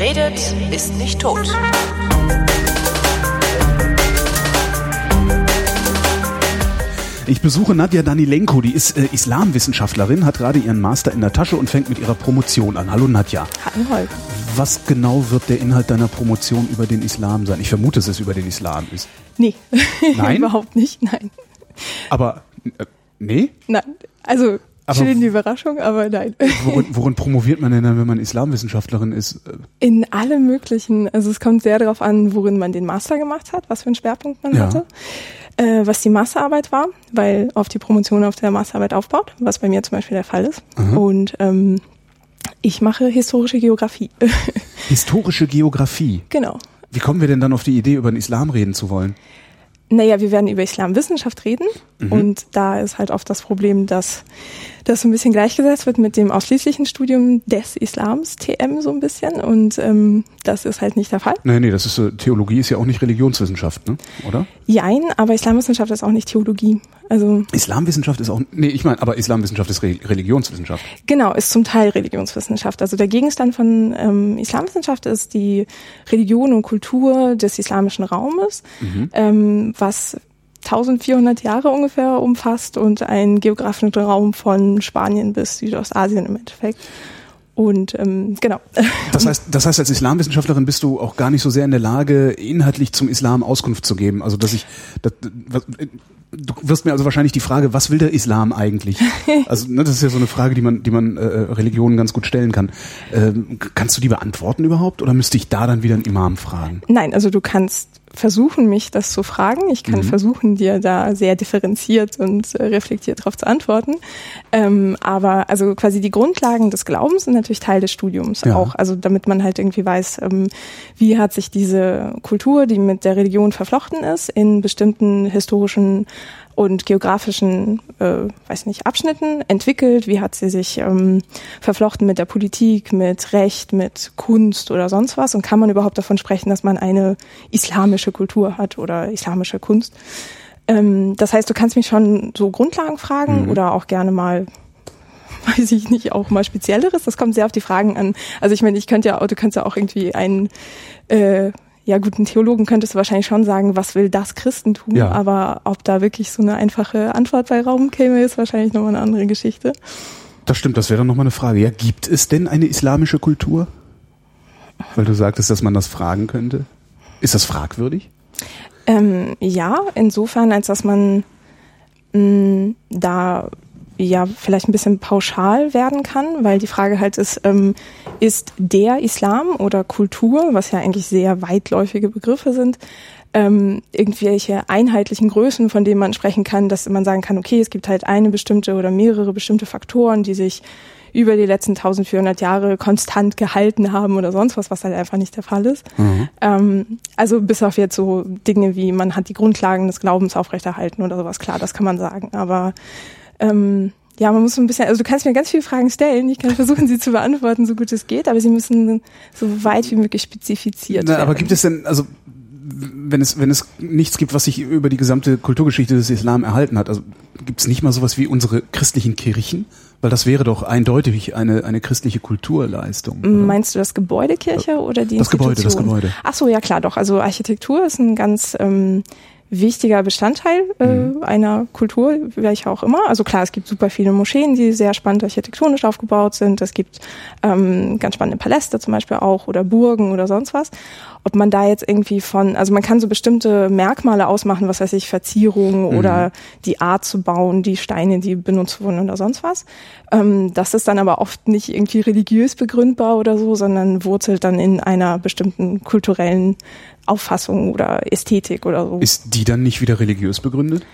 Wer redet, ist nicht tot. Ich besuche Nadja Danilenko, die ist äh, Islamwissenschaftlerin, hat gerade ihren Master in der Tasche und fängt mit ihrer Promotion an. Hallo Nadja. Hallo Holger. Was genau wird der Inhalt deiner Promotion über den Islam sein? Ich vermute, dass es über den Islam ist. Nee, Nein? überhaupt nicht, nein. Aber, äh, nee? Nein, also Aber- schön die Überraschung, aber nein. Worin, worin promoviert man denn dann, wenn man Islamwissenschaftlerin ist? In allem möglichen, also es kommt sehr darauf an, worin man den Master gemacht hat, was für einen Schwerpunkt man Ja. hatte, äh, was die Masterarbeit war, weil auf die Promotion auf der Masterarbeit aufbaut, was bei mir zum Beispiel der Fall ist. Und ähm, ich mache historische Geografie. Historische Geografie. genau. Wie kommen wir denn dann auf die Idee, über den Islam reden zu wollen? Naja, wir werden über Islamwissenschaft reden und da ist halt oft das Problem, dass das so ein bisschen gleichgesetzt wird mit dem ausschließlichen Studium des Islams, TM so ein bisschen und ähm, das ist halt nicht der Fall. Nee, nee, das ist Theologie ist ja auch nicht Religionswissenschaft, ne? Oder? Jein, aber Islamwissenschaft ist auch nicht Theologie. Also Islamwissenschaft ist auch, nee, ich meine, aber Islamwissenschaft ist Re Religionswissenschaft. genau, ist zum Teil Religionswissenschaft. Also der Gegenstand von ähm, Islamwissenschaft ist die Religion und Kultur des islamischen Raumes, ähm, was 1400 Jahre ungefähr umfasst und einen geografischen Raum von Spanien bis Südostasien im Endeffekt. Und ähm, genau. Das heißt, das heißt, als Islamwissenschaftlerin bist du auch gar nicht so sehr in der Lage, inhaltlich zum Islam Auskunft zu geben. Also, dass ich, das, was, du wirst mir also wahrscheinlich die Frage, was will der Islam eigentlich? Also, ne, das ist ja so eine Frage, die man, die man äh, Religionen ganz gut stellen kann. Ähm, kannst du die beantworten überhaupt, oder müsste ich da dann wieder einen Imam fragen? Nein, also du kannst versuchen, mich das zu fragen. Ich kann versuchen, dir da sehr differenziert und äh, reflektiert darauf zu antworten. Ähm, aber also quasi die Grundlagen des Glaubens sind natürlich Teil des Studiums Ja. auch. Also damit man halt irgendwie weiß, ähm, wie hat sich diese Kultur, die mit der Religion verflochten ist, in bestimmten historischen und geografischen, äh, weiß nicht, Abschnitten entwickelt? Wie hat sie sich ähm, verflochten mit der Politik, mit Recht, mit Kunst oder sonst was? Und kann man überhaupt davon sprechen, dass man eine islamische Kultur hat oder islamische Kunst? Ähm, das heißt, du kannst mich schon so Grundlagen fragen oder auch gerne mal weiß ich nicht, auch mal Spezielleres. Das kommt sehr auf die Fragen an. Also ich meine, ich könnte ja du könntest ja auch irgendwie einen, äh, ja guten Theologen könntest du wahrscheinlich schon sagen, was will das Christentum? Ja. Aber ob da wirklich so eine einfache Antwort bei Raum käme, ist wahrscheinlich nochmal eine andere Geschichte. Das stimmt, das wäre dann nochmal eine Frage. Ja, gibt es denn eine islamische Kultur? Weil du sagtest, dass man das fragen könnte. Ist das fragwürdig? Ähm, ja, insofern, als dass man mh, da ja vielleicht ein bisschen pauschal werden kann, weil die Frage halt ist, ähm, ist der Islam oder Kultur, was ja eigentlich sehr weitläufige Begriffe sind, ähm, irgendwelche einheitlichen Größen, von denen man sprechen kann, dass man sagen kann, okay, es gibt halt eine bestimmte oder mehrere bestimmte Faktoren, die sich über die letzten 1400 Jahre konstant gehalten haben oder sonst was, was halt einfach nicht der Fall ist. Ähm, also bis auf jetzt so Dinge wie, man hat die Grundlagen des Glaubens aufrechterhalten oder sowas, klar, das kann man sagen. Aber ähm, ja, man muss so ein bisschen, also du kannst mir ganz viele Fragen stellen, ich kann versuchen, sie zu beantworten, so gut es geht, aber sie müssen so weit wie möglich spezifiziert Na, werden. aber gibt es denn, also wenn es, wenn es nichts gibt, was sich über die gesamte Kulturgeschichte des Islam erhalten hat, also gibt es nicht mal sowas wie unsere christlichen Kirchen? Weil das wäre doch eindeutig eine, eine christliche Kulturleistung. oder? Meinst du das Gebäude Kirche oder die Das Gebäude, das? Gebäude. Ach so, ja klar, doch. Also Architektur ist ein ganz ähm, wichtiger Bestandteil äh, Mhm. einer Kultur, welcher auch immer. Also klar, es gibt super viele Moscheen, die sehr spannend architektonisch aufgebaut sind. Es gibt ähm, ganz spannende Paläste zum Beispiel auch oder Burgen oder sonst was. Ob man da jetzt irgendwie von, also man kann so bestimmte Merkmale ausmachen, was weiß ich, Verzierungen Mhm. oder die Art zu bauen, die Steine, die benutzt wurden oder sonst was. Ähm, das ist dann aber oft nicht irgendwie religiös begründbar oder so, sondern wurzelt dann in einer bestimmten kulturellen Auffassung oder Ästhetik oder so. Ist die dann nicht wieder religiös begründet?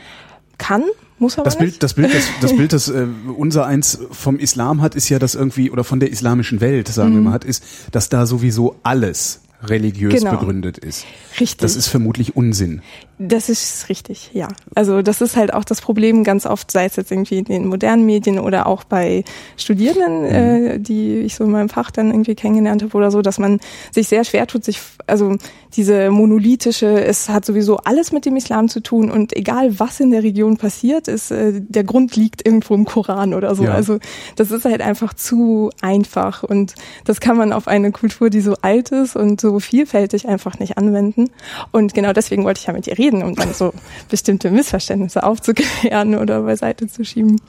Kann, muss aber Das nicht. Bild, das Bild, das, das Bild, das äh, unser eins vom Islam hat, ist ja das irgendwie, oder von der islamischen Welt, sagen Mhm. wir mal, hat, ist, dass da sowieso alles religiös Genau. begründet ist. Richtig. Das ist vermutlich Unsinn. Das ist richtig, ja. Also das ist halt auch das Problem ganz oft, sei es jetzt irgendwie in den modernen Medien oder auch bei Studierenden, äh, die ich so in meinem Fach dann irgendwie kennengelernt habe oder so, dass man sich sehr schwer tut, sich, also diese monolithische, es hat sowieso alles mit dem Islam zu tun und egal was in der Region passiert, ist, äh, der Grund liegt irgendwo im Koran oder so. Ja. Also das ist halt einfach zu einfach und das kann man auf eine Kultur, die so alt ist und so vielfältig einfach nicht anwenden. Und genau deswegen wollte ich ja mit dir reden, um dann so bestimmte Missverständnisse aufzuklären oder beiseite zu schieben.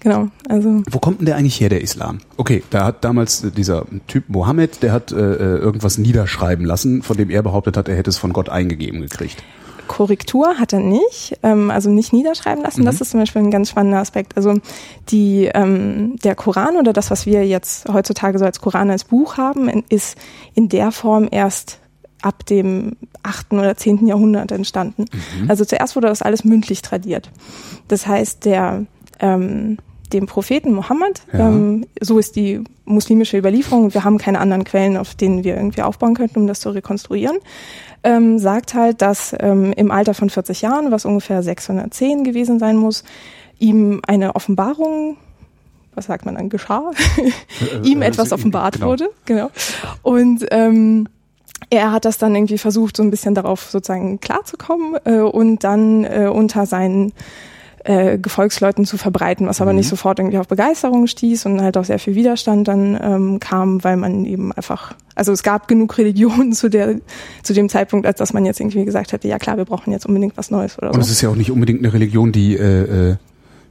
Genau, also Wo kommt denn der eigentlich her, der Islam? Okay, da hat damals äh, dieser Typ Mohammed, der hat äh, äh, irgendwas niederschreiben lassen, von dem er behauptet hat, er hätte es von Gott eingegeben gekriegt. Korrektur hat er nicht, ähm, also nicht niederschreiben lassen. Das ist zum Beispiel ein ganz spannender Aspekt. Also die, ähm, der Koran oder das, was wir jetzt heutzutage so als Koran als Buch haben, in, ist in der Form erst ab dem achten oder zehnten Jahrhundert entstanden. Also zuerst wurde das alles mündlich tradiert. Das heißt, der ähm, dem Propheten Mohammed, Ja. ähm, so ist die muslimische Überlieferung, wir haben keine anderen Quellen, auf denen wir irgendwie aufbauen könnten, um das zu rekonstruieren, ähm, sagt halt, dass ähm, im Alter von 40 Jahren, was ungefähr 610 gewesen sein muss, ihm eine Offenbarung, was sagt man dann, geschah, ihm äh, etwas offenbart genau. wurde, genau. Und ähm, er hat das dann irgendwie versucht, so ein bisschen darauf sozusagen klarzukommen äh, und dann äh, unter seinen äh, Gefolgsleuten zu verbreiten, was aber Mhm. nicht sofort irgendwie auf Begeisterung stieß und halt auch sehr viel Widerstand dann ähm, kam, weil man eben einfach, also es gab genug Religionen zu der zu dem Zeitpunkt, als dass man jetzt irgendwie gesagt hätte, ja klar, wir brauchen jetzt unbedingt was Neues oder Und es so. ist ja auch nicht unbedingt eine Religion, die, äh, äh,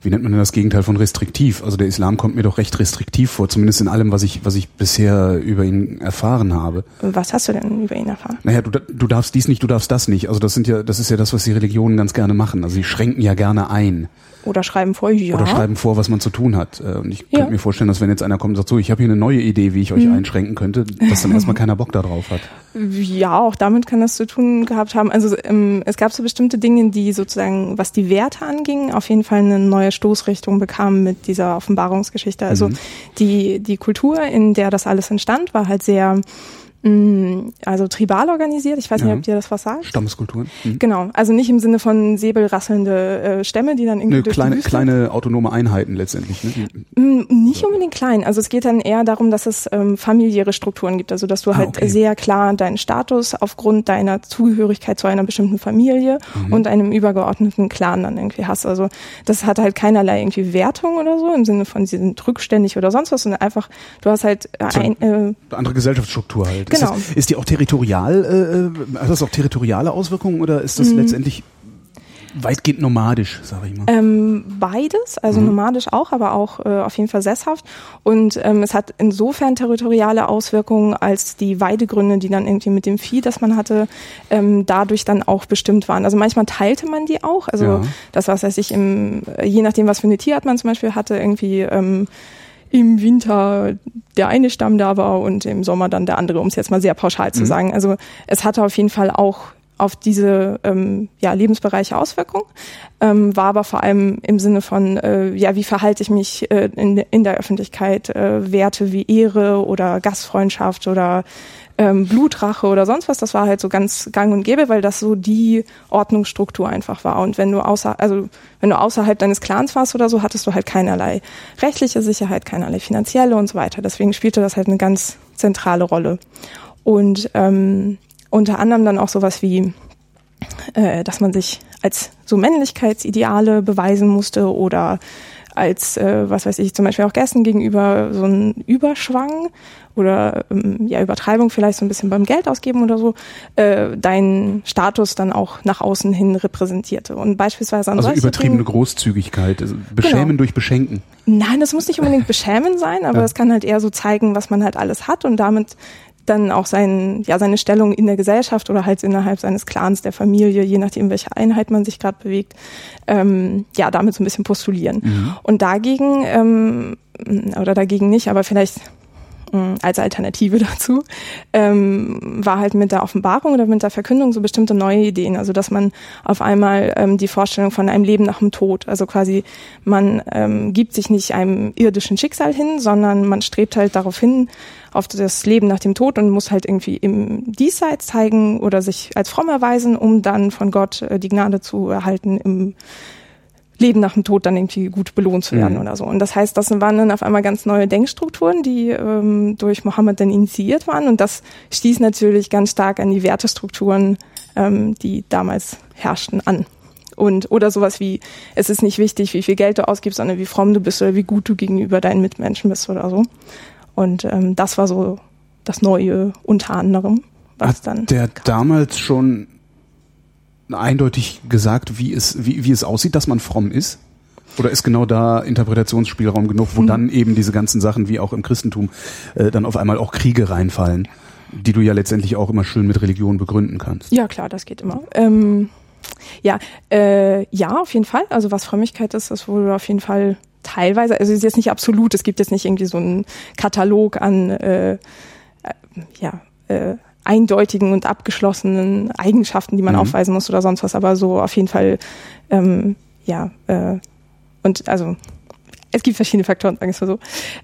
wie nennt man denn das Gegenteil von restriktiv? Also der Islam kommt mir doch recht restriktiv vor, zumindest in allem, was ich, was ich bisher über ihn erfahren habe. Was hast du denn über ihn erfahren? Naja, du, du darfst dies nicht, du darfst das nicht. Also das sind ja, das ist ja das, was die Religionen ganz gerne machen. Also sie schränken ja gerne ein Oder schreiben vor, ja. oder schreiben vor, was man zu tun hat. Äh, Und ich Ja. Mhm. könnte mir vorstellen, dass wenn jetzt einer kommt und sagt, so, ich habe hier eine neue Idee, wie ich euch einschränken könnte, dass dann erstmal keiner Bock darauf hat. Ja, auch damit kann das zu tun gehabt haben. Also ähm, es gab so bestimmte Dinge, die sozusagen, was die Werte anging, auf jeden Fall eine neue Stoßrichtung bekamen mit dieser Offenbarungsgeschichte. Also die, die Kultur, in der das alles entstand, war halt sehr also tribal organisiert. Ich weiß Ja. nicht, ob dir das was sagt. Stammeskulturen. Mhm. Genau, also nicht im Sinne von säbelrasselnde äh, Stämme, die dann irgendwie Ne, durch kleine, kleine autonome Einheiten letztendlich. Ne? Mm, Nicht unbedingt klein. Also es geht dann eher darum, dass es ähm, familiäre Strukturen gibt. Also dass du Ah, halt okay. sehr klar deinen Status aufgrund deiner Zugehörigkeit zu einer bestimmten Familie Mhm. und einem übergeordneten Clan dann irgendwie hast. Also das hat halt keinerlei irgendwie Wertung oder so im Sinne von sie sind rückständig oder sonst was, sondern einfach du hast halt ein, äh, andere Gesellschaftsstruktur halt. Genau. Ist, das, ist die auch territorial, äh, äh, hat das auch territoriale Auswirkungen oder ist Mhm. das letztendlich weitgehend nomadisch, sage ich mal? Ähm, beides, also Mhm. nomadisch auch, aber auch äh, auf jeden Fall sesshaft. Und ähm, es hat insofern territoriale Auswirkungen, als die Weidegründe, die dann irgendwie mit dem Vieh, das man hatte, ähm, dadurch dann auch bestimmt waren. Also manchmal teilte man die auch. Also Ja. das, was weiß ich, im, je nachdem, was für eine Tierart man zum Beispiel hatte, irgendwie ähm, im Winter der eine Stamm da war und im Sommer dann der andere, um es jetzt mal sehr pauschal zu Mhm. sagen. Also es hatte auf jeden Fall auch auf diese ähm, ja, Lebensbereiche Auswirkungen, ähm, war aber vor allem im Sinne von, äh, ja, wie verhalte ich mich äh, in, in der Öffentlichkeit, äh, Werte wie Ehre oder Gastfreundschaft oder ähm, Blutrache oder sonst was, das war halt so ganz gang und gäbe, weil das so die Ordnungsstruktur einfach war. Und wenn du außer, also wenn du außerhalb deines Clans warst oder so, hattest du halt keinerlei rechtliche Sicherheit, keinerlei finanzielle und so weiter. Deswegen spielte das halt eine ganz zentrale Rolle. Und ähm, unter anderem dann auch sowas wie, äh, dass man sich als so Männlichkeitsideale beweisen musste oder als, äh, was weiß ich, zum Beispiel auch Gästen gegenüber so ein Überschwang oder ähm, ja Übertreibung vielleicht so ein bisschen beim Geld ausgeben oder so, äh, deinen Status dann auch nach außen hin repräsentierte. Und beispielsweise an Also übertriebene Dingen- Großzügigkeit, also Beschämen Genau. durch Beschenken. Nein, das muss nicht unbedingt beschämend sein, aber Ja. es kann halt eher so zeigen, was man halt alles hat und damit dann auch sein, ja, seine Stellung in der Gesellschaft oder halt innerhalb seines Clans, der Familie, je nachdem, welche Einheit man sich gerade bewegt, ähm, ja, damit so ein bisschen postulieren. Und dagegen, ähm, oder dagegen nicht, aber vielleicht mh, als Alternative dazu, ähm, war halt mit der Offenbarung oder mit der Verkündung so bestimmte neue Ideen. Also dass man auf einmal ähm, die Vorstellung von einem Leben nach dem Tod, also quasi man ähm, gibt sich nicht einem irdischen Schicksal hin, sondern man strebt halt darauf hin, auf das Leben nach dem Tod und muss halt irgendwie im Diesseits zeigen oder sich als fromm erweisen, um dann von Gott äh, die Gnade zu erhalten, im Leben nach dem Tod dann irgendwie gut belohnt zu werden mhm. oder so. Und das heißt, das waren dann auf einmal ganz neue Denkstrukturen, die ähm, durch Mohammed dann initiiert waren. Und das stieß natürlich ganz stark an die Wertestrukturen, ähm, die damals herrschten, an. Und oder sowas wie, es ist nicht wichtig, wie viel Geld du ausgibst, sondern wie fromm du bist oder wie gut du gegenüber deinen Mitmenschen bist oder so. Und ähm, das war so das Neue unter anderem, was Hat dann. Der kam. damals schon eindeutig gesagt, wie es, wie, wie es aussieht, dass man fromm ist? Oder ist genau da Interpretationsspielraum genug, wo hm. dann eben diese ganzen Sachen wie auch im Christentum äh, dann auf einmal auch Kriege reinfallen, die du ja letztendlich auch immer schön mit Religion begründen kannst? Ja, klar, das geht immer. Ähm, ja, äh, ja, auf jeden Fall. Also was Frömmigkeit ist, das wurde auf jeden Fall teilweise, also es ist jetzt nicht absolut, es gibt jetzt nicht irgendwie so einen Katalog an äh, äh, ja, äh, eindeutigen und abgeschlossenen Eigenschaften, die man mhm. aufweisen muss oder sonst was, aber so auf jeden Fall, ähm, ja, äh, und also es gibt verschiedene Faktoren, sagen wir es mal so.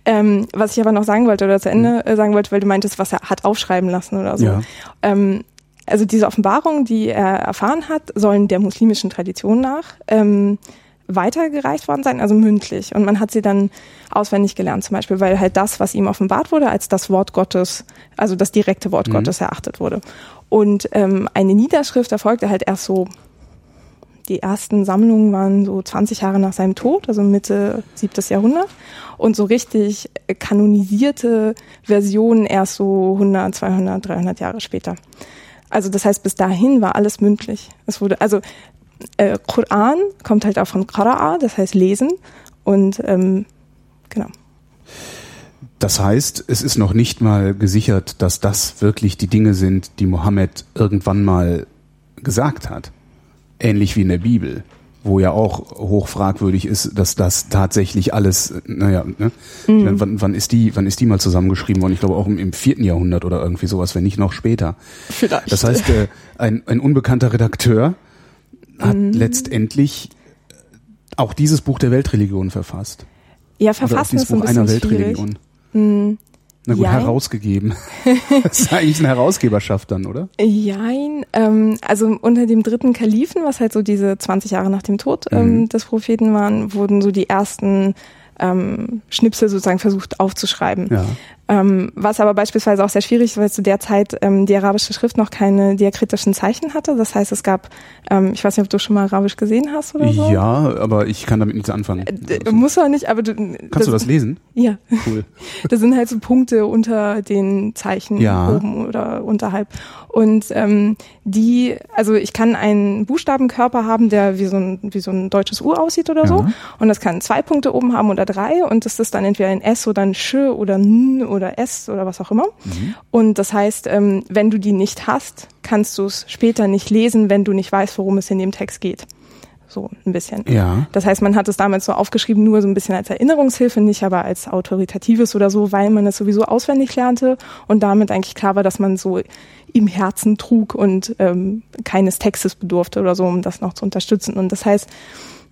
Ähm, was ich aber noch sagen wollte oder zu Ende mhm. sagen wollte, weil du meintest, was er hat aufschreiben lassen oder so. Ja. Ähm, also diese Offenbarungen, die er erfahren hat, sollen der muslimischen Tradition nach ähm, weitergereicht worden sein, also mündlich. Und man hat sie dann auswendig gelernt zum Beispiel, weil halt das, was ihm offenbart wurde, als das Wort Gottes, also das direkte Wort mhm. Gottes erachtet wurde. Und ähm, eine Niederschrift erfolgte halt erst so, die ersten Sammlungen waren so 20 Jahre nach seinem Tod, also Mitte siebtes Jahrhundert. Und so richtig kanonisierte Versionen erst so 100, 200, 300 Jahre später. Also das heißt, bis dahin war alles mündlich. Es wurde, also äh, Koran kommt halt auch von Qara'a, das heißt lesen. Und ähm, genau. Das heißt, es ist noch nicht mal gesichert, dass das wirklich die Dinge sind, die Mohammed irgendwann mal gesagt hat. Ähnlich wie in der Bibel wo ja auch hochfragwürdig ist, dass das tatsächlich alles, naja, ne? Mhm. Meine, wann, wann ist die, wann ist die mal zusammengeschrieben worden? Ich glaube auch im, im vierten Jahrhundert oder irgendwie sowas, wenn nicht noch später. Vielleicht. Das heißt, äh, ein, ein unbekannter Redakteur hat mhm. letztendlich auch dieses Buch der Weltreligion verfasst. Ja, verfassen ist Buch ein einer Weltreligion. Mhm. Na gut, Jein. herausgegeben. das ist eigentlich eine Herausgeberschaft dann, oder? Jein. Ähm, also unter dem dritten Kalifen, was halt so diese 20 Jahre nach dem Tod ähm, mhm. des Propheten waren, wurden so die ersten ähm, Schnipsel sozusagen versucht aufzuschreiben. Ja. Ähm, was aber beispielsweise auch sehr schwierig ist, weil zu der Zeit ähm, die arabische Schrift noch keine diakritischen Zeichen hatte. Das heißt, es gab, ähm, ich weiß nicht, ob du schon mal Arabisch gesehen hast oder so. Ja, aber ich kann damit nichts anfangen. Äh, also, muss auch nicht, aber du. Kannst das, du das lesen? Ja. Cool. das sind halt so Punkte unter den Zeichen ja. oben oder unterhalb. Und ähm, die, also ich kann einen Buchstabenkörper haben, der wie so ein, wie so ein deutsches U aussieht oder ja. so. Und das kann zwei Punkte oben haben oder drei. Und das ist dann entweder ein S oder ein Sch oder N oder S oder was auch immer. Mhm. Und das heißt, ähm, wenn du die nicht hast, kannst du es später nicht lesen, wenn du nicht weißt, worum es in dem Text geht so ein bisschen. Ja. Das heißt, man hat es damals so aufgeschrieben, nur so ein bisschen als Erinnerungshilfe, nicht aber als autoritatives oder so, weil man es sowieso auswendig lernte und damit eigentlich klar war, dass man so im Herzen trug und ähm, keines Textes bedurfte oder so, um das noch zu unterstützen. Und das heißt,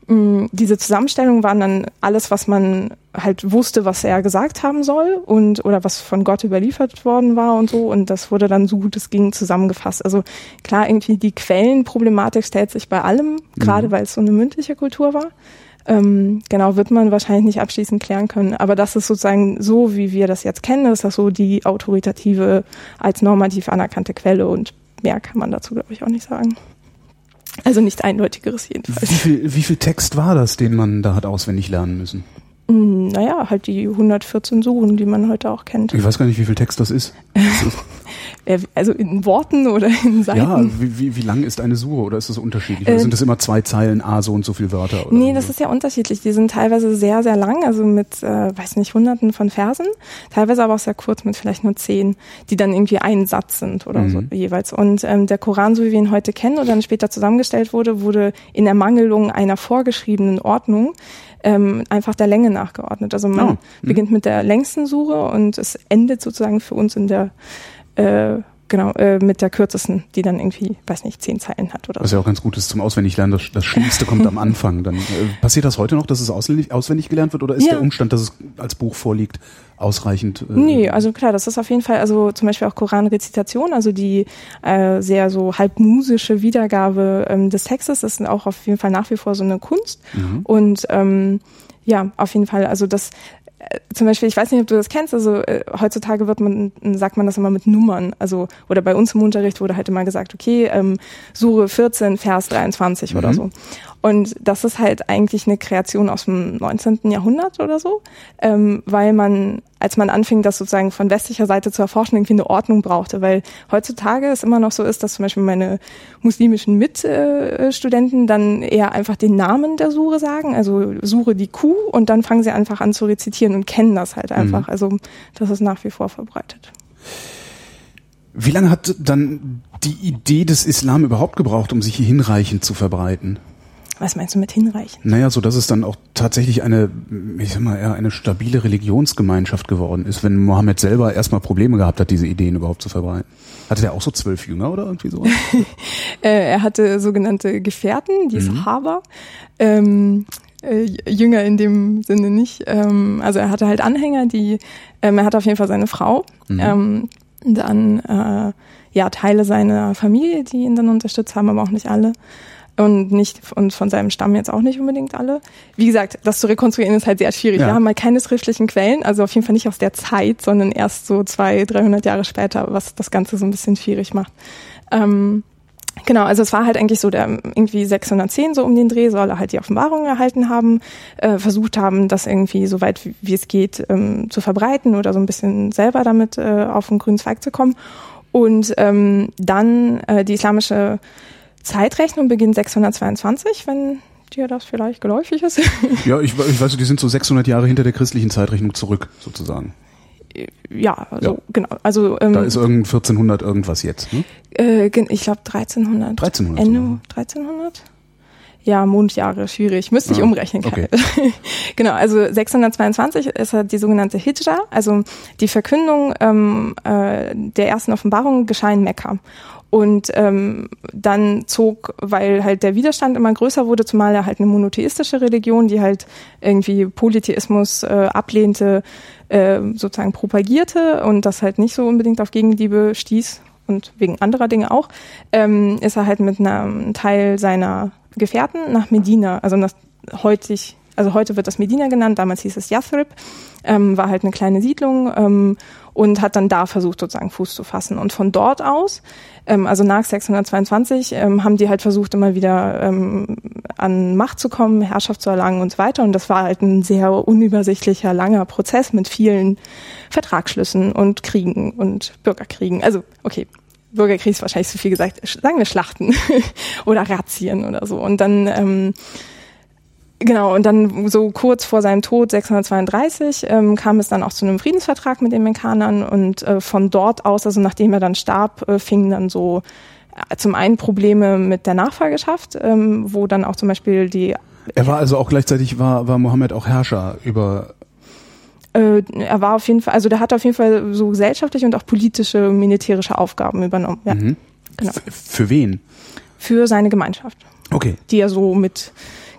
diese Zusammenstellungen waren dann alles, was man halt wusste, was er gesagt haben soll und oder was von Gott überliefert worden war und so. Und das wurde dann so gut es ging zusammengefasst. Also klar, irgendwie die Quellenproblematik stellt sich bei allem, mhm. gerade weil es so eine mündliche Kultur war. Ähm, genau, wird man wahrscheinlich nicht abschließend klären können. Aber das ist sozusagen so, wie wir das jetzt kennen, ist das so die autoritative, als normativ anerkannte Quelle und mehr kann man dazu, glaube ich, auch nicht sagen. Also nicht eindeutigeres jedenfalls. Wie viel, wie viel Text war das, den man da hat auswendig lernen müssen? Hm, naja, halt die 114 Suchen, die man heute auch kennt. Ich weiß gar nicht, wie viel Text das ist. also in Worten oder in Seiten? Ja, wie, wie, wie lang ist eine Suche oder ist das unterschiedlich? Oder äh, sind das immer zwei Zeilen, A, so und so viele Wörter? Oder nee, das ist ja unterschiedlich. Die sind teilweise sehr, sehr lang, also mit, äh, weiß nicht, hunderten von Versen. Teilweise aber auch sehr kurz mit vielleicht nur zehn, die dann irgendwie ein Satz sind oder mhm. so jeweils. Und ähm, der Koran, so wie wir ihn heute kennen oder dann später zusammengestellt wurde, wurde in Ermangelung einer vorgeschriebenen Ordnung ähm, einfach der Länge nachgeordnet. Also man oh. beginnt mit der längsten Sure und es endet sozusagen für uns in der äh, genau, äh, mit der kürzesten, die dann irgendwie, weiß nicht, zehn Zeilen hat oder Was so. ja auch ganz gut ist zum Auswendiglernen. Das, das Schlimmste kommt am Anfang. Dann äh, passiert das heute noch, dass es auswendig, auswendig gelernt wird oder ist Ja. der Umstand, dass es als Buch vorliegt, ausreichend? Äh, Nee, also klar, das ist auf jeden Fall, also zum Beispiel auch Koranrezitation, also die äh, sehr so halb musische Wiedergabe ähm, des Textes, ist auch auf jeden Fall nach wie vor so eine Kunst. Und ähm, ja, auf jeden Fall, also das äh, zum Beispiel, ich weiß nicht, ob du das kennst, also äh, heutzutage wird man, sagt man das immer mit Nummern, also oder bei uns im Unterricht wurde halt immer gesagt, okay, ähm, Sure 14, Vers 23 oder Mhm. so. Und das ist halt eigentlich eine Kreation aus dem 19. Jahrhundert oder so, ähm, weil man, als man anfing, das sozusagen von westlicher Seite zu erforschen, irgendwie eine Ordnung brauchte, weil heutzutage es immer noch so ist, dass zum Beispiel meine muslimischen Mitstudenten dann eher einfach den Namen der Sure sagen, also Sure die Kuh und dann fangen sie einfach an zu rezitieren und kennen das halt einfach. Also das ist nach wie vor verbreitet. Wie lange hat dann die Idee des Islam überhaupt gebraucht, um sich hier hinreichend zu verbreiten? Was meinst du mit hinreichend? Naja, so dass es dann auch tatsächlich eine, ich sag mal, eher eine stabile Religionsgemeinschaft geworden ist, wenn Mohammed selber erstmal Probleme gehabt hat, diese Ideen überhaupt zu verbreiten. Hatte der auch so zwölf Jünger oder irgendwie so? Äh, er hatte sogenannte Gefährten, die Sahaba. Ähm, äh, Jünger in dem Sinne nicht. Ähm, also er hatte halt Anhänger, die, ähm, er hatte auf jeden Fall seine Frau. Ähm, dann äh, ja Teile seiner Familie, die ihn dann unterstützt haben, aber auch nicht alle. Und nicht und von seinem Stamm jetzt auch nicht unbedingt alle. Wie gesagt, das zu rekonstruieren ist halt sehr schwierig. Ja. Wir haben halt keine schriftlichen Quellen, also auf jeden Fall nicht aus der Zeit, sondern erst so zwei, 300 Jahre später, was das Ganze so ein bisschen schwierig macht. Ähm, Genau, also es war halt eigentlich so, der irgendwie 610 so um den Dreh soll er halt die Offenbarung erhalten haben, äh, versucht haben, das irgendwie so weit wie, wie es geht ähm, zu verbreiten oder so ein bisschen selber damit äh, auf den grünen Zweig zu kommen. Und ähm, dann äh, die islamische Zeitrechnung beginnt 622, wenn dir das vielleicht geläufig ist. ja, ich, ich weiß, die sind so 600 Jahre hinter der christlichen Zeitrechnung zurück, sozusagen. ja, also Ja. genau. Also ähm, Da ist irgend 1400 irgendwas jetzt. Ne? Äh, ich glaube 1300. 1300 Ende sogar. 1300? Ja, Mondjahre, schwierig. Müsste ich Ah, umrechnen. okay. Genau, also 622 ist halt die sogenannte Hijra, also die Verkündung ähm, äh, der ersten Offenbarung geschah in Mekka. Und ähm, dann zog, weil halt der Widerstand immer größer wurde, zumal er halt eine monotheistische Religion, die halt irgendwie Polytheismus äh, ablehnte, äh, sozusagen propagierte und das halt nicht so unbedingt auf Gegenliebe stieß und wegen anderer Dinge auch, ähm, ist er halt mit einem Teil seiner Gefährten nach Medina, also nach heutig, also heute wird das Medina genannt, damals hieß es Yathrib, ähm, war halt eine kleine Siedlung ähm, und hat dann da versucht, sozusagen Fuß zu fassen. Und von dort aus, ähm, also nach 622, ähm, haben die halt versucht, immer wieder ähm, an Macht zu kommen, Herrschaft zu erlangen und so weiter. Und das war halt ein sehr unübersichtlicher, langer Prozess mit vielen Vertragsschlüssen und Kriegen und Bürgerkriegen. Also, okay, Bürgerkrieg ist wahrscheinlich zu viel gesagt, sagen wir Schlachten oder Razzien oder so. Und dann, ähm, genau, und dann so kurz vor seinem Tod, 632, ähm, kam es dann auch zu einem Friedensvertrag mit den Mekkanern und äh, von dort aus, also nachdem er dann starb, äh, fingen dann so äh, zum einen Probleme mit der Nachfolgeschaft, ähm, wo dann auch zum Beispiel die Er war also auch gleichzeitig, war, war Mohammed auch Herrscher über, äh, er war auf jeden Fall, also der hat auf jeden Fall so gesellschaftliche und auch politische, militärische Aufgaben übernommen. Ja, mhm. genau. Für wen? Für seine Gemeinschaft. Okay. die er so mit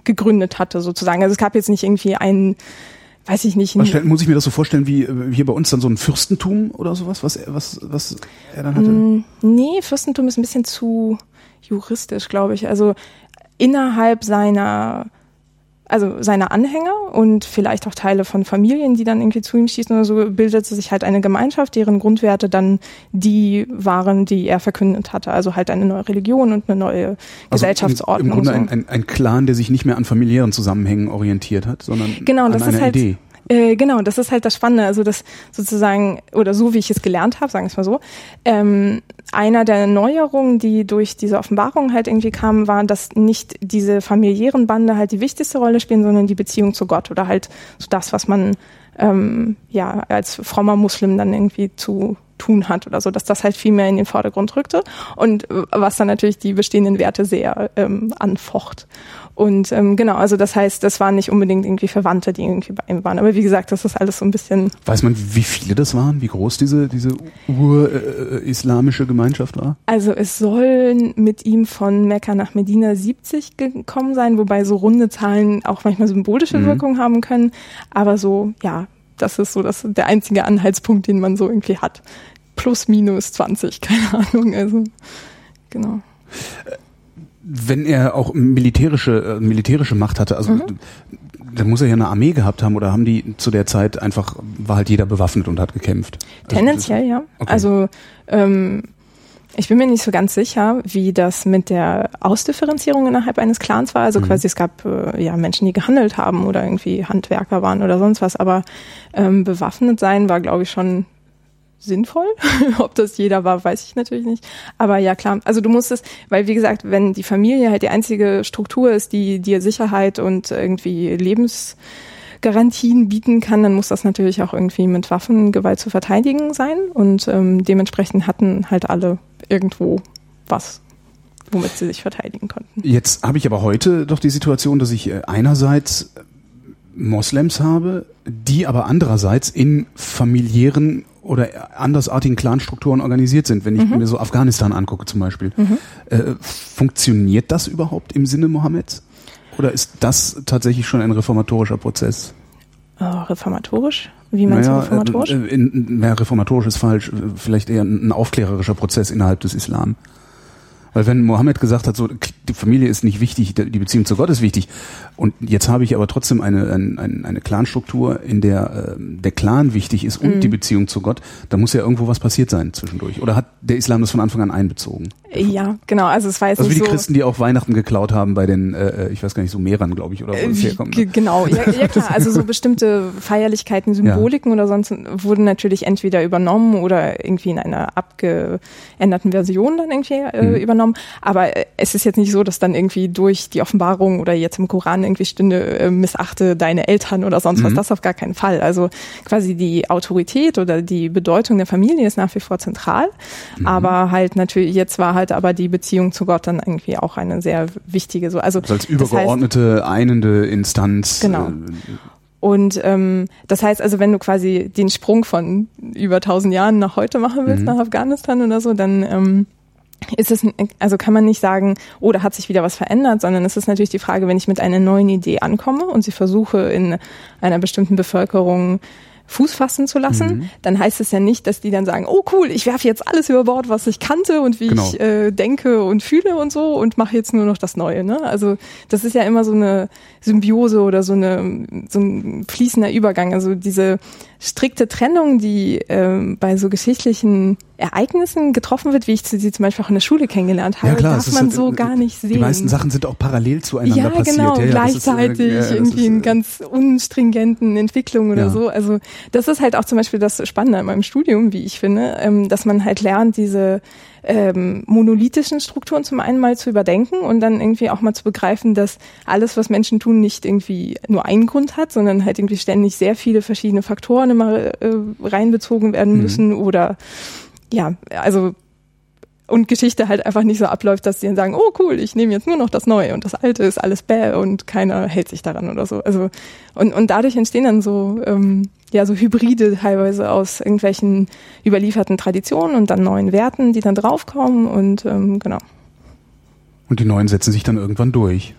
gegründet hatte, sozusagen. Also es gab jetzt nicht irgendwie einen, weiß ich nicht, Was muss ich mir das so vorstellen, wie äh, hier bei uns dann so ein Fürstentum oder sowas, was, er- was, was er dann hatte? Mm, nee, Fürstentum ist ein bisschen zu juristisch, glaube ich. Also innerhalb seiner, also seiner Anhänger und vielleicht auch Teile von Familien, die dann irgendwie zu ihm schießen oder so, bildete sich halt eine Gemeinschaft, deren Grundwerte dann die waren, die er verkündet hatte. Also halt eine neue Religion und eine neue Also Gesellschaftsordnung. Im, im Grunde so. ein, ein, ein Clan, der sich nicht mehr an familiären Zusammenhängen orientiert hat, sondern Genau, an das einer ist halt, Idee. Äh, genau, das ist halt das Spannende. Also das sozusagen, oder so wie ich es gelernt habe, sagen wir es mal so, ähm, einer der Neuerungen, die durch diese Offenbarung halt irgendwie kamen, war, dass nicht diese familiären Bande halt die wichtigste Rolle spielen, sondern die Beziehung zu Gott oder halt so das, was man ähm, ja als frommer Muslim dann irgendwie zu tun hat oder so, dass das halt viel mehr in den Vordergrund rückte und äh, was dann natürlich die bestehenden Werte sehr ähm, anfocht. Und ähm, genau, also das heißt, das waren nicht unbedingt irgendwie Verwandte, die irgendwie bei ihm waren. Aber wie gesagt, das ist alles so ein bisschen. Weiß man, wie viele das waren? Wie groß diese, diese ur-islamische äh, Gemeinschaft war? Also es sollen mit ihm von Mekka nach Medina 70 gekommen sein, wobei so runde Zahlen auch manchmal symbolische mhm. Wirkung haben können. Aber so, ja, das ist so das der einzige Anhaltspunkt, den man so irgendwie hat. Plus, minus 20, keine Ahnung. Also, genau. Wenn er auch militärische, äh, militärische Macht hatte, also mhm. dann muss er ja eine Armee gehabt haben oder haben die zu der Zeit einfach, war halt jeder bewaffnet und hat gekämpft? Also Tendenziell, ja. Okay. Also ähm, ich bin mir nicht so ganz sicher, wie das mit der Ausdifferenzierung innerhalb eines Clans war. Also mhm. quasi es gab äh, ja Menschen, die gehandelt haben oder irgendwie Handwerker waren oder sonst was. Aber ähm, bewaffnet sein war, glaube ich, schon sinnvoll. Ob das jeder war, weiß ich natürlich nicht. Aber ja, klar. Also du musstest, weil wie gesagt, wenn die Familie halt die einzige Struktur ist, die dir Sicherheit und irgendwie Lebensgarantien bieten kann, dann muss das natürlich auch irgendwie mit Waffengewalt zu verteidigen sein. Und ähm, dementsprechend hatten halt alle irgendwo was womit sie sich verteidigen konnten. Jetzt habe ich aber heute doch die Situation, dass ich äh, einerseits Moslems habe, die aber andererseits in familiären oder andersartigen Clanstrukturen organisiert sind, wenn ich mhm. mir so Afghanistan angucke zum Beispiel. Mhm. Äh, funktioniert das überhaupt im Sinne Mohammeds? Oder ist das tatsächlich schon ein reformatorischer Prozess? Oh, reformatorisch? Wie meinst naja, du reformatorisch? Äh, in, in, reformatorisch ist falsch, vielleicht eher ein aufklärerischer Prozess innerhalb des Islam. Weil wenn Mohammed gesagt hat, so die Familie ist nicht wichtig, die Beziehung zu Gott ist wichtig, und jetzt habe ich aber trotzdem eine, eine, eine Clanstruktur, in der äh, der Clan wichtig ist und mhm. die Beziehung zu Gott, da muss ja irgendwo was passiert sein zwischendurch. Oder hat der Islam das von Anfang an einbezogen? Ja, genau. Also es war jetzt also wie die so Christen, die auch Weihnachten geklaut haben bei den, äh, äh ich weiß gar nicht, so Mehrern, glaube ich, oder wo äh, es herkommt. Ne? Genau, ja, ja klar. Also so bestimmte Feierlichkeiten, Symboliken ja. oder sonst wurden natürlich entweder übernommen oder irgendwie in einer abgeänderten Version dann irgendwie äh, mhm. übernommen. Aber äh, es ist jetzt nicht so, dass dann irgendwie durch die Offenbarung oder jetzt im Koran irgendwie stünde, äh, missachte deine Eltern oder sonst mhm. was. Das auf gar keinen Fall. Also quasi die Autorität oder die Bedeutung der Familie ist nach wie vor zentral. Mhm. Aber halt natürlich, jetzt war halt aber die Beziehung zu Gott dann irgendwie auch eine sehr wichtige. So, also, also als übergeordnete, das heißt, einende Instanz. Genau. Äh, und ähm, das heißt also, wenn du quasi den Sprung von über tausend Jahren nach heute machen willst, mhm. nach Afghanistan oder so, dann ähm, ist es, also kann man nicht sagen, oh, da hat sich wieder was verändert, sondern es ist natürlich die Frage, wenn ich mit einer neuen Idee ankomme und sie versuche in einer bestimmten Bevölkerung Fuß fassen zu lassen, mhm. dann heißt es ja nicht, dass die dann sagen, oh cool, ich werfe jetzt alles über Bord, was ich kannte und wie genau. ich äh, denke und fühle und so und mache jetzt nur noch das Neue. Ne? Also das ist ja immer so eine Symbiose oder so eine so ein fließender Übergang. Also diese strikte Trennung, die ähm, bei so geschichtlichen Ereignissen getroffen wird, wie ich sie zum Beispiel auch in der Schule kennengelernt habe, ja, klar, darf man halt, so gar nicht sehen. Die meisten Sachen sind auch parallel zueinander ja, passiert. Genau, ja, gleichzeitig ist, äh, irgendwie in äh, ganz unstringenten Entwicklungen oder so. Also das ist halt auch zum Beispiel das Spannende an meinem Studium, wie ich finde, ähm, dass man halt lernt, diese ähm, monolithischen Strukturen zum einen mal zu überdenken und dann irgendwie auch mal zu begreifen, dass alles, was Menschen tun, nicht irgendwie nur einen Grund hat, sondern halt irgendwie ständig sehr viele verschiedene Faktoren immer äh, reinbezogen werden mhm. müssen mhm. oder ja, also und Geschichte halt einfach nicht so abläuft, dass sie dann sagen, oh cool, ich nehme jetzt nur noch das Neue und das Alte ist alles bäh und keiner hält sich daran oder so. Also und, und dadurch entstehen dann so ähm, ja so Hybride teilweise aus irgendwelchen überlieferten Traditionen und dann neuen Werten, die dann draufkommen und ähm, genau. Und die neuen setzen sich dann irgendwann durch.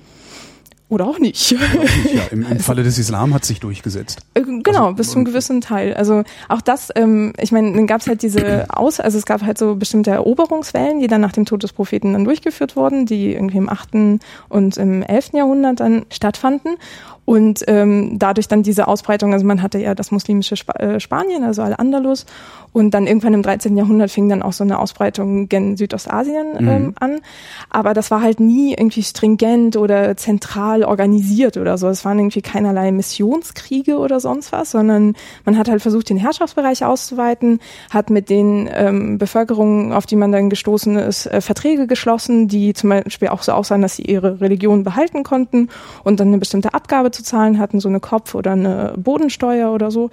Oder auch nicht. Oder auch nicht ja, Im, im also, Falle des Islam hat sich durchgesetzt. Äh, genau, also, bis zu einem gewissen Teil. Also auch das, ähm, ich meine, dann gab es halt diese Aus, also es gab halt so bestimmte Eroberungswellen, die dann nach dem Tod des Propheten dann durchgeführt wurden, die irgendwie im 8. und im 11. Jahrhundert dann stattfanden. Und ähm, dadurch dann diese Ausbreitung, also man hatte ja das muslimische Sp äh, Spanien, also Al-Andalus, und dann irgendwann im 13. Jahrhundert fing dann auch so eine Ausbreitung gen Südostasien mhm. ähm, an. Aber das war halt nie irgendwie stringent oder zentral organisiert oder so. Es waren irgendwie keinerlei Missionskriege oder sonst was, sondern man hat halt versucht, den Herrschaftsbereich auszuweiten, hat mit den ähm, Bevölkerungen, auf die man dann gestoßen ist, äh, Verträge geschlossen, die zum Beispiel auch so aussahen, dass sie ihre Religion behalten konnten und dann eine bestimmte Abgabe zu zahlen hatten, so eine Kopf- oder eine Bodensteuer oder so.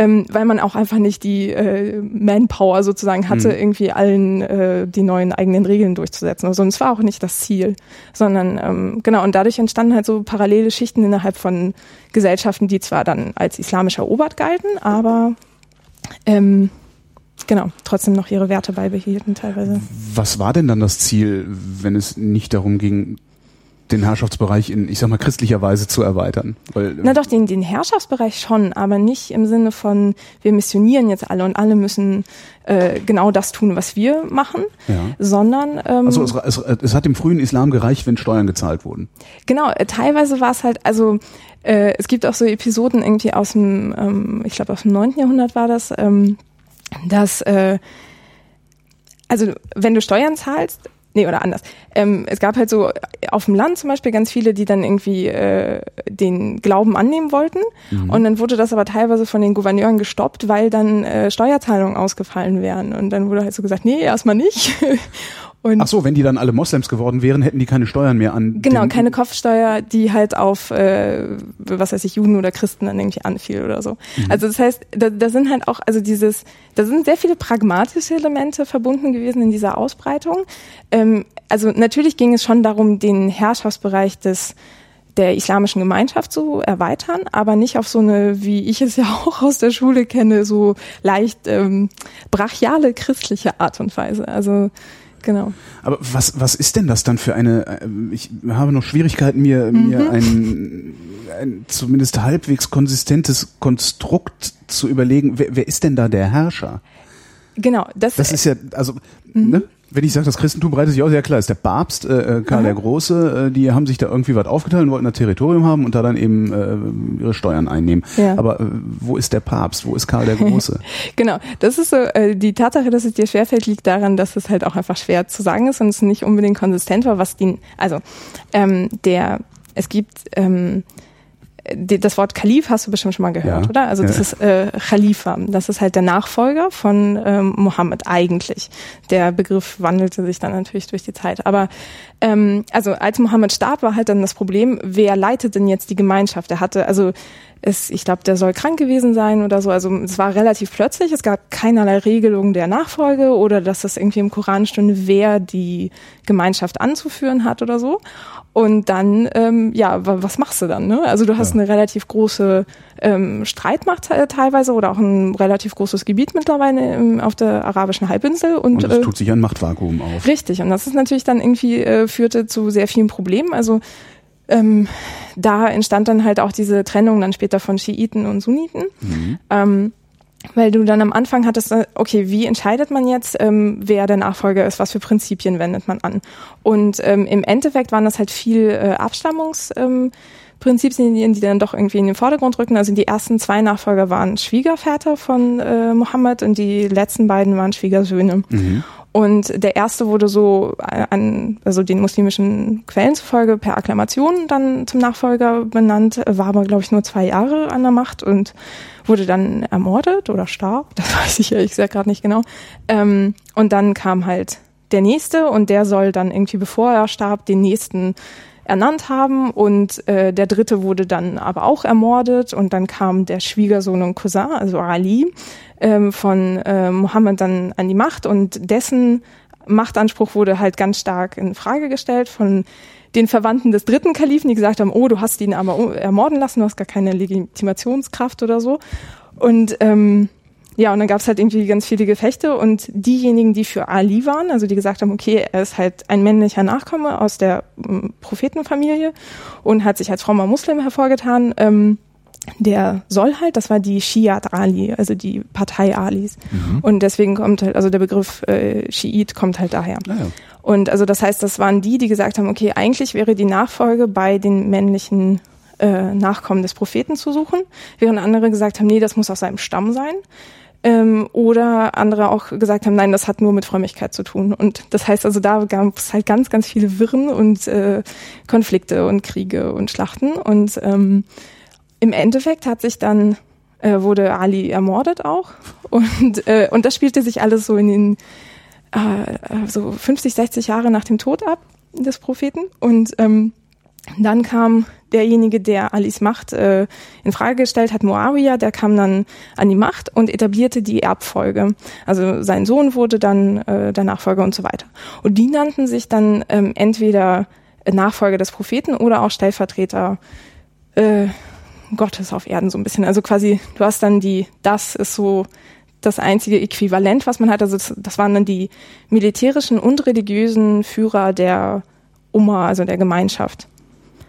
ähm, weil man auch einfach nicht die äh, Manpower sozusagen hatte, mhm. irgendwie allen äh, die neuen eigenen Regeln durchzusetzen. Also, und es war auch nicht das Ziel, sondern ähm, genau, und dadurch entstanden halt so parallele Schichten innerhalb von Gesellschaften, die zwar dann als islamisch erobert galten, aber ähm, genau, trotzdem noch ihre Werte beibehielten teilweise. Was war denn dann das Ziel, wenn es nicht darum ging, den Herrschaftsbereich in, ich sag mal, christlicher Weise zu erweitern. Weil, Na doch, den, den Herrschaftsbereich schon, aber nicht im Sinne von, wir missionieren jetzt alle und alle müssen äh, genau das tun, was wir machen, ja. sondern... Ähm, also es, es, es hat dem frühen Islam gereicht, wenn Steuern gezahlt wurden. Genau, äh, teilweise war es halt, also äh, es gibt auch so Episoden irgendwie aus dem, ähm, ich glaube aus dem 9. Jahrhundert war das, ähm, dass... Äh, also wenn du Steuern zahlst, Nee, oder anders. Ähm, es gab halt so auf dem Land zum Beispiel ganz viele, die dann irgendwie äh, den Glauben annehmen wollten. Mhm. Und dann wurde das aber teilweise von den Gouverneuren gestoppt, weil dann äh, Steuerzahlungen ausgefallen wären. Und dann wurde halt so gesagt, nee, erstmal nicht. Und Ach so, wenn die dann alle Moslems geworden wären, hätten die keine Steuern mehr an. Genau, keine Kopfsteuer, die halt auf, äh, was weiß ich, Juden oder Christen dann irgendwie anfiel oder so. Mhm. Also das heißt, da, da sind halt auch, also dieses, da sind sehr viele pragmatische Elemente verbunden gewesen in dieser Ausbreitung. Ähm, also natürlich ging es schon darum, den Herrschaftsbereich des der islamischen Gemeinschaft zu erweitern, aber nicht auf so eine, wie ich es ja auch aus der Schule kenne, so leicht ähm, brachiale christliche Art und Weise. Also Genau. Aber was, was ist denn das dann für eine, äh, ich habe noch Schwierigkeiten, mir, mhm. mir ein, ein zumindest halbwegs konsistentes Konstrukt zu überlegen, wer, wer ist denn da der Herrscher? Genau, das, das ist ja, also, mhm. ne? Wenn ich sage, das Christentum breitet sich aus, ja klar, ist der Papst, äh, äh, Karl Aha. der Große, äh, die haben sich da irgendwie was aufgeteilt und wollten ein Territorium haben und da dann eben äh, ihre Steuern einnehmen. Ja. Aber äh, wo ist der Papst? Wo ist Karl der Große? genau, das ist so, äh, die Tatsache, dass es dir schwerfällt, liegt daran, dass es halt auch einfach schwer zu sagen ist und es nicht unbedingt konsistent war, was die, also ähm, der, es gibt ähm, das Wort Kalif hast du bestimmt schon mal gehört, ja. oder? Also das ja. ist äh, Khalifa. Das ist halt der Nachfolger von ähm, Mohammed eigentlich. Der Begriff wandelte sich dann natürlich durch die Zeit. Aber ähm, also als Mohammed starb, war halt dann das Problem, wer leitet denn jetzt die Gemeinschaft? Er hatte, also es, ich glaube, der soll krank gewesen sein oder so. Also es war relativ plötzlich. Es gab keinerlei Regelung der Nachfolge oder dass das irgendwie im Koran stünde, wer die Gemeinschaft anzuführen hat oder so. Und dann, ähm, ja, was machst du dann? Ne? Also du hast ja. eine relativ große ähm, Streitmacht teilweise oder auch ein relativ großes Gebiet mittlerweile im, auf der arabischen Halbinsel. Und, und es äh, tut sich ein Machtvakuum auf. Richtig. Und das ist natürlich dann irgendwie, äh, führte zu sehr vielen Problemen. Also ähm, da entstand dann halt auch diese Trennung dann später von Schiiten und Sunniten. Mhm. Ähm, weil du dann am Anfang hattest, äh, okay, wie entscheidet man jetzt, ähm, wer der Nachfolger ist, was für Prinzipien wendet man an? Und ähm, im Endeffekt waren das halt viel äh, Abstammungsprinzipien, ähm, die dann doch irgendwie in den Vordergrund rücken. Also die ersten zwei Nachfolger waren Schwiegerväter von äh, Mohammed und die letzten beiden waren Schwiegersöhne. Mhm. Und der erste wurde so an, also den muslimischen Quellen zufolge per Akklamation dann zum Nachfolger benannt, war aber, glaube ich, nur zwei Jahre an der Macht und wurde dann ermordet oder starb, das weiß ich ehrlich gesagt gerade nicht genau. Ähm, und dann kam halt der nächste und der soll dann irgendwie, bevor er starb, den nächsten ernannt haben und äh, der dritte wurde dann aber auch ermordet und dann kam der Schwiegersohn und Cousin, also Ali, ähm, von äh, Mohammed dann an die Macht und dessen Machtanspruch wurde halt ganz stark in Frage gestellt von den Verwandten des dritten Kalifen, die gesagt haben, oh, du hast ihn aber ermorden lassen, du hast gar keine Legitimationskraft oder so. Und ähm, ja, und dann gab es halt irgendwie ganz viele Gefechte und diejenigen, die für Ali waren, also die gesagt haben, okay, er ist halt ein männlicher Nachkomme aus der ähm, Prophetenfamilie und hat sich als frommer Muslim hervorgetan, ähm, der soll halt, das war die Shiat Ali, also die Partei Alis. Mhm. Und deswegen kommt halt, also der Begriff äh, Schiit kommt halt daher. Ah, ja. Und also das heißt, das waren die, die gesagt haben, okay, eigentlich wäre die Nachfolge bei den männlichen äh, Nachkommen des Propheten zu suchen, während andere gesagt haben, nee, das muss aus seinem Stamm sein. Ähm, oder andere auch gesagt haben, nein, das hat nur mit Frömmigkeit zu tun. Und das heißt also, da gab es halt ganz, ganz viele Wirren und äh, Konflikte und Kriege und Schlachten. Und ähm, im Endeffekt hat sich dann äh, wurde Ali ermordet auch und äh, und das spielte sich alles so in den äh, so 50, 60 Jahre nach dem Tod ab des Propheten und ähm, Dann kam derjenige, der Alis Macht äh, in Frage gestellt hat, Muawiyah, der kam dann an die Macht und etablierte die Erbfolge. Also sein Sohn wurde dann äh, der Nachfolger und so weiter. Und die nannten sich dann ähm, entweder Nachfolger des Propheten oder auch Stellvertreter äh, Gottes auf Erden so ein bisschen. Also quasi, du hast dann die, das ist so das einzige Äquivalent, was man hat. Also das, das waren dann die militärischen und religiösen Führer der Umma, also der Gemeinschaft.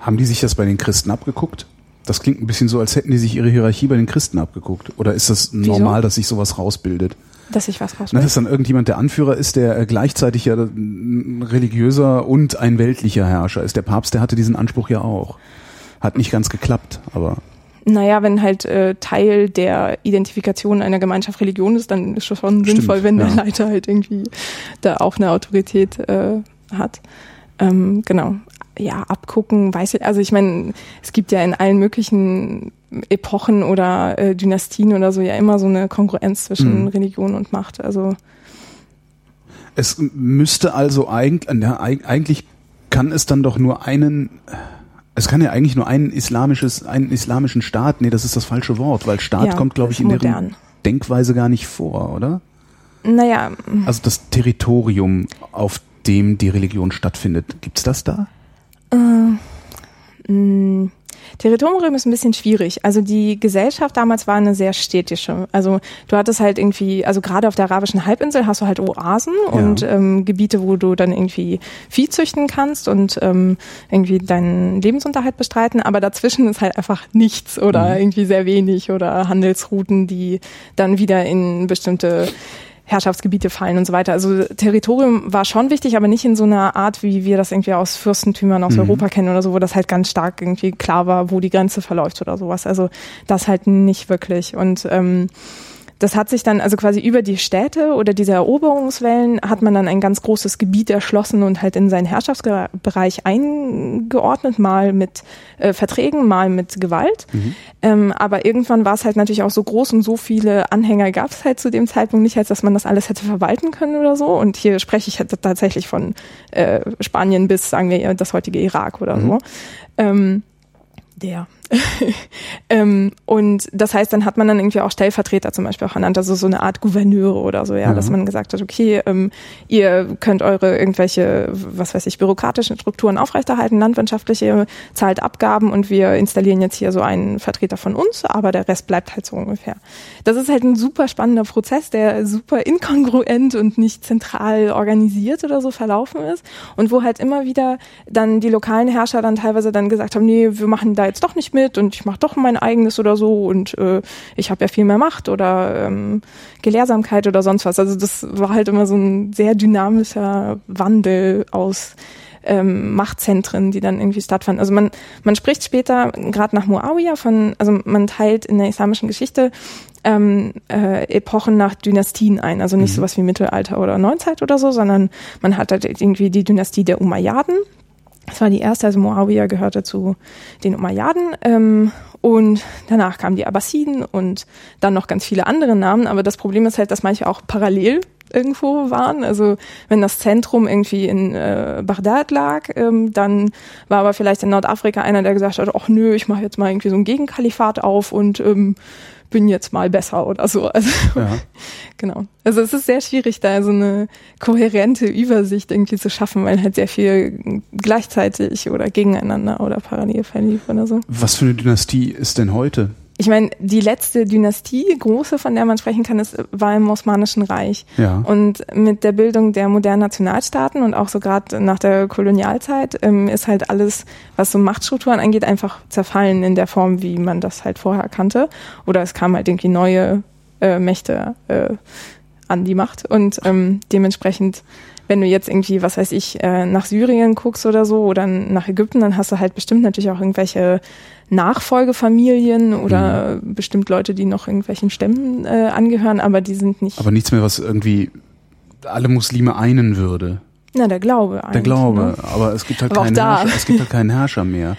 Haben die sich das bei den Christen abgeguckt? Das klingt ein bisschen so, als hätten die sich ihre Hierarchie bei den Christen abgeguckt. Oder ist das Wieso? normal, dass sich sowas rausbildet? Dass ich was Na, rausbringe. dass dann irgendjemand der Anführer ist, der äh, gleichzeitig ja ein religiöser und ein weltlicher Herrscher ist. Der Papst, der hatte diesen Anspruch ja auch. Hat nicht ganz geklappt, aber Naja, wenn halt äh, Teil der Identifikation einer Gemeinschaft Religion ist, dann ist es schon Stimmt, sinnvoll, wenn der ja. Leiter halt irgendwie da auch eine Autorität äh, hat. Ähm, genau. Ja, abgucken, weiß ich, also ich meine, es gibt ja in allen möglichen Epochen oder äh, Dynastien oder so ja immer so eine Kongruenz zwischen Mhm. Religion und Macht. Also es müsste also eigentlich, ja, eig- eigentlich kann es dann doch nur einen, es kann ja eigentlich nur einen islamisches, einen islamischen Staat, nee, das ist das falsche Wort, weil Staat Ja, kommt, glaube ich, in deren modern. Denkweise gar nicht vor, oder? naja, Also das Territorium, auf dem die Religion stattfindet, gibt's das da? Mh, Territorium ist ein bisschen schwierig. Also die Gesellschaft damals war eine sehr städtische. Also du hattest halt irgendwie, also gerade auf der arabischen Halbinsel hast du halt Oasen und ähm, Gebiete, wo du dann irgendwie Vieh züchten kannst und ähm, irgendwie deinen Lebensunterhalt bestreiten. Aber dazwischen ist halt einfach nichts oder irgendwie sehr wenig oder Handelsrouten, die dann wieder in bestimmte Herrschaftsgebiete fallen und so weiter. Also Territorium war schon wichtig, aber nicht in so einer Art, wie wir das irgendwie aus Fürstentümern aus Europa kennen oder so, wo das halt ganz stark irgendwie klar war, wo die Grenze verläuft oder sowas. Also das halt nicht wirklich. Und ähm, das hat sich dann, also quasi über die Städte oder diese Eroberungswellen hat man dann ein ganz großes Gebiet erschlossen und halt in seinen Herrschaftsbereich eingeordnet, mal mit äh, Verträgen, mal mit Gewalt. Ähm, aber irgendwann war es halt natürlich auch so groß und so viele Anhänger gab es halt zu dem Zeitpunkt nicht, als dass man das alles hätte verwalten können oder so. Und hier spreche ich halt tatsächlich von äh, Spanien bis, sagen wir, das heutige Irak oder so. Ähm, der. ähm, und das heißt, dann hat man dann irgendwie auch Stellvertreter zum Beispiel auch ernannt, also so eine Art Gouverneure oder so, ja, dass man gesagt hat, okay, ähm, ihr könnt eure irgendwelche, was weiß ich, bürokratischen Strukturen aufrechterhalten, landwirtschaftliche, zahlt Abgaben und wir installieren jetzt hier so einen Vertreter von uns, aber der Rest bleibt halt so ungefähr. Das ist halt ein super spannender Prozess, der super inkongruent und nicht zentral organisiert oder so verlaufen ist und wo halt immer wieder dann die lokalen Herrscher dann teilweise dann gesagt haben, nee, wir machen da jetzt doch nicht mit und ich mache doch mein eigenes oder so und äh, ich habe ja viel mehr Macht oder ähm, Gelehrsamkeit oder sonst was. Also das war halt immer so ein sehr dynamischer Wandel aus ähm, Machtzentren, die dann irgendwie stattfanden. Also man, man spricht später, gerade nach Muawiyah, von, also man teilt in der islamischen Geschichte ähm, äh, Epochen nach Dynastien ein. Also nicht sowas wie Mittelalter oder Neuzeit oder so, sondern man hat halt irgendwie die Dynastie der Umayyaden. Das war die erste, also Muawiyah gehörte zu den Umayyaden. Ähm, und danach kamen die Abbasiden und dann noch ganz viele andere Namen. Aber das Problem ist halt, dass manche auch parallel irgendwo waren. Also wenn das Zentrum irgendwie in äh, Bagdad lag, ähm, dann war aber vielleicht in Nordafrika einer, der gesagt hat, ach nö, ich mache jetzt mal irgendwie so ein Gegenkalifat auf und ähm, bin jetzt mal besser oder so. Also Ja. genau. Also es ist sehr schwierig, da so eine kohärente Übersicht irgendwie zu schaffen, weil halt sehr viel gleichzeitig oder gegeneinander oder parallel verlief oder so. Was für eine Dynastie ist denn heute? Ich meine, die letzte Dynastie, große, von der man sprechen kann, ist, war im Osmanischen Reich. Ja. Und mit der Bildung der modernen Nationalstaaten und auch so gerade nach der Kolonialzeit ähm, ist halt alles, was so Machtstrukturen angeht, einfach zerfallen in der Form, wie man das halt vorher kannte. Oder es kamen halt irgendwie neue äh, Mächte äh, an die Macht. Und ähm, dementsprechend, wenn du jetzt irgendwie, was weiß ich, äh, nach Syrien guckst oder so oder nach Ägypten, dann hast du halt bestimmt natürlich auch irgendwelche Nachfolgefamilien oder bestimmt Leute, die noch irgendwelchen Stämmen äh, angehören, aber die sind nicht, Aber nichts mehr, was irgendwie alle Muslime einen würde. na, der Glaube eigentlich. Der Glaube. Ne? Aber es gibt halt Aber keinen. Herrscher, es gibt halt keinen Herrscher mehr.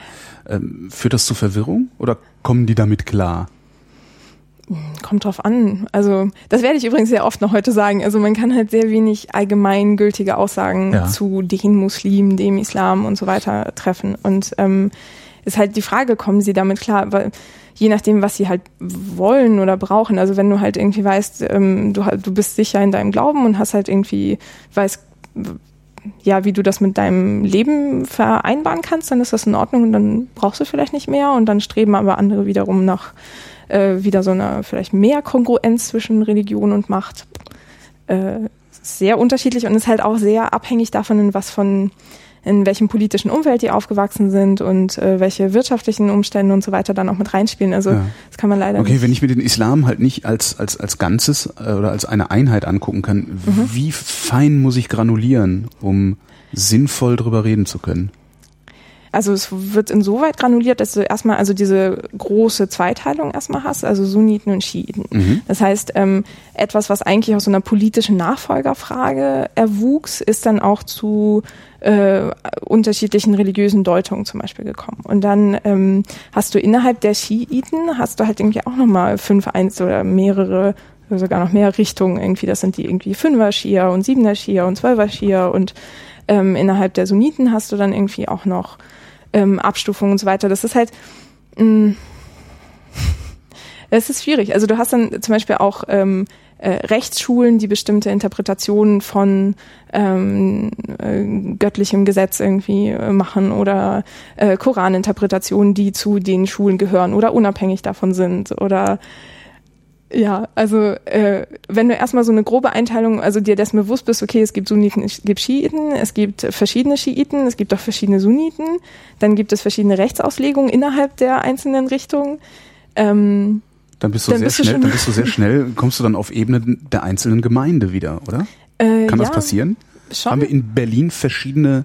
Ähm, führt das zu Verwirrung oder kommen die damit klar? Kommt drauf an. Also das werde ich übrigens sehr oft noch heute sagen. Also man kann halt sehr wenig allgemeingültige Aussagen Ja. zu den Muslimen, dem Islam und so weiter treffen. Und ähm, ist halt die Frage, kommen sie damit klar? Weil je nachdem, was sie halt wollen oder brauchen. Also wenn du halt irgendwie weißt, ähm, du, du bist sicher in deinem Glauben und hast halt irgendwie, weißt, ja, wie du das mit deinem Leben vereinbaren kannst, dann ist das in Ordnung und dann brauchst du vielleicht nicht mehr und dann streben aber andere wiederum nach äh, wieder so einer vielleicht mehr Kongruenz zwischen Religion und Macht. Äh, sehr unterschiedlich und ist halt auch sehr abhängig davon, in was von in welchem politischen Umfeld die aufgewachsen sind und äh, welche wirtschaftlichen Umstände und so weiter dann auch mit reinspielen. Also Ja. das kann man leider Okay, nicht. wenn ich mir den Islam halt nicht als, als, als Ganzes äh, oder als eine Einheit angucken kann, Mhm. wie fein muss ich granulieren, um sinnvoll drüber reden zu können? Also es wird insoweit granuliert, dass du erstmal also diese große Zweiteilung erstmal hast, also Sunniten und Schiiten. Mhm. Das heißt, ähm, etwas, was eigentlich aus so einer politischen Nachfolgerfrage erwuchs, ist dann auch zu äh, unterschiedlichen religiösen Deutungen zum Beispiel gekommen. Und dann ähm, hast du innerhalb der Schiiten, hast du halt irgendwie auch nochmal fünf, eins oder mehrere sogar noch mehr Richtungen irgendwie. Das sind die irgendwie Fünfer Schia und Siebener Schia und Zwölfer Schia und ähm, innerhalb der Sunniten hast du dann irgendwie auch noch ähm, Abstufungen und so weiter. Das ist halt, mh, es ist schwierig. Also du hast dann zum Beispiel auch ähm, äh, Rechtsschulen, die bestimmte Interpretationen von ähm, äh, göttlichem Gesetz irgendwie äh, machen oder äh, Koraninterpretationen, die zu den Schulen gehören oder unabhängig davon sind oder ja, also äh, wenn du erstmal so eine grobe Einteilung, also dir dessen bewusst bist, okay, es gibt Sunniten, es gibt Schiiten, es gibt verschiedene Schiiten, es gibt auch verschiedene Sunniten, dann gibt es verschiedene Rechtsauslegungen innerhalb der einzelnen Richtungen. Ähm, Dann bist du Dann sehr bist du schnell, schon- dann bist du sehr schnell, kommst du dann auf Ebene der einzelnen Gemeinde wieder, oder? äh, Kann das ja, passieren? Schon. Haben wir in Berlin verschiedene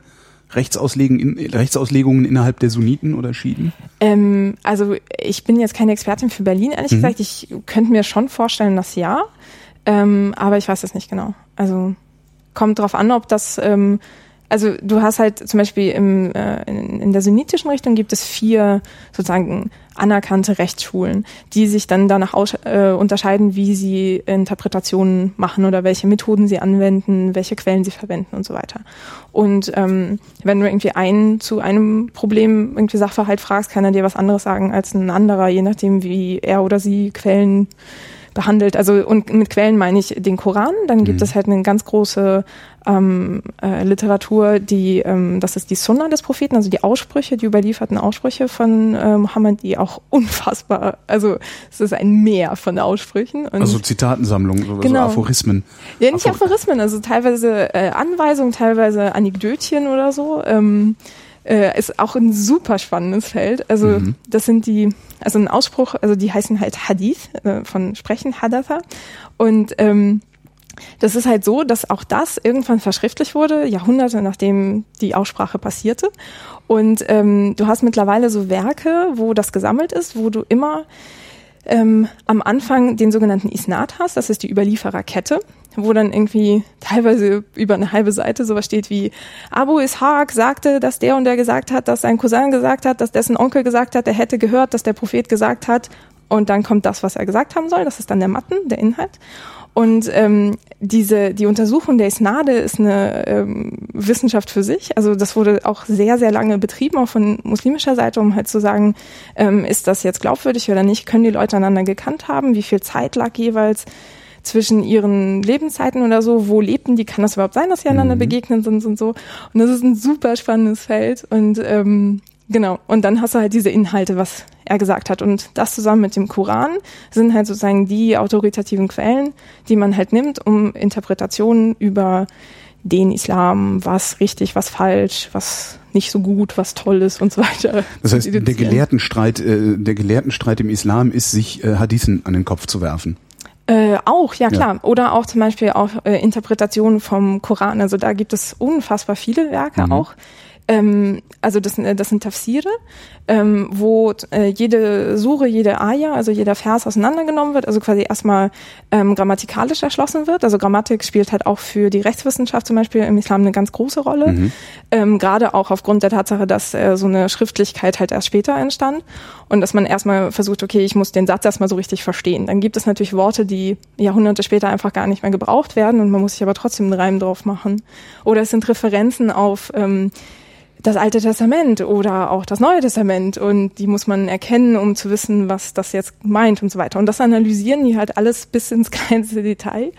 Rechtsauslegungen, in, Rechtsauslegungen innerhalb der Sunniten oder Schiiten? Ähm, also ich bin jetzt keine Expertin für Berlin, ehrlich Mhm. gesagt. Ich könnte mir schon vorstellen, dass ja, ähm, aber ich weiß es nicht genau. Also kommt drauf an, ob das, ähm, also du hast halt zum Beispiel im, äh, in, in der sunnitischen Richtung gibt es vier sozusagen anerkannte Rechtsschulen, die sich dann danach aus, äh, unterscheiden, wie sie Interpretationen machen oder welche Methoden sie anwenden, welche Quellen sie verwenden und so weiter. Und ähm, wenn du irgendwie einen zu einem Problem irgendwie Sachverhalt fragst, kann er dir was anderes sagen als ein anderer, je nachdem, wie er oder sie Quellen behandelt. Also und mit Quellen meine ich den Koran. Dann gibt Mhm. es halt eine ganz große ähm, äh, Literatur, die ähm, das ist die Sunna des Propheten, also die Aussprüche, die überlieferten Aussprüche von äh, Mohammed, die auch unfassbar, also es ist ein Meer von Aussprüchen. Und Also Zitatensammlungen, so, Genau. so Aphorismen. ja, nicht Aphor- Aphorismen, also teilweise äh, Anweisungen, teilweise Anekdötchen oder so. Ähm, äh, ist auch ein super spannendes Feld. Also Mhm. das sind die, also ein Ausspruch, also die heißen halt Hadith, äh, von Sprechen, Hadatha. Und ähm, das ist halt so, dass auch das irgendwann verschriftlich wurde, Jahrhunderte nachdem die Aussprache passierte. Und ähm, du hast mittlerweile so Werke, wo das gesammelt ist, wo du immer ähm, am Anfang den sogenannten Isnad hast, das ist die Überliefererkette, wo dann irgendwie teilweise über eine halbe Seite sowas steht wie Abu Ishaq sagte, dass der und der gesagt hat, dass sein Cousin gesagt hat, dass dessen Onkel gesagt hat, er hätte gehört, dass der Prophet gesagt hat und dann kommt das, was er gesagt haben soll, das ist dann der Matten, der Inhalt. Und ähm, diese die Untersuchung der Isnade ist eine ähm, Wissenschaft für sich. Also das wurde auch sehr sehr lange betrieben, auch von muslimischer Seite, um halt zu sagen, ähm, ist das jetzt glaubwürdig oder nicht? Können die Leute einander gekannt haben? Wie viel Zeit lag jeweils zwischen ihren Lebenszeiten oder so? Wo lebten die? Kann das überhaupt sein, dass sie einander Mhm. begegnet sind und so? Und das ist ein super spannendes Feld und ähm, Genau. Und dann hast du halt diese Inhalte, was er gesagt hat. Und das zusammen mit dem Koran sind halt sozusagen die autoritativen Quellen, die man halt nimmt, um Interpretationen über den Islam, was richtig, was falsch, was nicht so gut, was toll ist und so weiter. Das heißt, der. Gelehrtenstreit, äh, der Gelehrtenstreit im Islam ist, sich äh, Hadithen an den Kopf zu werfen. Äh, auch, ja klar. Oder auch zum Beispiel auch äh, Interpretationen vom Koran. Also da gibt es unfassbar viele Werke Mhm. auch. Ähm, also das, äh, das sind Tafsire, ähm, wo äh, jede Sure, jede Aya, also jeder Vers auseinandergenommen wird, also quasi erstmal ähm, grammatikalisch erschlossen wird. Also Grammatik spielt halt auch für die Rechtswissenschaft zum Beispiel im Islam eine ganz große Rolle. Mhm. Ähm, Gerade auch aufgrund der Tatsache, dass äh, so eine Schriftlichkeit halt erst später entstand und dass man erstmal versucht, okay, ich muss den Satz erstmal so richtig verstehen. Dann gibt es natürlich Worte, die Jahrhunderte später einfach gar nicht mehr gebraucht werden und man muss sich aber trotzdem einen Reim drauf machen. Oder es sind Referenzen auf ähm, das Alte Testament oder auch das Neue Testament und die muss man erkennen, um zu wissen, was das jetzt meint und so weiter. Und das analysieren die halt alles bis ins kleinste Detail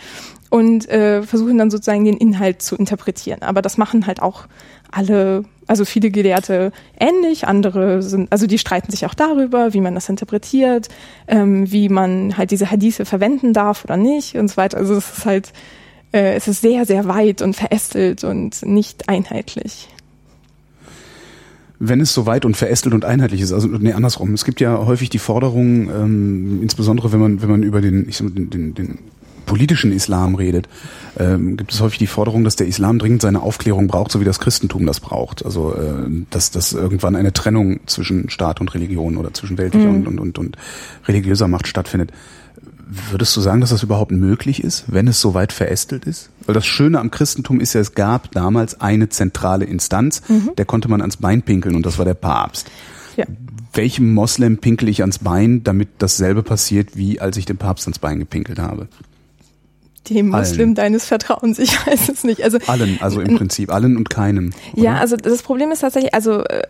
und äh, versuchen dann sozusagen den Inhalt zu interpretieren. Aber das machen halt auch alle, also viele Gelehrte ähnlich, andere sind, also die streiten sich auch darüber, wie man das interpretiert, ähm, wie man halt diese Hadithe verwenden darf oder nicht und so weiter. Also es ist halt, äh, es ist sehr, sehr weit und verästelt und nicht einheitlich wenn es so weit und verästelt und einheitlich ist, also nee, andersrum. Es gibt ja häufig die Forderung, ähm, insbesondere wenn man wenn man über den, ich sag, den, den, den politischen Islam redet, ähm, gibt es häufig die Forderung, dass der Islam dringend seine Aufklärung braucht, so wie das Christentum das braucht. Also äh, dass, dass irgendwann eine Trennung zwischen Staat und Religion oder zwischen weltlicher mhm. und, und, und, und religiöser Macht stattfindet. Würdest du sagen, dass das überhaupt möglich ist, wenn es so weit verästelt ist? Weil das Schöne am Christentum ist ja, es gab damals eine zentrale Instanz, mhm. der konnte man ans Bein pinkeln und das war der Papst. Ja. Welchem Moslem pinkel ich ans Bein, damit dasselbe passiert, wie als ich dem Papst ans Bein gepinkelt habe? Dem Muslim deines Vertrauens. Ich weiß es nicht. Also allen, also im Prinzip allen und keinem. Oder? Ja, also das Problem ist tatsächlich, also äh,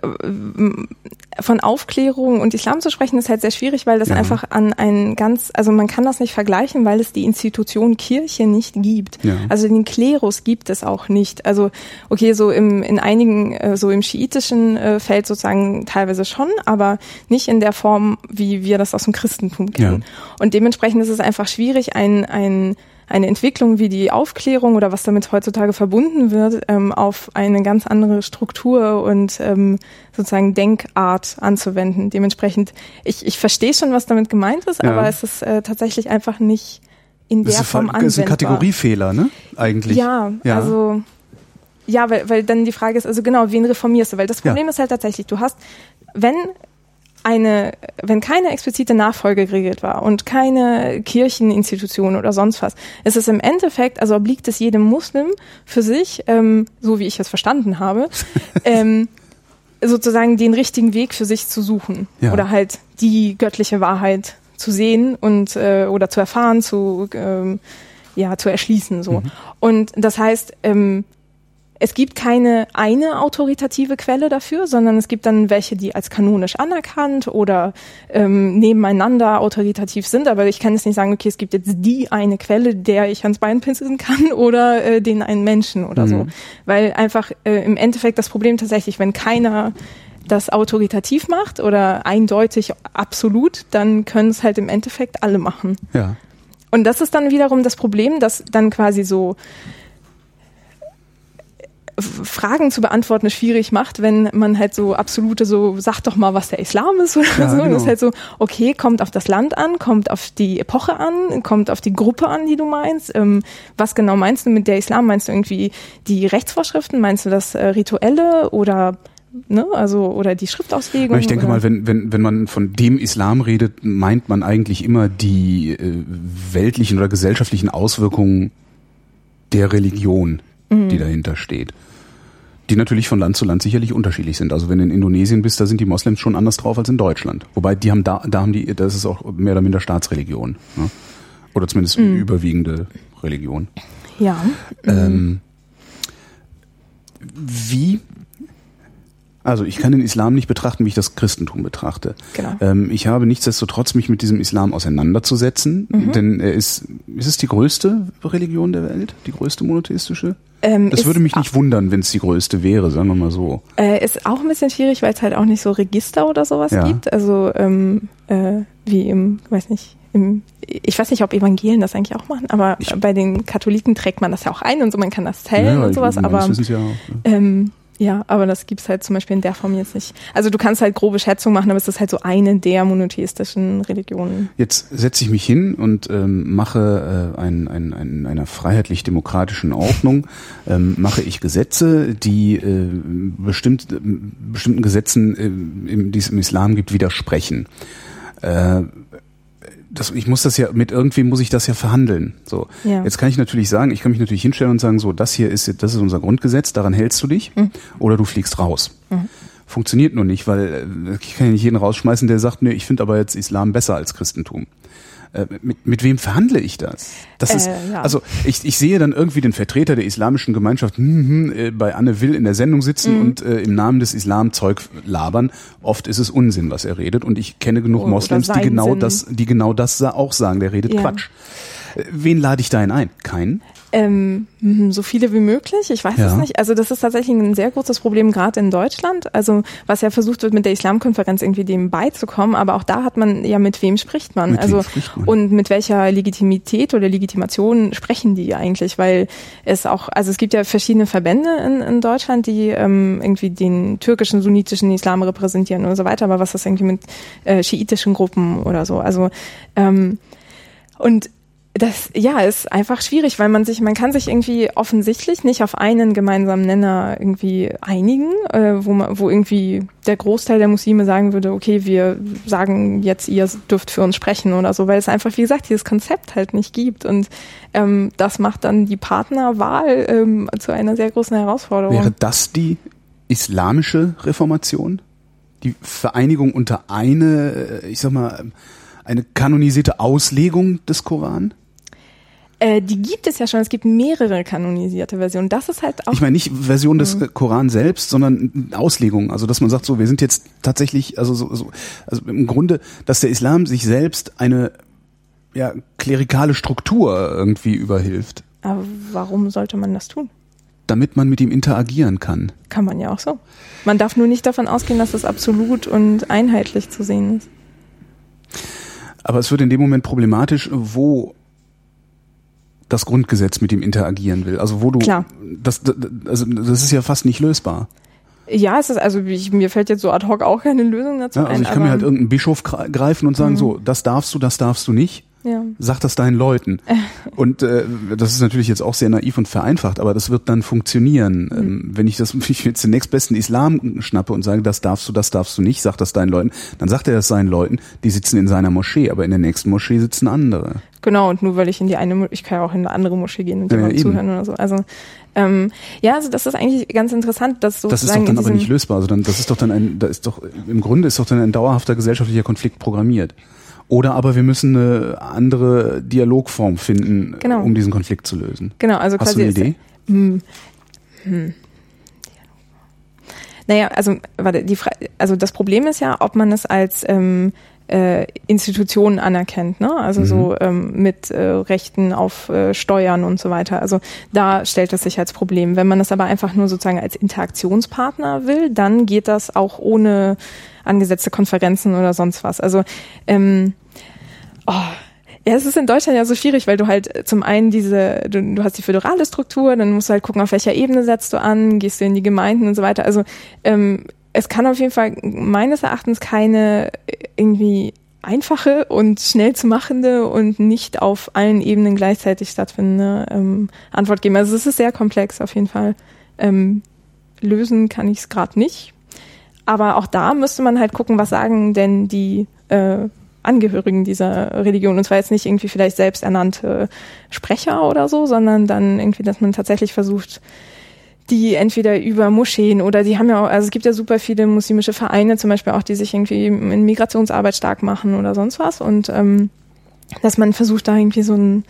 von Aufklärung und Islam zu sprechen ist halt sehr schwierig, weil das ja. einfach an ein ganz, also man kann das nicht vergleichen, weil es die Institution Kirche nicht gibt. Ja. Also den Klerus gibt es auch nicht. Also okay, so im in einigen äh, so im schiitischen äh, Feld sozusagen teilweise schon, aber nicht in der Form, wie wir das aus dem Christentum kennen. Ja. Und dementsprechend ist es einfach schwierig, ein ein eine Entwicklung wie die Aufklärung oder was damit heutzutage verbunden wird, ähm, auf eine ganz andere Struktur und ähm, sozusagen Denkart anzuwenden. Dementsprechend, ich, ich verstehe schon, was damit gemeint ist, ja. aber es ist äh, tatsächlich einfach nicht in der Form anwendbar. Das ist ein Kategoriefehler, ne? Eigentlich. Ja, ja. also ja, weil, weil dann die Frage ist, also genau, wen reformierst du? Weil das Problem ja. ist halt tatsächlich, du hast, wenn eine, wenn keine explizite Nachfolge geregelt war und keine Kircheninstitution oder sonst was, ist es im Endeffekt, also obliegt es jedem Muslim für sich, ähm, so wie ich es verstanden habe, ähm, sozusagen den richtigen Weg für sich zu suchen ja. oder halt die göttliche Wahrheit zu sehen und äh, oder zu erfahren, zu ähm, ja zu erschließen so. Mhm. Und das heißt, ähm, es gibt keine eine autoritative Quelle dafür, sondern es gibt dann welche, die als kanonisch anerkannt oder ähm, nebeneinander autoritativ sind. Aber ich kann jetzt nicht sagen, okay, es gibt jetzt die eine Quelle, der ich ans Bein pinseln kann oder äh, den einen Menschen oder mhm. so. Weil einfach äh, im Endeffekt das Problem tatsächlich, wenn keiner das autoritativ macht oder eindeutig absolut, dann können es halt im Endeffekt alle machen. Ja. Und das ist dann wiederum das Problem, dass dann quasi so Fragen zu beantworten schwierig macht, wenn man halt so absolute so, sag doch mal, was der Islam ist oder ja, so. Genau. Das ist halt so, okay, kommt auf das Land an, kommt auf die Epoche an, kommt auf die Gruppe an, die du meinst. Ähm, was genau meinst du mit der Islam? Meinst du irgendwie die Rechtsvorschriften? Meinst du das äh, Rituelle oder Ne, also oder die Schriftauslegung. Ich denke oder? mal, wenn, wenn, wenn man von dem Islam redet, meint man eigentlich immer die äh, weltlichen oder gesellschaftlichen Auswirkungen der Religion, mhm. die dahinter steht die natürlich von Land zu Land sicherlich unterschiedlich sind. Also wenn du in Indonesien bist, da sind die Moslems schon anders drauf als in Deutschland. Wobei die haben da, da haben die, das ist auch mehr oder minder Staatsreligion. Ne? Oder zumindest mhm. überwiegende Religion. Ja. Ähm, wie also ich kann den Islam nicht betrachten, wie ich das Christentum betrachte. Genau. Ähm, ich habe nichtsdestotrotz mich mit diesem Islam auseinanderzusetzen, mhm. denn er ist, ist es die größte Religion der Welt, die größte monotheistische? Ähm, das würde mich nicht wundern, wenn es die größte wäre, sagen wir mal so. Äh, ist auch ein bisschen schwierig, weil es halt auch nicht so Register oder sowas ja. gibt. Also ähm, äh, wie im, weiß nicht, im, ich weiß nicht, ob Evangelien das eigentlich auch machen, aber ich bei den Katholiken trägt man das ja auch ein und so, man kann das zählen ja, und sowas. Ich, aber ja auch, ähm, Ja, aber das gibt's halt zum Beispiel in der Form jetzt nicht. Also du kannst halt grobe Schätzungen machen, aber es ist halt so eine der monotheistischen Religionen. Jetzt setze ich mich hin und ähm, mache äh, ein, ein, ein, einer freiheitlich-demokratischen Ordnung, ähm, mache ich Gesetze, die äh, bestimmt, äh, bestimmten Gesetzen, äh, im, die es im Islam gibt, widersprechen. Äh, das, ich muss das ja mit irgendwem muss ich das ja verhandeln. So, Ja. jetzt kann ich natürlich sagen, ich kann mich natürlich hinstellen und sagen, so, das hier ist das ist unser Grundgesetz, daran hältst du dich, Mhm. oder du fliegst raus. Funktioniert nur nicht, weil äh, ich kann ja nicht jeden rausschmeißen, der sagt, nee, ich finde aber jetzt Islam besser als Christentum. Äh, mit, mit wem verhandle ich das? Das ist, Äh, ja. also ich, ich sehe dann irgendwie den Vertreter der islamischen Gemeinschaft hm, hm, äh, bei Anne Will in der Sendung sitzen Mhm. und äh, im Namen des Islam Zeug labern. Oft ist es Unsinn, was er redet. Und ich kenne genug Oder Moslems, die genau Sinn. das, die genau das auch sagen. Der redet Ja. Quatsch. Wen lade ich dahin ein? Keinen? Ähm, mhm, so viele wie möglich, ich weiß Ja. es nicht. Also das ist tatsächlich ein sehr großes Problem, gerade in Deutschland. Also was ja versucht wird, mit der Islamkonferenz irgendwie dem beizukommen, aber auch da hat man ja, mit wem spricht man? Mit also spricht man? und mit welcher Legitimität oder Legitimation sprechen die eigentlich? Weil es auch, also es gibt ja verschiedene Verbände in, in Deutschland, die ähm, irgendwie den türkischen, sunnitischen Islam repräsentieren und so weiter, aber was ist irgendwie mit äh, schiitischen Gruppen oder so? Also ähm, und das, ja, ist einfach schwierig, weil man sich, man kann sich irgendwie offensichtlich nicht auf einen gemeinsamen Nenner irgendwie einigen, äh, wo man, wo irgendwie der Großteil der Muslime sagen würde, okay, wir sagen jetzt, ihr dürft für uns sprechen oder so, weil es einfach, wie gesagt, dieses Konzept halt nicht gibt und ähm, das macht dann die Partnerwahl ähm, zu einer sehr großen Herausforderung. Wäre das die islamische Reformation? Die Vereinigung unter eine, äh, ich sag mal, ähm, eine kanonisierte Auslegung des Koran? Äh, die gibt es ja schon, es gibt mehrere kanonisierte Versionen. Das ist halt auch Ich meine nicht Version des Mhm. Koran selbst, sondern Auslegung. Also dass man sagt, so wir sind jetzt tatsächlich, also so, so also im Grunde, dass der Islam sich selbst eine ja klerikale Struktur irgendwie überhilft, Aber warum sollte man das tun? damit man mit ihm interagieren kann. Kann man ja auch so. Man darf nur nicht davon ausgehen, dass es absolut und einheitlich zu sehen ist. Aber es wird in dem Moment problematisch, wo das Grundgesetz mit ihm interagieren will. Also wo du Klar. das, das also das ist ja fast nicht lösbar. Ja, es ist also ich, mir fällt jetzt so ad hoc auch keine Lösung dazu Ja, ein. also ich kann mir halt irgendeinen Bischof gre- greifen und sagen, so, das darfst du, das darfst du nicht. ja. Sag das deinen Leuten. Und äh, das ist natürlich jetzt auch sehr naiv und vereinfacht, aber das wird dann funktionieren. Ähm, wenn ich das, wenn ich jetzt den nächstbesten Islam schnappe und sage, das darfst du, das darfst du nicht, sag das deinen Leuten, dann sagt er das seinen Leuten, die sitzen in seiner Moschee, aber in der nächsten Moschee sitzen andere. Genau, und nur weil ich in die eine, ich kann ja auch in eine andere Moschee gehen und jemandem ja, zuhören oder so. Also ähm, ja, also das ist eigentlich ganz interessant, dass Das ist doch dann aber nicht lösbar. Also dann, das ist doch dann ein, da ist doch, im Grunde ist doch dann ein dauerhafter gesellschaftlicher Konflikt programmiert. Oder aber wir müssen eine andere Dialogform finden, Genau. um diesen Konflikt zu lösen. Genau, also Hast quasi du eine ist- Idee? Hm. Hm. Naja, also warte, die Fra also das Problem ist ja, ob man es als ähm, äh, Institutionen anerkennt, ne? Also so ähm, mit äh, Rechten auf äh, Steuern und so weiter. Also da stellt das sich als Problem. Wenn man das aber einfach nur sozusagen als Interaktionspartner will, dann geht das auch ohne angesetzte Konferenzen oder sonst was. Also ähm, oh, ja, es ist in Deutschland ja so schwierig, weil du halt äh, zum einen diese, du, du hast die föderale Struktur, dann musst du halt gucken, auf welcher Ebene setzt du an, gehst du in die Gemeinden und so weiter. Also ähm, es kann auf jeden Fall meines Erachtens keine äh, irgendwie einfache und schnell zu machende und nicht auf allen Ebenen gleichzeitig stattfindende ähm, Antwort geben. Also es ist sehr komplex auf jeden Fall. Ähm, lösen kann ich es gerade nicht. Aber auch da müsste man halt gucken, was sagen denn die äh, Angehörigen dieser Religion. Und zwar jetzt nicht irgendwie vielleicht selbst ernannte Sprecher oder so, sondern dann irgendwie, dass man tatsächlich versucht, die entweder über Moscheen oder die haben ja auch, also es gibt ja super viele muslimische Vereine zum Beispiel auch, die sich irgendwie in Migrationsarbeit stark machen oder sonst was. Und ähm, dass man versucht, da irgendwie so ein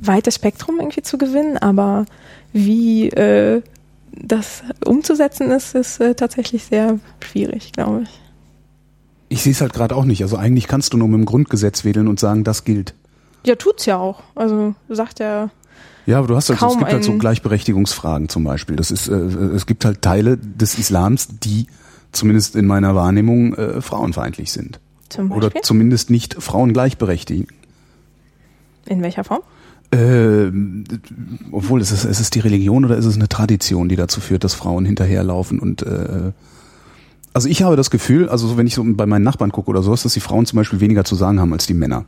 weites Spektrum irgendwie zu gewinnen, aber wie äh, das umzusetzen ist, ist äh, tatsächlich sehr schwierig, glaube ich. Ich sehe es halt gerade auch nicht. Also eigentlich kannst du nur mit dem Grundgesetz wedeln und sagen, das gilt. Ja, tut's ja auch. Also sagt er. Ja, aber du hast halt, so, es gibt halt so Gleichberechtigungsfragen zum Beispiel. Das ist, äh, es gibt halt Teile des Islams, die zumindest in meiner Wahrnehmung äh, frauenfeindlich sind. Zum Oder Beispiel? zumindest nicht Frauen gleichberechtigen. In welcher Form? Äh, obwohl, ist es, ist es die Religion oder ist es eine Tradition, die dazu führt, dass Frauen hinterherlaufen und äh, also ich habe das Gefühl, also so, wenn ich so bei meinen Nachbarn gucke oder sowas, dass die Frauen zum Beispiel weniger zu sagen haben als die Männer.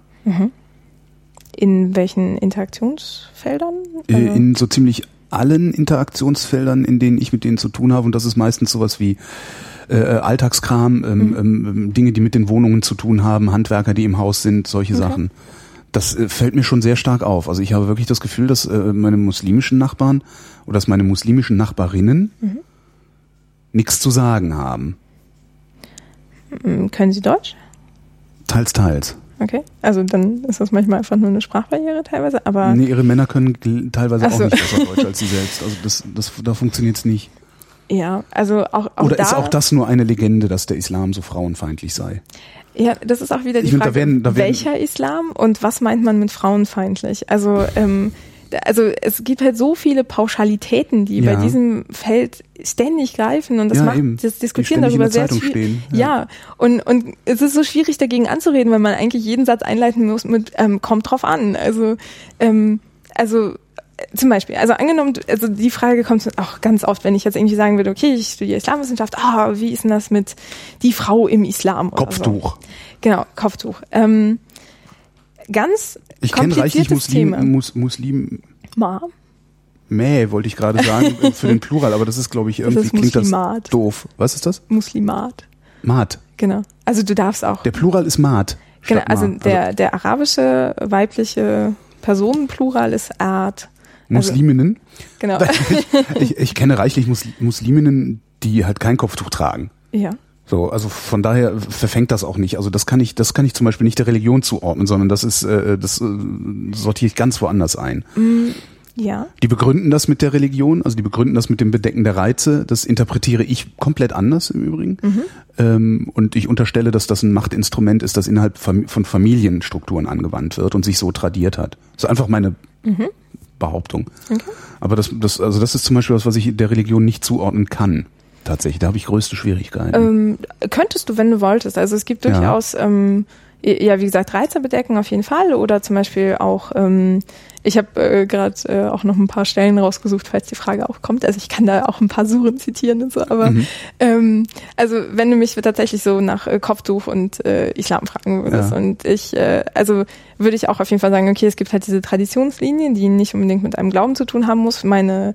In welchen Interaktionsfeldern? Äh, Also- In so ziemlich allen Interaktionsfeldern, in denen ich mit denen zu tun habe. Und das ist meistens sowas wie äh, Alltagskram, ähm, Mhm. ähm, Dinge, die mit den Wohnungen zu tun haben, Handwerker, die im Haus sind, solche Okay. Sachen. Das äh, fällt mir schon sehr stark auf. Also ich habe wirklich das Gefühl, dass äh, meine muslimischen Nachbarn oder dass meine muslimischen Nachbarinnen Mhm. nichts zu sagen haben. Mm, Können Sie Deutsch? Teils, teils. Okay. Also dann ist das manchmal einfach nur eine Sprachbarriere teilweise, aber Nee, ihre Männer können teilweise Ach auch so. nicht besser Deutsch als sie selbst. Also das, das, da funktioniert's nicht. ja, also auch, auch Oder da, ist auch das nur eine Legende, dass der Islam so frauenfeindlich sei? Ja, das ist auch wieder die Ich find, da Frage, werden- da werden- welcher Islam und was meint man mit frauenfeindlich? Also, ähm, also es gibt halt so viele Pauschalitäten, die Ja. bei diesem Feld ständig greifen und das Ja, macht eben. das Diskutieren darüber sehr Zeitung stehen. Ja. Ja. und und es ist so schwierig dagegen anzureden, weil man eigentlich jeden Satz einleiten muss mit ähm, kommt drauf an. Also ähm, also äh, zum Beispiel, also angenommen, also die Frage kommt auch ganz oft, wenn ich jetzt irgendwie sagen würde, okay, ich studiere Islamwissenschaft, ah, wie ist denn das mit die Frau im Islam? oder So. Kopftuch. Genau, Kopftuch. Ähm, ganz Ich kenne reichlich kompliziertes Muslim, Thema. Mus, Muslim, Ma. Mäh, wollte ich gerade sagen, für den Plural, aber das ist, glaube ich, irgendwie ist klingt das Muslimat. doof. Was ist das? Muslimat. Maat. Genau. Also du darfst auch. Der Plural ist Maat. genau, also Ma. der, der arabische weibliche Personenplural ist Art. also- Musliminnen. Genau. Ich, ich kenne reichlich Mus, Musliminnen, die halt kein Kopftuch tragen. ja. So, also von daher verfängt das auch nicht. Also das kann ich, das kann ich zum Beispiel nicht der Religion zuordnen, sondern das ist, äh, das äh, sortiere ich ganz woanders ein. Ja. Die begründen das mit der Religion, also die begründen das mit dem Bedecken der Reize. Das interpretiere ich komplett anders im Übrigen. Ähm, und ich unterstelle, dass das ein Machtinstrument ist, das innerhalb von Familienstrukturen angewandt wird und sich so tradiert hat. Das ist einfach meine Behauptung. Aber das, das, also das ist zum Beispiel was, was ich der Religion nicht zuordnen kann. Tatsächlich, da habe ich größte Schwierigkeiten. Ähm, könntest du, wenn du wolltest. Also es gibt Ja. durchaus, ähm, ja, wie gesagt, Reize bedecken auf jeden Fall oder zum Beispiel auch, ähm, ich habe äh, gerade äh, auch noch ein paar Stellen rausgesucht, falls die Frage auch kommt. Also ich kann da auch ein paar Suren zitieren und so, aber Mhm. ähm, also wenn du mich tatsächlich so nach äh, Kopftuch und äh, Islam fragen würdest Ja. und ich, äh, also würde ich auch auf jeden Fall sagen, okay, es gibt halt diese Traditionslinien, die nicht unbedingt mit einem Glauben zu tun haben muss. Meine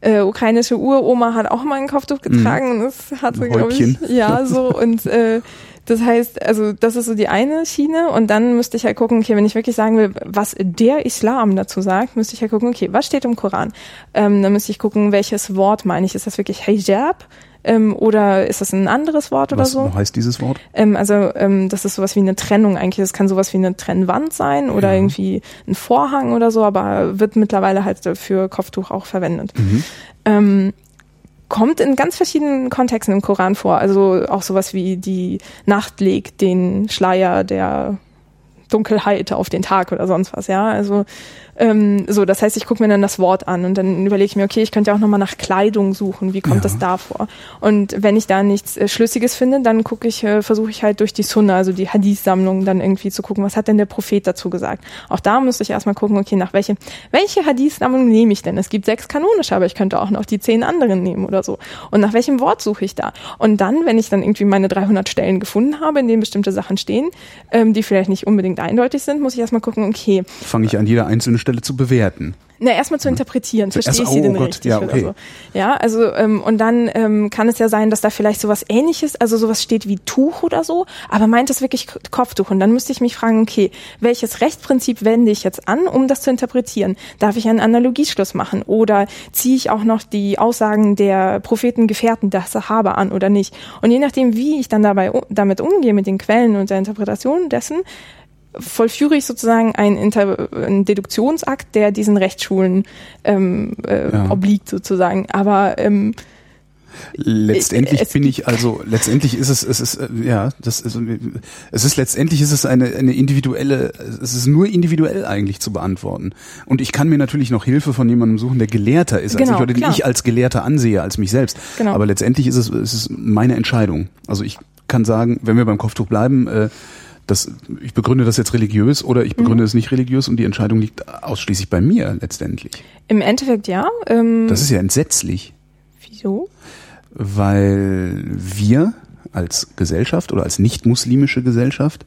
äh, ukrainische Uroma hat auch mal ein Kopftuch getragen und es hatte, glaube ich, ja, so. Und äh, das heißt, also das ist so die eine Schiene. Und dann müsste ich halt gucken, okay, wenn ich wirklich sagen will, was der Islam dazu sagt, müsste ich halt gucken, okay, was steht im Koran? Ähm, dann müsste ich gucken, welches Wort meine ich. Ist das wirklich Hijab ähm, oder ist das ein anderes Wort oder was so? heißt dieses Wort? Ähm, also ähm, das ist sowas wie eine Trennung eigentlich. Das kann sowas wie eine Trennwand sein oder Ja. irgendwie ein Vorhang oder so, aber wird mittlerweile halt für Kopftuch auch verwendet. Mhm. Ähm, kommt in ganz verschiedenen Kontexten im Koran vor. Also auch sowas wie die Nacht legt den Schleier der Dunkelheit auf den Tag oder sonst was, ja. Also ähm, so, das heißt, ich gucke mir dann das Wort an und dann überlege ich mir, okay, ich könnte ja auch nochmal nach Kleidung suchen, wie kommt Ja. das da vor? Und wenn ich da nichts äh, Schlüssiges finde, dann gucke ich, äh, versuche ich halt durch die Sunna, also die Hadith-Sammlung, dann irgendwie zu gucken, was hat denn der Prophet dazu gesagt? Auch da müsste ich erstmal gucken, okay, nach welche, welche Hadith-Sammlung nehme ich denn? Es gibt sechs kanonische, aber ich könnte auch noch die zehn anderen nehmen oder so. Und nach welchem Wort suche ich da? Und dann, wenn ich dann irgendwie meine 300 Stellen gefunden habe, in denen bestimmte Sachen stehen, ähm, die vielleicht nicht unbedingt eindeutig sind, muss ich erstmal gucken, okay, Fange ich an, jede einzelne Stelle zu bewerten. na, erstmal zu interpretieren, verstehe ich sie oh denn Gott, richtig ja, oder okay. so. Ja, also ähm, und dann ähm, kann es ja sein, dass da vielleicht sowas ähnliches, also sowas steht wie Tuch oder so, aber meint es wirklich Kopftuch? Und dann müsste ich mich fragen, okay, welches Rechtsprinzip wende ich jetzt an, um das zu interpretieren? Darf ich einen Analogieschluss machen oder ziehe ich auch noch die Aussagen der Prophetengefährten der Sahaba an oder nicht? Und je nachdem, wie ich dann dabei damit umgehe mit den Quellen und der Interpretation dessen, vollführe ich sozusagen einen, Inter einen Deduktionsakt, der diesen Rechtsschulen ähm, äh, Ja. obliegt sozusagen. Aber ähm, Letztendlich bin ich also letztendlich ist es es ist äh, ja das ist es ist letztendlich ist es eine eine individuelle es ist nur individuell eigentlich zu beantworten und ich kann mir natürlich noch Hilfe von jemandem suchen der gelehrter ist als Genau, ich oder den ich als Gelehrter ansehe als mich selbst Genau. aber letztendlich ist es es ist meine Entscheidung also ich kann sagen wenn wir beim Kopftuch bleiben äh, das, ich begründe das jetzt religiös oder ich begründe Mhm. es nicht religiös und die Entscheidung liegt ausschließlich bei mir letztendlich. Im Endeffekt ja. Ähm, Das ist ja entsetzlich, wieso? weil wir als Gesellschaft oder als nicht-muslimische Gesellschaft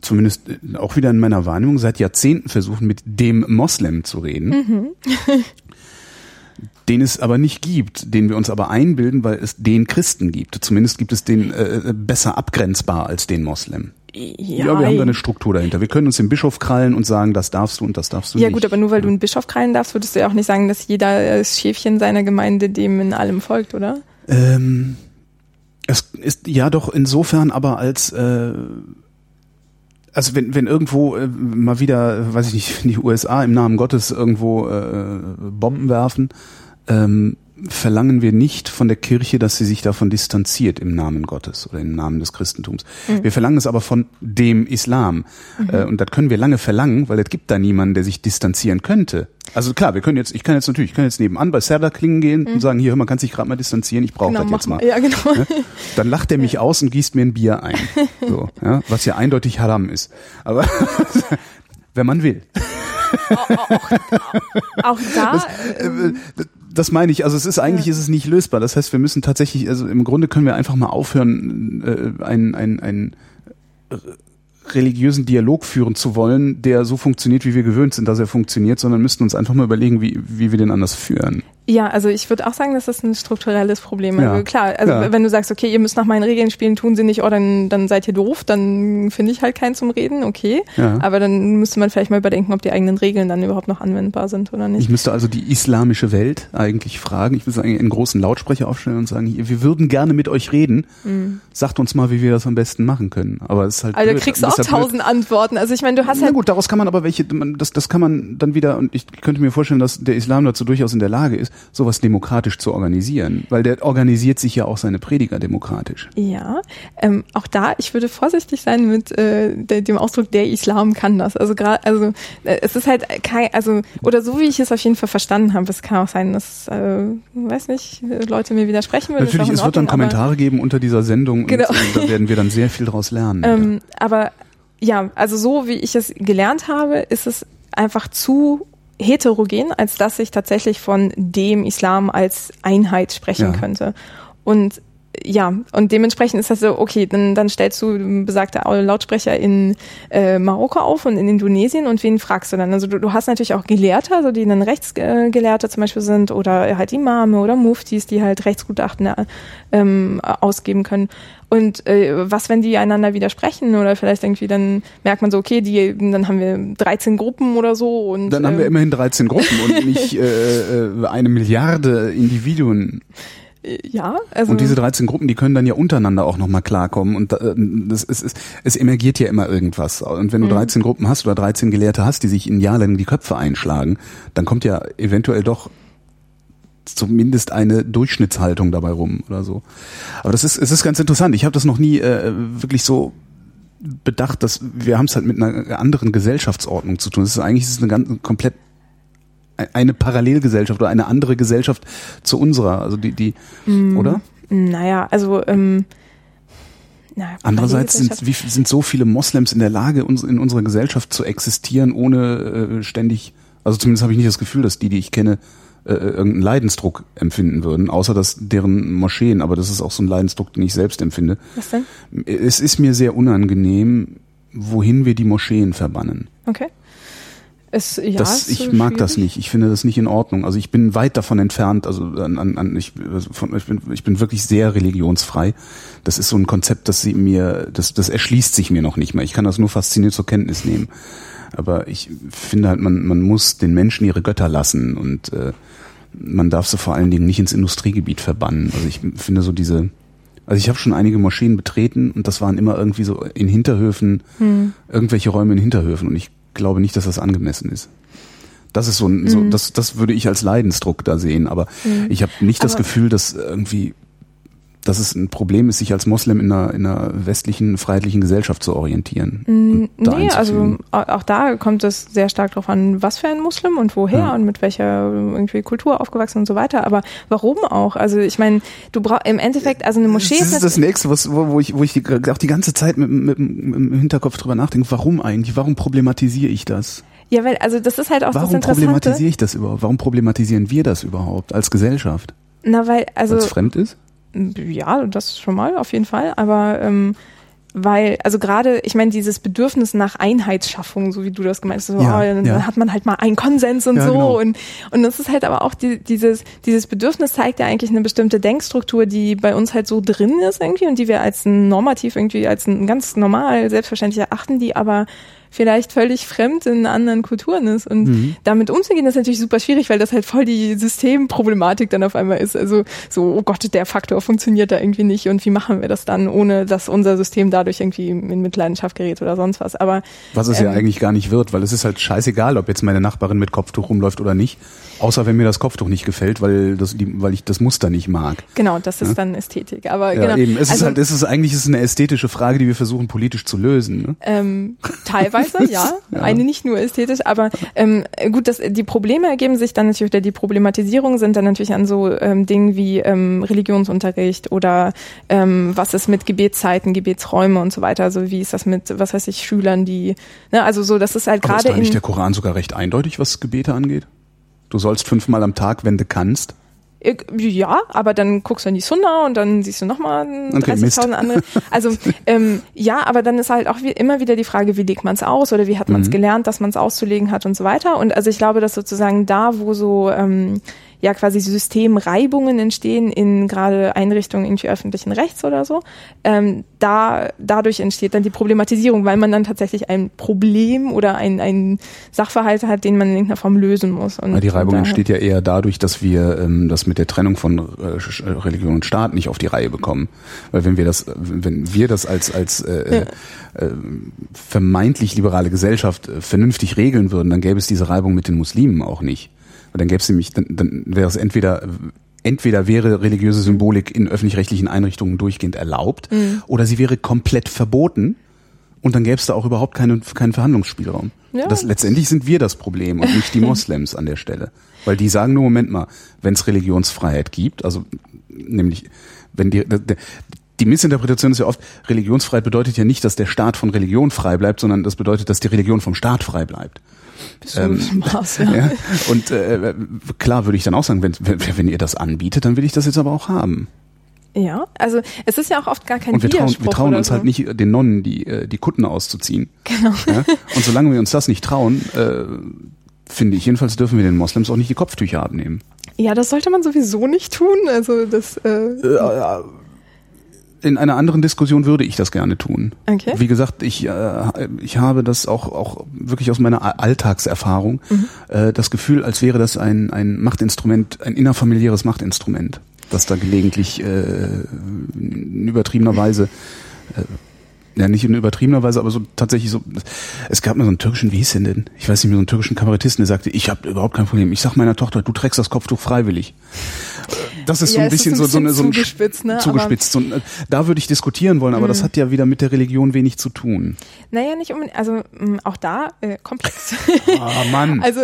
zumindest auch wieder in meiner Wahrnehmung seit Jahrzehnten versuchen, mit dem Moslem zu reden. Mhm. den es aber nicht gibt, den wir uns aber einbilden, weil es den Christen gibt. Zumindest gibt es den äh, besser abgrenzbar als den Moslem. Ja, wir haben da eine Struktur dahinter. Wir können uns den Bischof krallen und sagen, das darfst du und das darfst du ja nicht. gut, aber nur weil du einen Bischof krallen darfst, würdest du ja auch nicht sagen, dass jeder äh, Schäfchen seiner Gemeinde dem in allem folgt, oder? Ähm, es ist ja doch insofern aber als äh, also wenn, wenn irgendwo äh, mal wieder, weiß ich nicht, die USA im Namen Gottes irgendwo äh, Bomben werfen, ähm, verlangen wir nicht von der Kirche, dass sie sich davon distanziert im Namen Gottes oder im Namen des Christentums. Wir verlangen es aber von dem Islam. Äh, und das können wir lange verlangen, weil es gibt da niemanden, der sich distanzieren könnte. Also klar, wir können jetzt, ich kann jetzt natürlich, ich kann jetzt nebenan bei Serda klingen gehen und sagen, hier, man kann sich gerade mal distanzieren, ich brauche das jetzt mal. Ja, genau. Ne? Dann lacht er mich aus und gießt mir ein Bier ein. So, ja, was ja eindeutig Haram ist. Aber wenn man will. Auch da, Äh, Das meine ich, also es ist eigentlich ist es nicht lösbar. Das heißt, wir müssen tatsächlich, also im Grunde können wir einfach mal aufhören, äh, einen, einen, einen religiösen Dialog führen zu wollen, der so funktioniert, wie wir gewöhnt sind, dass er funktioniert, sondern müssten uns einfach mal überlegen, wie, wie wir den anders führen. Ja, also ich würde auch sagen, dass das ein strukturelles Problem ist. Ja. Also klar, also Ja. wenn du sagst, okay, ihr müsst nach meinen Regeln spielen, tun sie nicht, oh, dann, dann seid ihr doof, dann finde ich halt keinen zum Reden, okay. Ja. Aber dann müsste man vielleicht mal überdenken, ob die eigenen Regeln dann überhaupt noch anwendbar sind oder nicht. Ich müsste also die islamische Welt eigentlich fragen. Ich müsste eigentlich einen großen Lautsprecher aufstellen und sagen, wir würden gerne mit euch reden. Sagt uns mal, wie wir das am besten machen können. Aber es ist halt Also blöd. kriegst du auch blöd. tausend Antworten. Also ich meine, du hast Na halt gut, daraus kann man aber welche, das, das kann man dann wieder, und ich könnte mir vorstellen, dass der Islam dazu durchaus in der Lage ist, sowas demokratisch zu organisieren. Weil der organisiert sich ja auch seine Prediger demokratisch. Ja, ähm, auch da, ich würde vorsichtig sein mit äh, de, dem Ausdruck, der Islam kann das. Also gerade, also äh, es ist halt kein, also oder so wie ich es auf jeden Fall verstanden habe, es kann auch sein, dass, äh, weiß nicht, Leute mir widersprechen würden. Natürlich, es wird dann Kommentare geben unter dieser Sendung Genau. und, äh, da werden wir dann sehr viel draus lernen. Ähm, aber ja, also so wie ich es gelernt habe, ist es einfach zu heterogen, als dass ich tatsächlich von dem Islam als Einheit sprechen Ja. könnte. Und ja, und dementsprechend ist das so, okay, dann, dann stellst du besagte Lautsprecher in äh, Marokko auf und in Indonesien und wen fragst du dann? Also du, du hast natürlich auch Gelehrte, also die dann Rechtsgelehrte zum Beispiel sind oder halt Imame oder Muftis, die halt Rechtsgutachten äh, ähm, ausgeben können. Und äh, was, wenn die einander widersprechen oder vielleicht irgendwie dann merkt man so, okay, die, dann haben wir 13 Gruppen oder so und dann haben wir ähm, immerhin 13 Gruppen und nicht äh, äh, eine Milliarde Individuen. ja, also Und diese 13 Gruppen, die können dann ja untereinander auch nochmal klarkommen. Und äh, das ist, ist, es emergiert ja immer irgendwas. Und wenn du 13 Gruppen hast oder 13 Gelehrte hast, die sich in Jahr lang die Köpfe einschlagen, dann kommt ja eventuell doch zumindest eine Durchschnittshaltung dabei rum oder so. Aber das ist, es ist ganz interessant. Ich habe das noch nie äh, wirklich so bedacht, dass wir haben es halt mit einer anderen Gesellschaftsordnung zu tun. Es ist eigentlich es ist eine ganz komplett eine Parallelgesellschaft oder eine andere Gesellschaft zu unserer. Also die, die, oder? naja, also ähm, na, Andererseits sind, wie, sind so viele Moslems in der Lage, uns in unserer Gesellschaft zu existieren, ohne äh, ständig, also zumindest habe ich nicht das Gefühl, dass die, die ich kenne, äh, irgendeinen Leidensdruck empfinden würden, außer dass deren Moscheen, aber das ist auch so ein Leidensdruck, den ich selbst empfinde. Was denn? Es ist mir sehr unangenehm, wohin wir die Moscheen verbannen. Okay. Es, ja, das, ich so mag das schwierig. nicht. Ich finde das nicht in Ordnung. Also ich bin weit davon entfernt. Also an, an, ich, also von, ich, bin, ich bin wirklich sehr religionsfrei. Das ist so ein Konzept, das sie mir, das, das erschließt sich mir noch nicht mehr. Ich kann das nur fasziniert zur Kenntnis nehmen. Aber ich finde halt, man, man muss den Menschen ihre Götter lassen und äh, man darf sie vor allen Dingen nicht ins Industriegebiet verbannen. Also ich finde so diese, also ich habe schon einige Moscheen betreten und das waren immer irgendwie so in Hinterhöfen, Hm. irgendwelche Räume in Hinterhöfen und ich glaube nicht, dass das angemessen ist. Das ist so ein, so, das, das würde ich als Leidensdruck da sehen, aber ich habe nicht das Aber- Gefühl, dass irgendwie dass es ein Problem ist, sich als Moslem in einer, in einer westlichen, freiheitlichen Gesellschaft zu orientieren. Mm, nee, also auch da kommt es sehr stark darauf an, was für ein Muslim und woher ja. und mit welcher irgendwie Kultur aufgewachsen und so weiter. Aber warum auch? Also ich meine, du brauchst im Endeffekt, also eine Moschee das ist. Das ist das Nächste, was, wo, ich, wo ich auch die ganze Zeit mit, mit, mit, im Hinterkopf drüber nachdenke, warum eigentlich? Warum problematisiere ich das? Ja, weil, also das ist halt auch Warum das Interessante. Warum problematisiere ich das überhaupt? Warum problematisieren wir das überhaupt als Gesellschaft? Na, weil, also. Weil es fremd ist? Ja, das schon mal, auf jeden Fall. Aber ähm, weil, also gerade, ich meine, dieses Bedürfnis nach Einheitsschaffung, so wie du das gemeint hast, so, ja, oh, dann ja. hat man halt mal einen Konsens und ja, so. Genau. Und, und das ist halt aber auch die, dieses, dieses Bedürfnis zeigt ja eigentlich eine bestimmte Denkstruktur, die bei uns halt so drin ist irgendwie und die wir als normativ irgendwie als ein ganz normal, selbstverständlich erachten, die aber vielleicht völlig fremd in anderen Kulturen ist. Und mhm. damit umzugehen, ist natürlich super schwierig, weil das halt voll die Systemproblematik dann auf einmal ist. Also so, oh Gott, der Faktor funktioniert da irgendwie nicht und wie machen wir das dann, ohne dass unser System dadurch irgendwie in Mitleidenschaft gerät oder sonst was. Aber was es ähm, ja eigentlich gar nicht wird, weil es ist halt scheißegal, ob jetzt meine Nachbarin mit Kopftuch rumläuft oder nicht. Außer wenn mir das Kopftuch nicht gefällt, weil das, die, weil ich das Muster nicht mag. Genau, das ist ja? dann Ästhetik. Aber ja, genau. eben. Es also, ist halt, es ist eigentlich ist eine ästhetische Frage, die wir versuchen politisch zu lösen. Ne? Ähm, teilweise, ja. ja. Eine nicht nur ästhetisch, aber ähm, gut, das, die Probleme ergeben sich dann natürlich, oder die Problematisierung sind dann natürlich an so ähm, Dingen wie ähm, Religionsunterricht oder ähm, was ist mit Gebetszeiten, Gebetsräume und so weiter. Also wie ist das mit, was weiß ich, Schülern, die, ne, also so, das ist halt gerade. Ist da nicht der Koran sogar recht eindeutig, was Gebete angeht? Du sollst fünfmal am Tag, wenn du kannst. Ja, aber dann guckst du in die Sunna und dann siehst du nochmal 30.000 okay, andere. Also ähm, ja, aber dann ist halt auch wie, immer wieder die Frage, wie legt man es aus oder wie hat man es mhm. gelernt, dass man es auszulegen hat und so weiter. Und also ich glaube, dass sozusagen da, wo so ähm, ja quasi Systemreibungen entstehen in gerade Einrichtungen irgendwie öffentlichen Rechts oder so. Ähm, da dadurch entsteht dann die Problematisierung, weil man dann tatsächlich ein Problem oder ein, ein Sachverhalt hat, den man in irgendeiner Form lösen muss. Und, die Reibung entsteht ja eher dadurch, dass wir ähm, das mit der Trennung von äh, Religion und Staat nicht auf die Reihe bekommen. Weil wenn wir das, wenn wir das als als äh, ja. äh, vermeintlich liberale Gesellschaft äh, vernünftig regeln würden, dann gäbe es diese Reibung mit den Muslimen auch nicht. Und dann gäbe es nämlich, dann, dann wäre es entweder entweder wäre religiöse Symbolik in öffentlich-rechtlichen Einrichtungen durchgehend erlaubt mhm. oder sie wäre komplett verboten und dann gäbe es da auch überhaupt keinen, keinen Verhandlungsspielraum. Ja. Das, letztendlich sind wir das Problem und nicht die Moslems an der Stelle. Weil die sagen nur, Moment mal, wenn es Religionsfreiheit gibt, also nämlich, wenn die, die Missinterpretation ist ja oft, Religionsfreiheit bedeutet ja nicht, dass der Staat von Religion frei bleibt, sondern das bedeutet, dass die Religion vom Staat frei bleibt. Bis ähm, Maß, ja. ja. Und äh, klar würde ich dann auch sagen, wenn, wenn, ihr das anbietet, dann will ich das jetzt aber auch haben. Ja, also es ist ja auch oft gar kein Und wir trauen, wir trauen uns so. halt nicht, den Nonnen die, äh, die Kutten auszuziehen. Genau. Ja? Und solange wir uns das nicht trauen, äh, finde ich jedenfalls, dürfen wir den Moslems auch nicht die Kopftücher abnehmen. Ja, das sollte man sowieso nicht tun. Also das. Äh, äh, in einer anderen Diskussion würde ich das gerne tun. Okay. Wie gesagt, ich, äh, ich habe das auch, auch wirklich aus meiner Alltagserfahrung, mhm. äh, das Gefühl, als wäre das ein, ein Machtinstrument, ein innerfamiliäres Machtinstrument, das da gelegentlich äh, in übertriebener Weise äh, ja nicht in übertriebener Weise, aber so tatsächlich so. Es gab mal so einen türkischen, wie hieß denn denn? Ich weiß nicht mehr, so einen türkischen Kabarettisten, der sagte, ich habe überhaupt kein Problem. Ich sag meiner Tochter, du trägst das Kopftuch freiwillig das ist so ein bisschen, ein so, so eine so ein zugespitzt, ne? zugespitzt. So, da würde ich diskutieren wollen, aber mhm. das hat ja wieder mit der Religion wenig zu tun. Naja, nicht unbedingt, also mh, mm, auch da äh, komplex. Ah, Mann. Also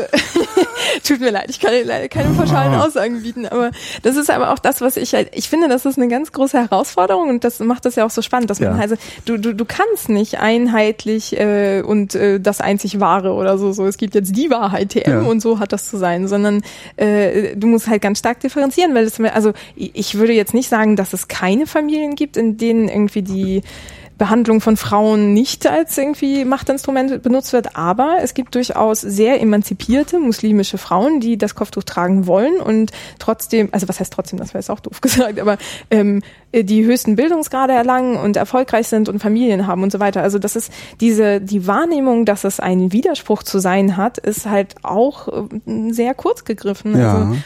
tut mir leid, ich kann leider keine pauschalen ah. Aussagen bieten, aber das ist aber auch das, was ich halt, ich finde, das ist eine ganz große Herausforderung und das macht das ja auch so spannend, dass ja. man also du, du, du kannst nicht einheitlich äh, und äh, das einzig wahre oder so, so es gibt jetzt die Wahrheit TM ja. und so hat das zu sein, sondern äh, du musst halt ganz stark differenzieren, weil das also ich würde jetzt nicht sagen, dass es keine Familien gibt, in denen irgendwie die Behandlung von Frauen nicht als irgendwie Machtinstrument benutzt wird, aber es gibt durchaus sehr emanzipierte muslimische Frauen, die das Kopftuch tragen wollen und trotzdem, also was heißt trotzdem, das wäre jetzt auch doof gesagt, aber ähm, die höchsten Bildungsgrade erlangen und erfolgreich sind und Familien haben und so weiter. Also das ist diese die Wahrnehmung, dass es ein Widerspruch zu sein hat, ist halt auch äh, sehr kurz gegriffen. Ja. Also,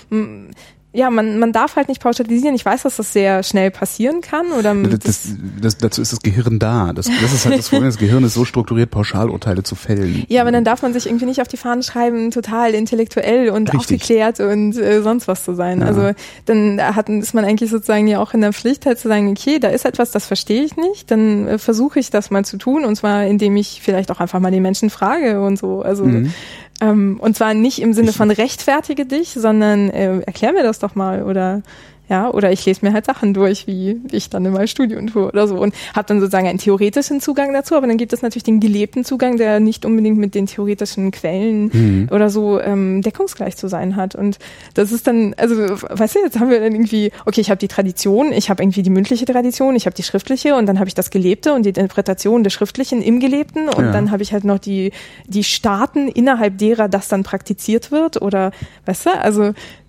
ja, man, man darf halt nicht pauschalisieren. Ich weiß, dass das sehr schnell passieren kann. Oder das, das, das, dazu ist das Gehirn da. Das, das ist halt das Problem. Das Gehirn ist so strukturiert, Pauschalurteile zu fällen. Ja, aber dann darf man sich irgendwie nicht auf die Fahnen schreiben, total intellektuell und Richtig. aufgeklärt und äh, sonst was zu sein. Ja. Also dann hat, ist man eigentlich sozusagen ja auch in der Pflicht, halt zu sagen, okay, da ist etwas, das verstehe ich nicht. Dann äh, versuche ich das mal zu tun. Und zwar, indem ich vielleicht auch einfach mal die Menschen frage und so. Also mhm. Ähm, und zwar nicht im Sinne von rechtfertige dich, sondern äh, erklär mir das doch mal oder ja, oder ich lese mir halt Sachen durch, wie ich dann in meinem Studium tue oder so und habe dann sozusagen einen theoretischen Zugang dazu, aber dann gibt es natürlich den gelebten Zugang, der nicht unbedingt mit den theoretischen Quellen mhm. oder so ähm, deckungsgleich zu sein hat und das ist dann, also weißt du, jetzt haben wir dann irgendwie, okay, ich habe die Tradition, ich habe irgendwie die mündliche Tradition, ich habe die schriftliche und dann habe ich das Gelebte und die Interpretation des Schriftlichen im Gelebten und ja. dann habe ich halt noch die die Staaten innerhalb derer das dann praktiziert wird oder weißt du, also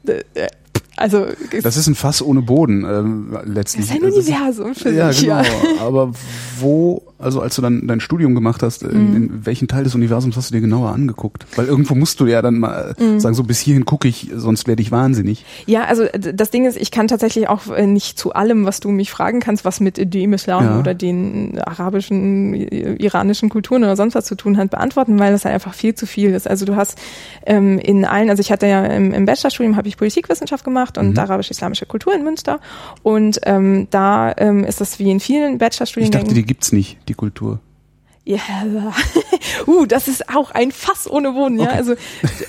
äh, also das ist ein Fass ohne Boden äh, letztlich. Das ist ein Universum für ja, sich. Genau. Ja, Aber wo, also als du dann dein Studium gemacht hast, in, mhm. in welchen Teil des Universums hast du dir genauer angeguckt? Weil irgendwo musst du ja dann mal mhm. sagen, so bis hierhin gucke ich, sonst werde ich wahnsinnig. Ja, also das Ding ist, ich kann tatsächlich auch äh, nicht zu allem, was du mich fragen kannst, was mit dem Islam ja. oder den arabischen, iranischen Kulturen oder sonst was zu tun hat, beantworten, weil das halt einfach viel zu viel ist. Also du hast ähm, in allen, also ich hatte ja im, im Bachelorstudium habe ich Politikwissenschaft gemacht gemacht und mhm. arabisch-islamische Kultur in Münster. Und ähm, da ähm, ist das wie in vielen Bachelorstudiengängen. Ich dachte, die gibt's nicht, die Kultur. Ja, uh, das ist auch ein Fass ohne Wohnen. Ja, okay. also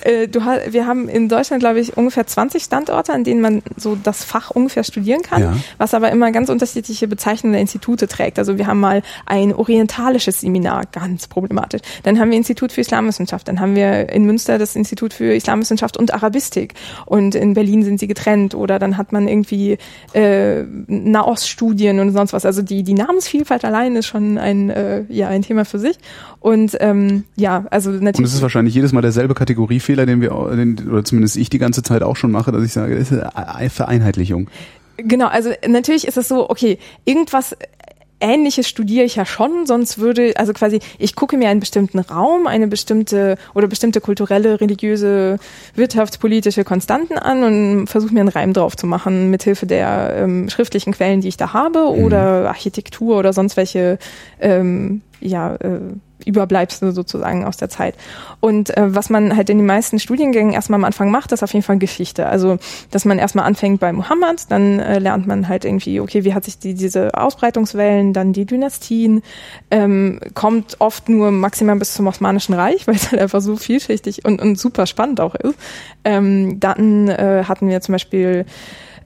äh, du wir haben in Deutschland glaube ich ungefähr 20 Standorte, an denen man so das Fach ungefähr studieren kann, ja. was aber immer ganz unterschiedliche Bezeichnungen der Institute trägt. Also wir haben mal ein orientalisches Seminar, ganz problematisch. Dann haben wir Institut für Islamwissenschaft, dann haben wir in Münster das Institut für Islamwissenschaft und Arabistik und in Berlin sind sie getrennt oder dann hat man irgendwie äh, Nahoststudien und sonst was. Also die die Namensvielfalt allein ist schon ein äh, ja ein Thema für sich. Und ähm, ja, also natürlich. Und es ist wahrscheinlich jedes Mal derselbe Kategoriefehler, den wir, den, oder zumindest ich die ganze Zeit auch schon mache, dass ich sage, das ist eine Vereinheitlichung. Genau, also natürlich ist es so, okay, irgendwas Ähnliches studiere ich ja schon, sonst würde, also quasi, ich gucke mir einen bestimmten Raum, eine bestimmte oder bestimmte kulturelle, religiöse, wirtschaftspolitische Konstanten an und versuche mir einen Reim drauf zu machen, mithilfe der ähm, schriftlichen Quellen, die ich da habe, mhm. oder Architektur oder sonst welche ähm, ja, äh, Überbleibsel sozusagen aus der Zeit. Und äh, was man halt in den meisten Studiengängen erstmal am Anfang macht, ist auf jeden Fall Geschichte. Also, dass man erstmal anfängt bei Muhammad, dann äh, lernt man halt irgendwie, okay, wie hat sich die, diese Ausbreitungswellen, dann die Dynastien, ähm, kommt oft nur maximal bis zum Osmanischen Reich, weil es halt einfach so vielschichtig und, und super spannend auch ist. Ähm, dann äh, hatten wir zum Beispiel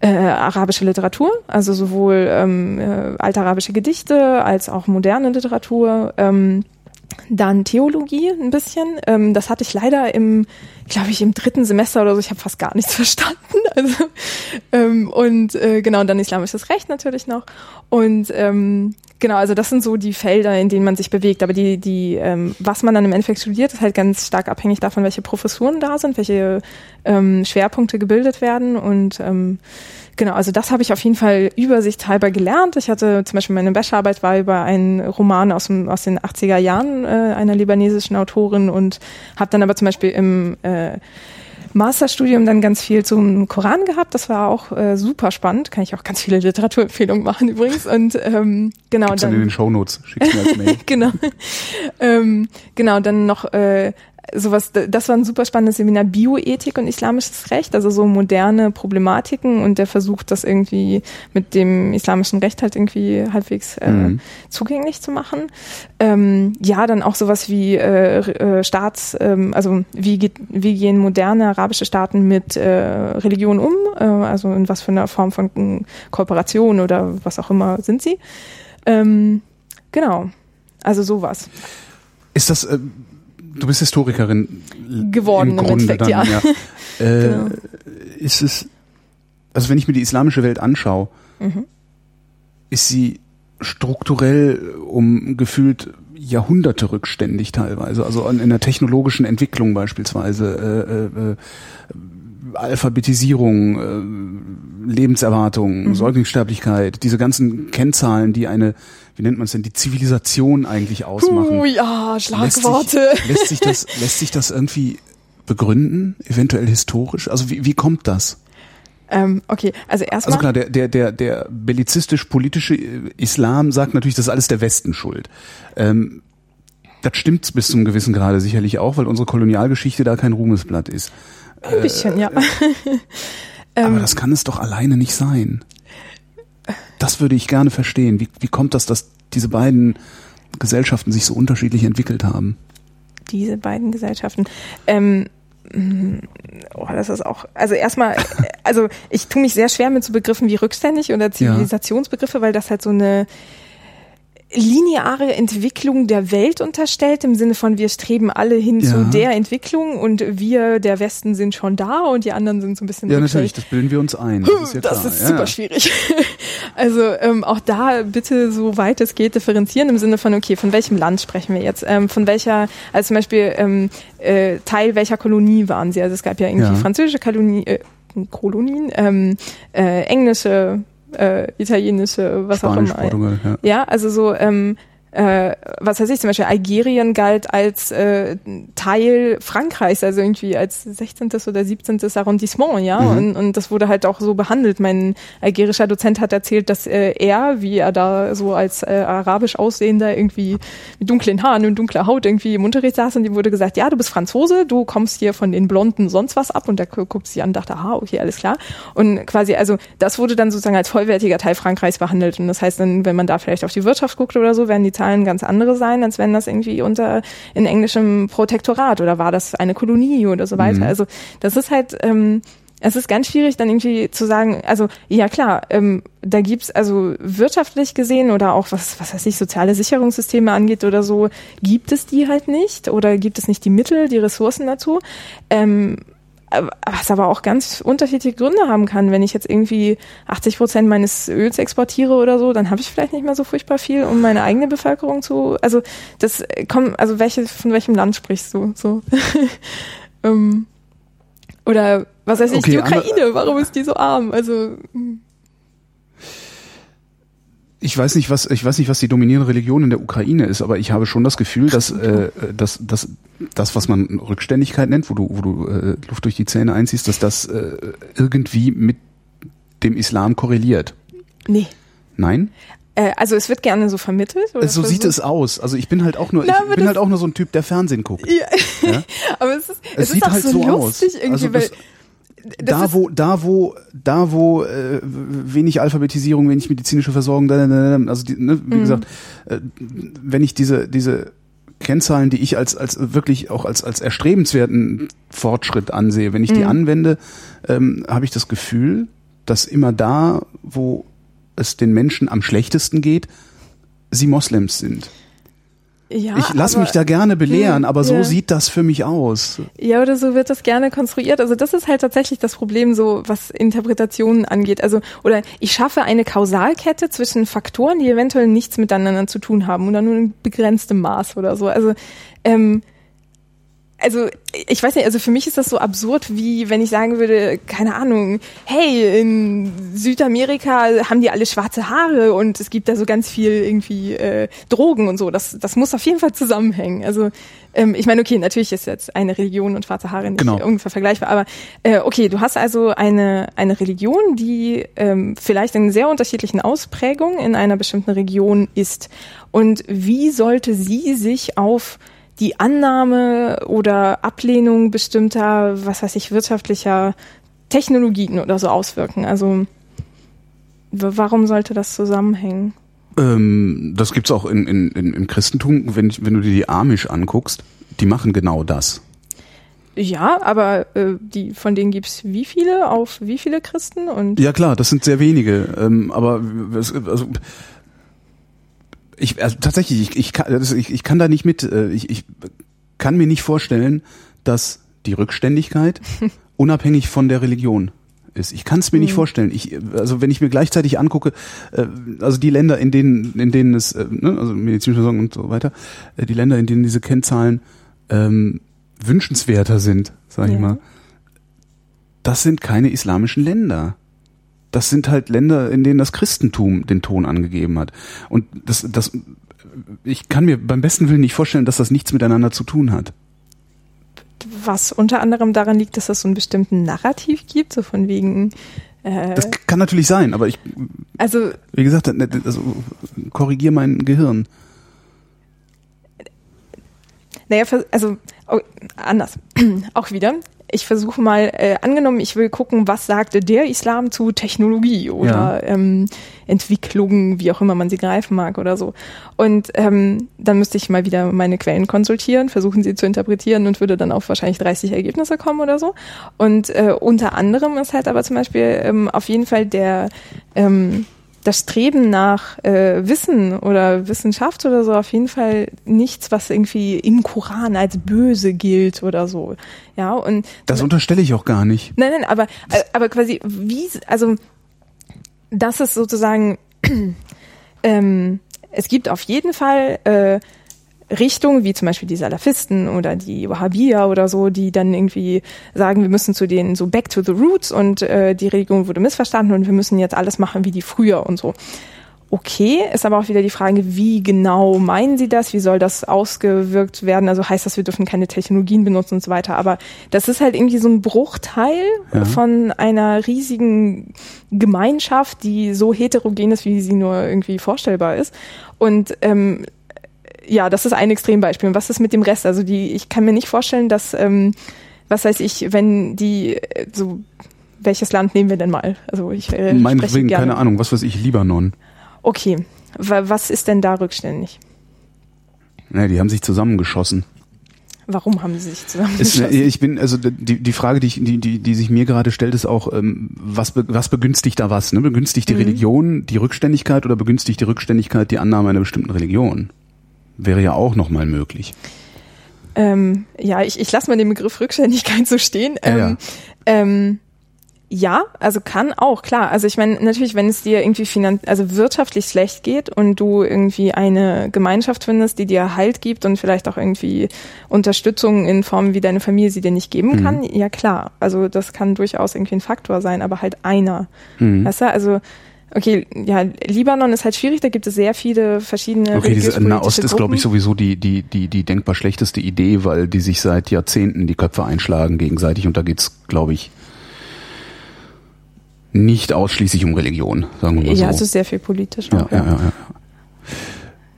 äh, arabische Literatur, also sowohl ähm, äh, altarabische Gedichte als auch moderne Literatur. Ähm, dann Theologie ein bisschen. Ähm, das hatte ich leider im, glaube ich, im dritten Semester oder so. Ich habe fast gar nichts verstanden. Also, ähm, und äh, genau, und dann islamisches Recht natürlich noch. Und ähm, genau, also das sind so die Felder, in denen man sich bewegt. Aber die, die, ähm, was man dann im Endeffekt studiert, ist halt ganz stark abhängig davon, welche Professuren da sind, welche ähm, Schwerpunkte gebildet werden und ähm, Genau, also das habe ich auf jeden Fall übersichtshalber gelernt. Ich hatte zum Beispiel meine Bachelorarbeit war über einen Roman aus, dem, aus den 80er Jahren äh, einer libanesischen Autorin und habe dann aber zum Beispiel im äh, Masterstudium dann ganz viel zum Koran gehabt. Das war auch äh, super spannend. Kann ich auch ganz viele Literaturempfehlungen machen übrigens. Und ähm, genau. Gibt's dann in den Shownotes. Schick's mir als Mail. genau. ähm, genau, dann noch äh, sowas, das war ein super spannendes Seminar Bioethik und islamisches Recht, also so moderne Problematiken und der versucht, das irgendwie mit dem islamischen Recht halt irgendwie halbwegs äh, mhm. zugänglich zu machen. Ähm, ja, dann auch sowas wie äh, äh, Staats, ähm, also wie, geht, wie gehen moderne arabische Staaten mit äh, Religion um, äh, also in was für einer Form von Kooperation oder was auch immer sind sie. Ähm, genau, also sowas. Ist das äh du bist Historikerin geworden im, im Grunde Endeffekt, dann, ja. ja. Äh, genau. Ist es, also wenn ich mir die islamische Welt anschaue, mhm. ist sie strukturell um gefühlt Jahrhunderte rückständig teilweise, also in der technologischen Entwicklung beispielsweise, äh, äh, äh Alphabetisierung, äh, Lebenserwartung, mhm. Säuglingssterblichkeit, diese ganzen Kennzahlen, die eine wie nennt man es denn, die Zivilisation eigentlich ausmachen. Uh, ja, Schlagworte. Lässt sich, lässt sich, das, lässt sich das irgendwie begründen, eventuell historisch? Also wie, wie kommt das? Ähm, okay, also erstmal. Also klar, der, der, der, der bellizistisch-politische Islam sagt natürlich, das ist alles der Westen schuld. Ähm, das stimmt bis zum gewissen Grade sicherlich auch, weil unsere Kolonialgeschichte da kein Ruhmesblatt ist. Ein bisschen, ja. Aber das kann es doch alleine nicht sein. Das würde ich gerne verstehen. Wie, wie kommt das, dass diese beiden Gesellschaften sich so unterschiedlich entwickelt haben? Diese beiden Gesellschaften. Ähm, mm, oh, das ist auch, also erstmal, also ich tue mich sehr schwer mit so Begriffen wie rückständig oder Zivilisationsbegriffe, weil das halt so eine lineare Entwicklung der Welt unterstellt, im Sinne von wir streben alle hin Ja. zu der Entwicklung und wir, der Westen, sind schon da und die anderen sind so ein bisschen Ja, rückständig. natürlich, das bilden wir uns ein. Das ist, ja Das ist super ja. schwierig. Also ähm, auch da bitte so weit es geht differenzieren im Sinne von, okay, von welchem Land sprechen wir jetzt? Ähm, von welcher, also zum Beispiel ähm, äh, Teil welcher Kolonie waren sie? Also es gab ja irgendwie Ja. französische Kolonie, äh, Kolonien, ähm, äh, englische, äh, italienische, was Spanisch, auch immer. Portugal, ja. Ja, also so, ähm, äh, was weiß ich, zum Beispiel Algerien galt als äh, Teil Frankreichs, also irgendwie als 16. oder 17. Arrondissement, ja, Mhm. und, und das wurde halt auch so behandelt. Mein algerischer Dozent hat erzählt, dass äh, er, wie er da so als äh, arabisch aussehender irgendwie mit dunklen Haaren und dunkler Haut irgendwie im Unterricht saß und ihm wurde gesagt, ja, du bist Franzose, du kommst hier von den Blonden sonst was ab und der gu- guckt sich an und dachte, aha, okay, alles klar. Und quasi, also das wurde dann sozusagen als vollwertiger Teil Frankreichs behandelt und das heißt dann, wenn man da vielleicht auf die Wirtschaft guckt oder so, werden die Zahlen ganz andere sein, als wenn das irgendwie unter in englischem Protektorat oder war das eine Kolonie oder so weiter. Mhm. Also das ist halt, ähm, es ist ganz schwierig, dann irgendwie zu sagen, also ja klar, ähm, da gibt's also wirtschaftlich gesehen oder auch was, was weiß ich, soziale Sicherungssysteme angeht oder so, gibt es die halt nicht oder gibt es nicht die Mittel, die Ressourcen dazu. Ähm, was aber auch ganz unterschiedliche Gründe haben kann. Wenn ich jetzt irgendwie 80 Prozent meines Öls exportiere oder so, dann habe ich vielleicht nicht mehr so furchtbar viel, um meine eigene Bevölkerung zu. Also das äh, kommt, also welche von welchem Land sprichst du? So ähm, oder was weiß ich, Okay, die Ukraine? Warum ist die so arm? Also Ich weiß nicht, was ich weiß nicht, was die dominierende Religion in der Ukraine ist, aber ich habe schon das Gefühl, dass äh, dass, dass das, was man Rückständigkeit nennt, wo du wo du äh, Luft durch die Zähne einziehst, dass das äh, irgendwie mit dem Islam korreliert. nee. Nein? Äh, also es wird gerne so vermittelt. Oder So sieht es aus. Also ich bin halt auch nur Na, ich bin halt auch nur so ein Typ, der Fernsehen guckt. Ja. Ja? aber es ist, Es es, sieht ist auch halt so, so lustig aus. irgendwie, Also weil da wo da wo da wo äh, wenig Alphabetisierung, wenig medizinische Versorgung, also die, ne, wie Mhm. gesagt, äh, wenn ich diese diese Kennzahlen, die ich als als wirklich auch als als erstrebenswerten Fortschritt ansehe, wenn ich die Mhm. anwende, ähm, habe ich das Gefühl, dass immer da, wo es den Menschen am schlechtesten geht, sie Moslems sind. Ja, ich lasse mich da gerne belehren, Hm, aber so ja. sieht das für mich aus. Ja, oder so wird das gerne konstruiert. Also das ist halt tatsächlich das Problem, so was Interpretationen angeht. Also, oder ich schaffe eine Kausalkette zwischen Faktoren, die eventuell nichts miteinander zu tun haben oder nur in begrenztem Maß oder so. Also, ähm, also ich weiß nicht, also für mich ist das so absurd, wie wenn ich sagen würde, keine Ahnung, hey, in Südamerika haben die alle schwarze Haare und es gibt da so ganz viel irgendwie äh, Drogen und so. Das, das muss auf jeden Fall zusammenhängen. Also ähm, ich meine, okay, natürlich ist jetzt eine Religion und schwarze Haare nicht Genau. ungefähr vergleichbar, aber äh, okay, du hast also eine, eine Religion, die ähm, vielleicht in sehr unterschiedlichen Ausprägungen in einer bestimmten Region ist. Und wie sollte sie sich auf die Annahme oder Ablehnung bestimmter, was weiß ich, wirtschaftlicher Technologien oder so auswirken. Also warum sollte das zusammenhängen? Ähm, das gibt's auch in, in, in, im Christentum, wenn, wenn du dir die Amish anguckst, die machen genau das. Ja, aber äh, die von denen gibt's wie viele auf wie viele Christen und Ja klar, das sind sehr wenige, ähm, aber also, ich, also tatsächlich, ich, ich, kann, ich, ich kann da nicht mit, äh, ich, ich kann mir nicht vorstellen, dass die Rückständigkeit unabhängig von der Religion ist. Ich kann es mir nicht vorstellen. Ich, also wenn ich mir gleichzeitig angucke, äh, also die Länder, in denen, in denen es, äh, ne, also medizinische Versorgung und so weiter, äh, die Länder, in denen diese Kennzahlen ähm, wünschenswerter sind, sag ich Ja. mal, das sind keine islamischen Länder. Das sind halt Länder, in denen das Christentum den Ton angegeben hat. Und das, das, ich kann mir beim besten Willen nicht vorstellen, dass das nichts miteinander zu tun hat. was unter anderem daran liegt, dass es so einen bestimmten Narrativ gibt, so von wegen Äh, Das kann natürlich sein, aber ich, also wie gesagt, also, korrigier mein Gehirn. Naja, also anders. Auch wieder. Ich versuche mal, äh, angenommen, ich will gucken, was sagte der Islam zu Technologie oder ähm, Entwicklungen, wie auch immer man sie greifen mag oder so. Und ähm, dann müsste ich mal wieder meine Quellen konsultieren, versuchen sie zu interpretieren und würde dann auf wahrscheinlich 30 Ergebnisse kommen oder so. Und äh, unter anderem ist halt aber zum Beispiel ähm, auf jeden Fall der ähm, das Streben nach äh, Wissen oder Wissenschaft oder so auf jeden Fall nichts, was irgendwie im Koran als böse gilt oder so. Ja, und Das unterstelle ich auch gar nicht. nein, nein, aber äh, aber quasi wie also das ist sozusagen ähm, es gibt auf jeden Fall äh, Richtungen, wie zum Beispiel die Salafisten oder die Wahhabia oder so, die dann irgendwie sagen, wir müssen zu denen so back to the roots und äh, die Religion wurde missverstanden und wir müssen jetzt alles machen wie die früher und so. Okay, ist aber auch wieder die Frage, wie genau meinen Sie das? Wie soll das ausgewirkt werden? Also heißt das, wir dürfen keine Technologien benutzen und so weiter. Aber das ist halt irgendwie so ein Bruchteil Ja. von einer riesigen Gemeinschaft, die so heterogen ist, wie sie nur irgendwie vorstellbar ist. Und ähm, ja, das ist ein Extrembeispiel. Und was ist mit dem Rest? Also die, ich kann mir nicht vorstellen, dass, ähm, was weiß ich, wenn die äh, so welches Land nehmen wir denn mal? Also ich äh, Meinetwegen, gerne. keine Ahnung, was weiß ich, Libanon. Okay, Wa- was ist denn da rückständig? Ne, die haben sich zusammengeschossen. Warum haben sie sich zusammengeschossen? ich bin, also die, die Frage, die, ich, die, die, die sich mir gerade stellt, ist auch, ähm, was, be, was begünstigt da was? Ne? Begünstigt die Religion die Rückständigkeit oder begünstigt die Rückständigkeit die Annahme einer bestimmten Religion? Wäre ja auch nochmal möglich. Ähm, ja, ich, ich lasse mal den Begriff Rückständigkeit so stehen. Ja, Ähm, ja. ähm, ja, also kann auch, klar. Also ich meine, natürlich, wenn es dir irgendwie finan also wirtschaftlich schlecht geht und du irgendwie eine Gemeinschaft findest, die dir Halt gibt und vielleicht auch irgendwie Unterstützung in Form, wie deine Familie sie dir nicht geben kann, ja klar. Also das kann durchaus irgendwie ein Faktor sein, aber halt einer. Mhm. Weißt du, also Okay, ja, Libanon ist halt schwierig, da gibt es sehr viele verschiedene Okay, diese Nahost ist, glaube ich, sowieso die, die, die, die denkbar schlechteste Idee, weil die sich seit Jahrzehnten die Köpfe einschlagen gegenseitig und da geht's, glaube ich, nicht ausschließlich um Religion, sagen wir mal so. Ja, es ist sehr viel politisch. ja, ja, ja, ja.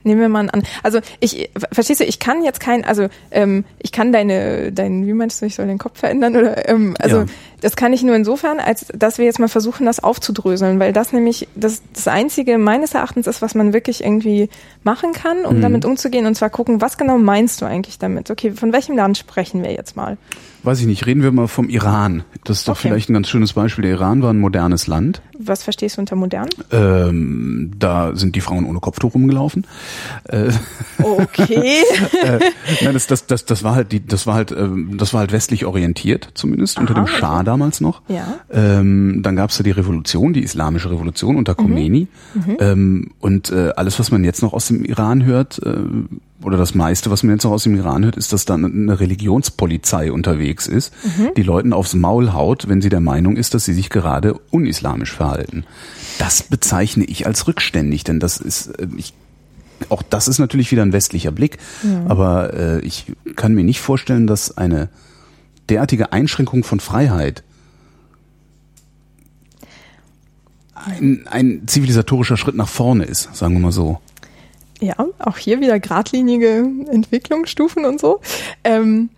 Nehmen wir mal an. Also ich, verstehst du, ich kann jetzt kein, also ähm, ich kann deine, dein, wie meinst du, ich soll den Kopf verändern oder, ähm, also Ja. Das kann ich nur insofern, als dass wir jetzt mal versuchen, das aufzudröseln, weil das nämlich das, das einzige meines Erachtens ist, was man wirklich irgendwie machen kann, um Mhm. damit umzugehen und zwar gucken, was genau meinst du eigentlich damit? Okay, von welchem Land sprechen wir jetzt mal? Weiß ich nicht, reden wir mal vom Iran. Das ist doch Okay. vielleicht ein ganz schönes Beispiel. Der Iran war ein modernes Land. Was verstehst du unter modern? Ähm, da sind die Frauen ohne Kopftuch rumgelaufen. Äh, Okay. äh, nein, das, das, das, das war halt die, das war halt, ähm, das war halt westlich orientiert, zumindest unter Aha, dem Schah damals noch. Ja. Ähm, dann gab's da die Revolution, die islamische Revolution unter Khomeini. Ähm, und äh, alles, was man jetzt noch aus dem Iran hört, äh, oder das meiste, was man jetzt noch aus dem Iran hört, ist, dass da eine Religionspolizei unterwegs ist, die Leuten aufs Maul haut, wenn sie der Meinung ist, dass sie sich gerade unislamisch verhalten. Das bezeichne ich als rückständig, denn das ist, äh, ich auch das ist natürlich wieder ein westlicher Blick, aber äh, ich kann mir nicht vorstellen, dass eine derartige Einschränkung von Freiheit ein, ein zivilisatorischer Schritt nach vorne ist, sagen wir mal so. Ja, auch hier wieder geradlinige Entwicklungsstufen und so. Ähm,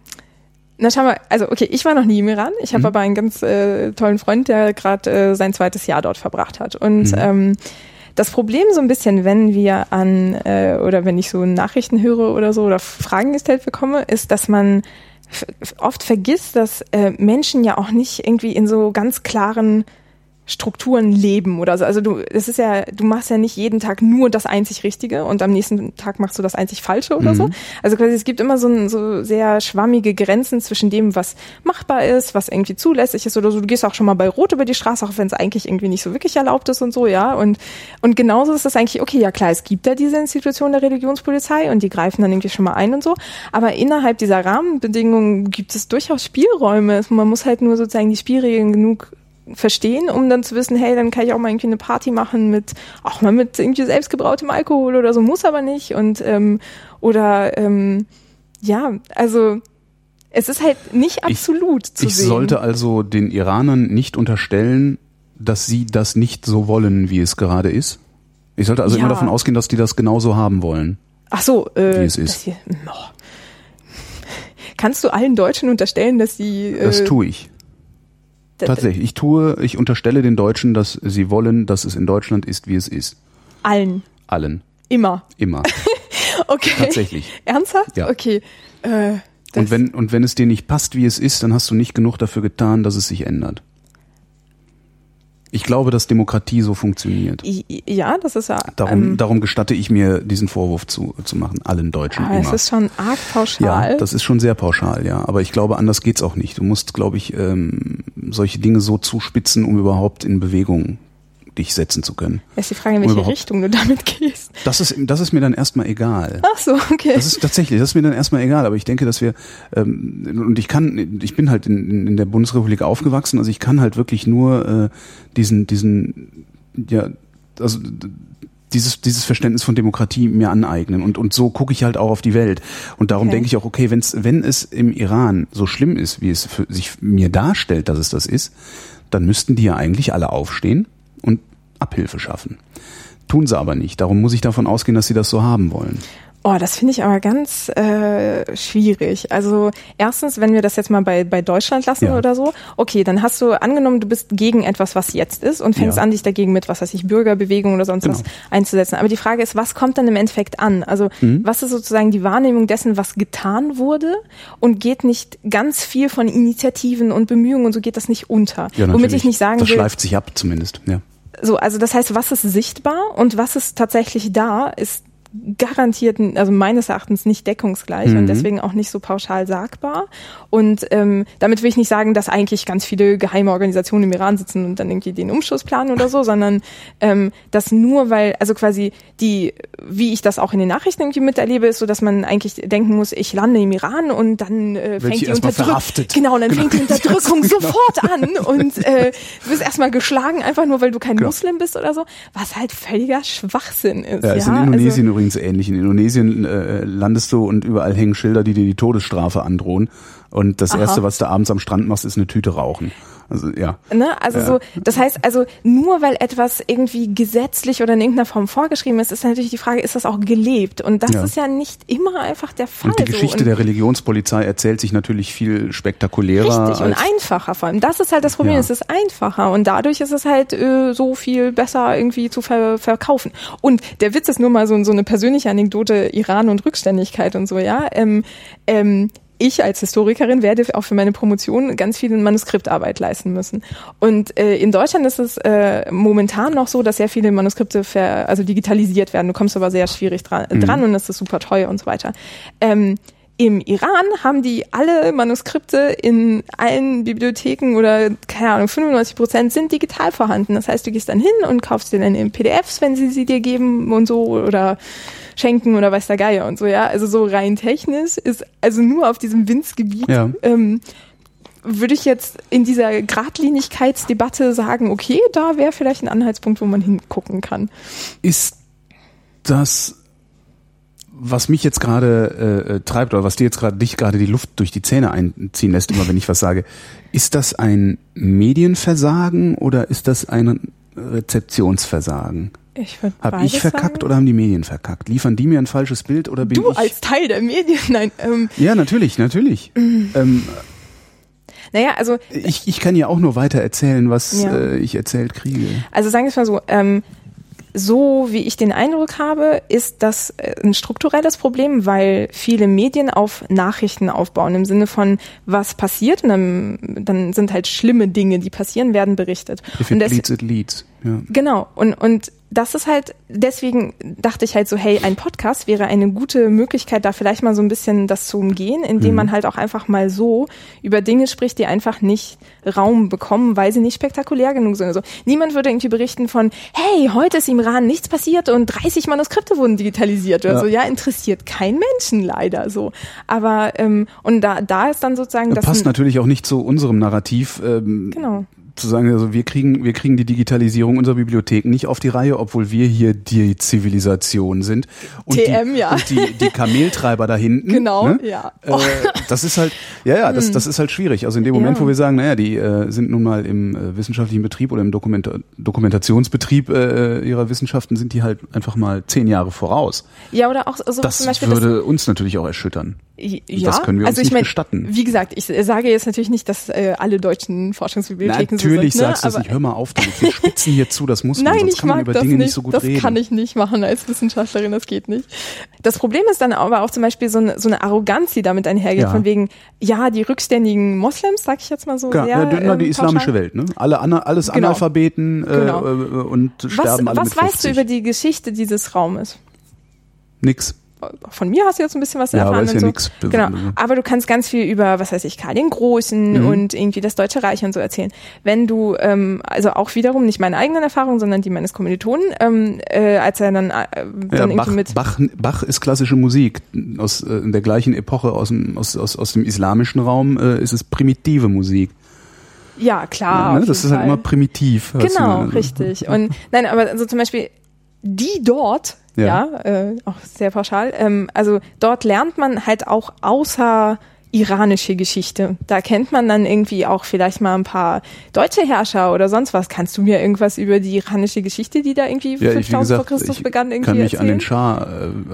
na schau mal, also okay, ich war noch nie im Iran. Ich habe Mhm. aber einen ganz äh, tollen Freund, der gerade äh, sein zweites Jahr dort verbracht hat. Und Mhm. ähm, das Problem so ein bisschen, wenn wir an äh, oder wenn ich so Nachrichten höre oder so oder Fragen gestellt bekomme, ist, dass man oft vergisst, dass äh, Menschen ja auch nicht irgendwie in so ganz klaren Strukturen leben oder so. Also du, es ist ja, du machst ja nicht jeden Tag nur das einzig Richtige und am nächsten Tag machst du das einzig Falsche oder so. Also quasi es gibt immer so, ein, so sehr schwammige Grenzen zwischen dem, was machbar ist, was irgendwie zulässig ist oder so. Du gehst auch schon mal bei Rot über die Straße, auch wenn es eigentlich irgendwie nicht so wirklich erlaubt ist und so, ja. Und, und genauso ist das eigentlich, okay, ja klar, es gibt da diese Institution der Religionspolizei und die greifen dann irgendwie schon mal ein und so. Aber innerhalb dieser Rahmenbedingungen gibt es durchaus Spielräume. Man muss halt nur sozusagen die Spielregeln genug verstehen, um dann zu wissen, hey, dann kann ich auch mal irgendwie eine Party machen mit, auch mal mit irgendwie selbstgebrautem Alkohol oder so, muss aber nicht. Und ähm, oder ähm, ja, also es ist halt nicht absolut zu ich sehen. sollte also den Iranern nicht unterstellen, dass sie das nicht so wollen, wie es gerade ist? Ich sollte also Ja. immer davon ausgehen, dass die das genauso haben wollen. Ach so, äh, Wie es ist. das Hier, oh. Kannst du allen Deutschen unterstellen, dass sie Das äh, tue ich. Tatsächlich. Ich tue, ich unterstelle den Deutschen, dass sie wollen, dass es in Deutschland ist, wie es ist. allen Allen. immer? Immer. Okay. Tatsächlich. Ernsthaft? Ja. Okay. Äh, Und wenn, und wenn es dir nicht passt, wie es ist, dann hast du nicht genug dafür getan, dass es sich ändert. Ich glaube, dass Demokratie so funktioniert. Ja, das ist ja. Darum, ähm, darum gestatte ich mir, diesen Vorwurf zu, zu machen, allen Deutschen aber es immer. ist schon arg pauschal. Ja, das ist schon sehr pauschal, ja. Aber ich glaube, anders geht's auch nicht. Du musst, glaube ich, ähm, solche Dinge so zuspitzen, um überhaupt in Bewegung dich setzen zu können. ist die Frage, in welche Richtung du damit gehst. Das ist, das ist mir dann erstmal egal. Ach so, okay. Das ist tatsächlich, das ist mir dann erstmal egal, aber ich denke, dass wir ähm, und ich kann, ich bin halt in, in der Bundesrepublik aufgewachsen, also ich kann halt wirklich nur äh, diesen, diesen, ja, also dieses, dieses Verständnis von Demokratie mir aneignen und, und so gucke ich halt auch auf die Welt. Und darum Okay. denke ich auch, okay, wenn's, wenn es im Iran so schlimm ist, wie es für sich mir darstellt, dass es das ist, dann müssten die ja eigentlich alle aufstehen Abhilfe schaffen. Tun sie aber nicht. Darum muss ich davon ausgehen, dass sie das so haben wollen. Oh, das finde ich aber ganz äh, schwierig. Also erstens, wenn wir das jetzt mal bei, bei Deutschland lassen Ja. oder so, okay, dann hast du angenommen, du bist gegen etwas, was jetzt ist und fängst Ja. an, dich dagegen mit, was weiß ich, Bürgerbewegung oder sonst Genau. was einzusetzen. Aber die Frage ist, was kommt dann im Endeffekt an? Also Mhm. was ist sozusagen die Wahrnehmung dessen, was getan wurde und geht nicht ganz viel von Initiativen und Bemühungen und so geht das nicht unter. Ja, Womit ich nicht sagen das will, schleift sich ab zumindest. Ja. So, also das heißt, was ist sichtbar und was ist tatsächlich da, ist garantiert, also meines Erachtens nicht deckungsgleich Mhm. und deswegen auch nicht so pauschal sagbar. Und ähm, damit will ich nicht sagen, dass eigentlich ganz viele geheime Organisationen im Iran sitzen und dann irgendwie den Umschuss planen oder so, sondern ähm, dass nur weil, also quasi die, wie ich das auch in den Nachrichten irgendwie miterlebe, ist so, dass man eigentlich denken muss, ich lande im Iran und dann äh, Wird fängt die erstmal Unterdrückung genau, und dann Genau. fängt die Unterdrückung Genau. sofort an und äh, du wirst erstmal geschlagen, einfach nur weil du kein Genau. Muslim bist oder so, was halt völliger Schwachsinn ist. Ja, Ja, ist in also, Indonesien übrigens ähnlich. In Indonesien äh, landest du und überall hängen Schilder, die dir die Todesstrafe androhen. Und das Aha. Erste, was du abends am Strand machst, ist eine Tüte rauchen. Also ja. Ne? Also Ja. so, das heißt also, nur weil etwas irgendwie gesetzlich oder in irgendeiner Form vorgeschrieben ist, ist natürlich die Frage, ist das auch gelebt? Und das Ja. ist ja nicht immer einfach der Fall. Und die so. Geschichte und der Religionspolizei erzählt sich natürlich viel spektakulärer. Richtig und einfacher vor allem. Das ist halt das Problem. Ja. Es ist einfacher und dadurch ist es halt äh, so viel besser irgendwie zu ver verkaufen. Und der Witz ist nur mal so, so eine persönliche Anekdote Iran und Rückständigkeit und so, ja. Ähm, ähm, ich als Historikerin werde auch für meine Promotion ganz viel Manuskriptarbeit leisten müssen. Und äh, in Deutschland ist es äh, momentan noch so, dass sehr viele Manuskripte ver, also digitalisiert werden. Du kommst aber sehr schwierig dran, dran und es ist super teuer und so weiter. Ähm, im Iran haben die alle Manuskripte in allen Bibliotheken oder, keine Ahnung, 95 Prozent sind digital vorhanden. Das heißt, du gehst dann hin und kaufst dir dann in PDFs, wenn sie sie dir geben und so oder schenken oder weiß der Geier und so, ja. Also so rein technisch ist also nur auf diesem Winzgebiet Ja. ähm, würde ich jetzt in dieser Gradlinigkeitsdebatte sagen, okay, da wäre vielleicht ein Anhaltspunkt, wo man hingucken kann. Ist das, was mich jetzt gerade äh, äh, treibt oder was dir jetzt gerade dich gerade die Luft durch die Zähne einziehen lässt, immer wenn ich was sage, ist das ein Medienversagen oder ist das ein Rezeptionsversagen? Ich würde Hab ich verkackt oder haben die Medien verkackt? Liefern die mir ein falsches Bild oder bin Du ich? als Teil der Medien, nein. Ähm, ja, natürlich, natürlich. ähm, naja, also ich, ich kann ja auch nur weiter erzählen, was Ja. äh, ich erzählt kriege. Also sagen wir es mal so, ähm, so wie ich den Eindruck habe, ist das äh, ein strukturelles Problem, weil viele Medien auf Nachrichten aufbauen, im Sinne von, was passiert, und dann, dann sind halt schlimme Dinge, die passieren, werden berichtet. If Und it das- leads, it leads. Ja. Genau. Und, und das ist halt, deswegen dachte ich halt so, hey, ein Podcast wäre eine gute Möglichkeit, da vielleicht mal so ein bisschen das zu umgehen, indem Mhm. man halt auch einfach mal so über Dinge spricht, die einfach nicht Raum bekommen, weil sie nicht spektakulär genug sind. Also niemand würde irgendwie berichten von, hey, heute ist im Iran nichts passiert und 30 Manuskripte wurden digitalisiert oder Ja. so. Ja, interessiert kein Menschen leider so. Aber, ähm, und da, da ist dann sozusagen das. Passt natürlich auch nicht zu unserem Narrativ. Ähm, Genau. Zu sagen, also wir kriegen, wir kriegen die Digitalisierung unserer Bibliotheken nicht auf die Reihe, obwohl wir hier die Zivilisation sind. Und TM, die, ja. Und die, die Kameltreiber da hinten. Genau, ne? ja. Äh, das ist halt, ja, ja, das, das ist halt schwierig. Also in dem Moment, Ja. wo wir sagen, naja, die äh, sind nun mal im äh, wissenschaftlichen Betrieb oder im Dokument Dokumentationsbetrieb äh, ihrer Wissenschaften, sind die halt einfach mal zehn Jahre voraus. Ja, oder auch so Das zum Beispiel das, würde uns natürlich auch erschüttern. ja, das können wir uns also ich nicht mein, gestatten. Wie gesagt, ich sage jetzt natürlich nicht, dass äh, alle deutschen Forschungsbibliotheken Natürlich so sind. sagst du ne? das aber nicht. Hör mal auf, damit. wir spitzen hier zu, das muss man, Nein, sonst ich kann man mag über das Dinge nicht. nicht so gut das reden. kann ich nicht machen als Wissenschaftlerin, das geht nicht. Das Problem ist dann aber auch zum Beispiel so eine, so eine Arroganz, die damit einhergeht, Ja. von wegen, ja, die rückständigen Moslems, sag ich jetzt mal so Ja, sehr. ja, na, die ähm, islamische. Welt, ne? Alle alles Genau. Analphabeten äh, Genau. äh, und Was, sterben alle was mit 50. weißt du über die Geschichte dieses Raumes? Nix. Von mir hast du jetzt ein bisschen was Ja, aber erfahren. ist und ja so. nix. Genau. Aber du kannst ganz viel über, was weiß ich, Karl den Großen Mhm. und irgendwie das Deutsche Reich und so erzählen. Wenn du, ähm, also auch wiederum nicht meine eigenen Erfahrungen, sondern die meines Kommilitonen, ähm, äh, als er dann, äh, dann Ja, irgendwie Bach, mit Bach, Bach ist klassische Musik. Aus äh, in der gleichen Epoche aus dem, aus, aus, aus dem islamischen Raum äh, ist es primitive Musik. Ja, klar. ne? auf Das ist halt Fall. immer primitiv. Genau, du? richtig. Und nein, aber also zum Beispiel die dort, Ja. ja, äh, auch sehr pauschal, ähm, also dort lernt man halt auch außer iranische Geschichte. Da kennt man dann irgendwie auch vielleicht mal ein paar deutsche Herrscher oder sonst was. Kannst du mir irgendwas über die iranische Geschichte, die da irgendwie Ja, ich, wie 5000 gesagt, vor Christus begann, irgendwie kann mich erzählen? an den Schah,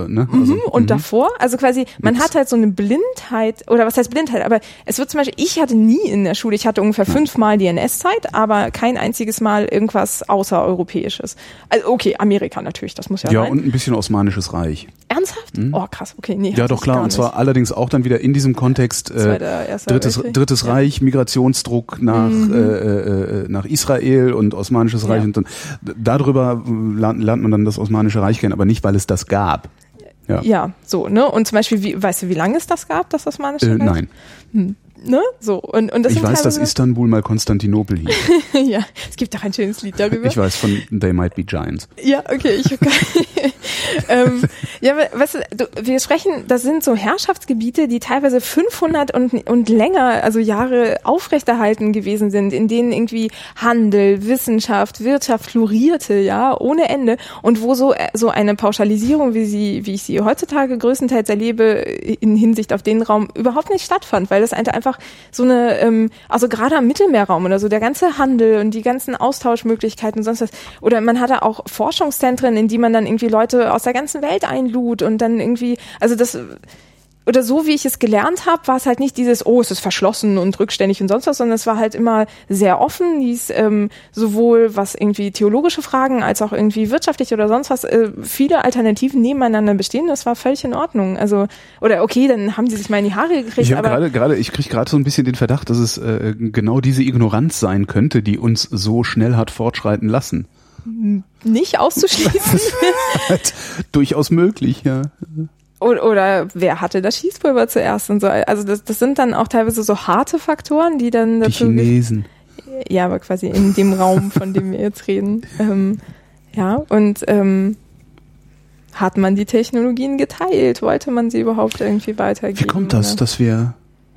äh, ne? Also, Mhm, und mhm. davor, also quasi, man Nix. hat halt so eine Blindheit, oder was heißt Blindheit, aber es wird zum Beispiel, ich hatte nie in der Schule, ich hatte ungefähr fünfmal die NS-Zeit, aber kein einziges Mal irgendwas außereuropäisches. Also okay, Amerika natürlich, das muss ja, Ja, sein. und ein bisschen Osmanisches Reich. Ernsthaft? Oh krass, okay, nee. Ja, doch klar. Und zwar allerdings auch dann wieder in diesem Kontext äh, Zweiter, Erster Drittes. Drittes Ja. Mhm. Reich, Migrationsdruck nach, äh, äh, äh, nach Israel und Osmanisches Reich. Ja. Und dann, darüber lernt, lernt man dann das Osmanische Reich kennen, aber nicht, weil es das gab. Ja. Ja, so, ne? Und zum Beispiel, wie, weißt du, wie lange es das gab, das Osmanische Äh, Reich? nein. Ne? So, und, und das Ich weiß, dass Istanbul mal Konstantinopel hieß. ja, es gibt auch ein schönes Lied darüber. Ich weiß von They Might Be Giants. Ja, okay, ich ähm, ja, weißt du, wir sprechen, das sind so Herrschaftsgebiete, die teilweise 500 und, und länger, also Jahre aufrechterhalten gewesen sind, in denen irgendwie Handel, Wissenschaft, Wirtschaft florierte, ja, ohne Ende und wo so, äh, so eine Pauschalisierung, wie sie, wie ich sie heutzutage größtenteils erlebe, in Hinsicht auf den Raum überhaupt nicht stattfand, weil das einfach so eine, ähm, also gerade am Mittelmeerraum oder so, der ganze Handel und die ganzen Austauschmöglichkeiten und sonst was, oder man hatte auch Forschungszentren, in die man dann irgendwie Leute aus der ganzen Welt einlud und dann irgendwie, also das oder so wie ich es gelernt habe, war es halt nicht dieses, oh, es ist verschlossen und rückständig und sonst was, sondern es war halt immer sehr offen, hieß ähm, sowohl was irgendwie theologische Fragen als auch irgendwie wirtschaftlich oder sonst was, äh, viele Alternativen nebeneinander bestehen, das war völlig in Ordnung. Also, oder okay, dann haben sie sich mal in die Haare gekriegt, Ich habe gerade, gerade, ich kriege gerade so ein bisschen den Verdacht, dass es äh, genau diese Ignoranz sein könnte, die uns so schnell hat fortschreiten lassen. nicht auszuschließen. Halt durchaus möglich, ja. Oder, oder wer hatte das Schießpulver zuerst und so. Also das, das sind dann auch teilweise so harte Faktoren, die dann Die dazu Chinesen. ja, aber quasi in dem Raum, von dem wir jetzt reden. Ähm, ja, und ähm, hat man die Technologien geteilt? Wollte man sie überhaupt irgendwie weitergeben? Wie kommt das, oder? dass wir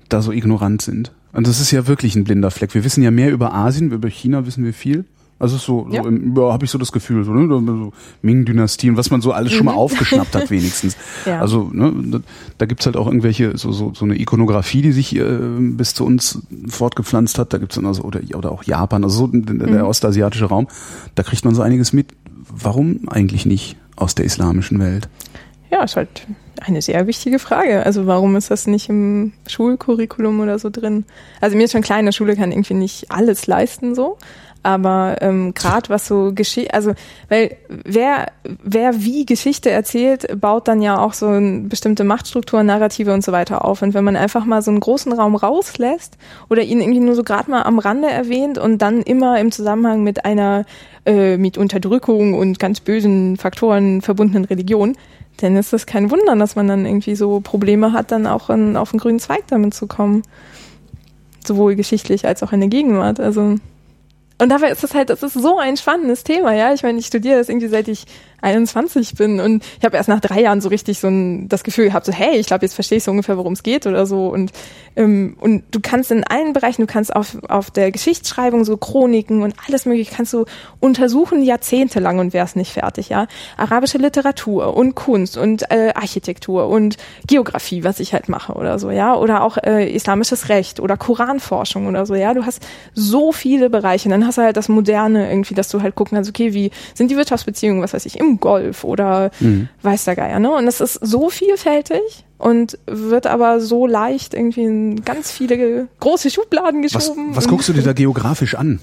da so ignorant sind? Und das ist ja wirklich ein blinder Fleck. Wir wissen ja mehr über Asien, über China wissen wir viel. Also so, Ja. so im, ja, habe ich so das Gefühl, so, ne, so Ming-Dynastie und was man so alles schon mal aufgeschnappt hat wenigstens. Mhm. Ja. Also ne, da, da gibt's halt auch irgendwelche so so so eine Ikonografie, die sich äh, bis zu uns fortgepflanzt hat. Da gibt's dann also oder oder auch Japan, also so der, der Mhm. ostasiatische Raum. Da kriegt man so einiges mit. Warum eigentlich nicht aus der islamischen Welt? Ja, ist halt eine sehr wichtige Frage. Also warum ist das nicht im Schulcurriculum oder so drin? Also mir ist schon klar, in der Schule kann irgendwie nicht alles leisten so. Aber ähm, gerade was so Geschichte, also weil wer wer wie Geschichte erzählt, baut dann ja auch so bestimmte Machtstrukturen, Narrative und so weiter auf. Und wenn man einfach mal so einen großen Raum rauslässt oder ihn irgendwie nur so gerade mal am Rande erwähnt und dann immer im Zusammenhang mit einer äh, mit Unterdrückung und ganz bösen Faktoren verbundenen Religion, dann ist das kein Wunder, dass man dann irgendwie so Probleme hat, dann auch in, auf den grünen Zweig damit zu kommen. Sowohl geschichtlich als auch in der Gegenwart. Also Und dabei ist das halt, das ist so ein spannendes Thema, ja. Ich meine, ich studiere das irgendwie seit ich 21 bin und ich habe erst nach drei Jahren so richtig so ein, das Gefühl gehabt, so hey, ich glaube, jetzt verstehe ich so ungefähr, worum es geht oder so. Und, ähm, und du kannst in allen Bereichen, du kannst auf, auf der Geschichtsschreibung so Chroniken und alles mögliche kannst du untersuchen jahrzehntelang und wärst nicht fertig, ja. Arabische Literatur und Kunst und äh, Architektur und Geografie, was ich halt mache oder so, ja. Oder auch äh, islamisches Recht oder Koranforschung oder so, ja. Du hast so viele Bereiche. Und dann hast du halt das Moderne irgendwie, dass du halt gucken kannst, okay, wie sind die Wirtschaftsbeziehungen, was weiß ich, im Golf oder mhm. weiß der Geier, ne? Und das ist so vielfältig und wird aber so leicht irgendwie in ganz viele große Schubladen geschoben. Was, was guckst du dir da geografisch an?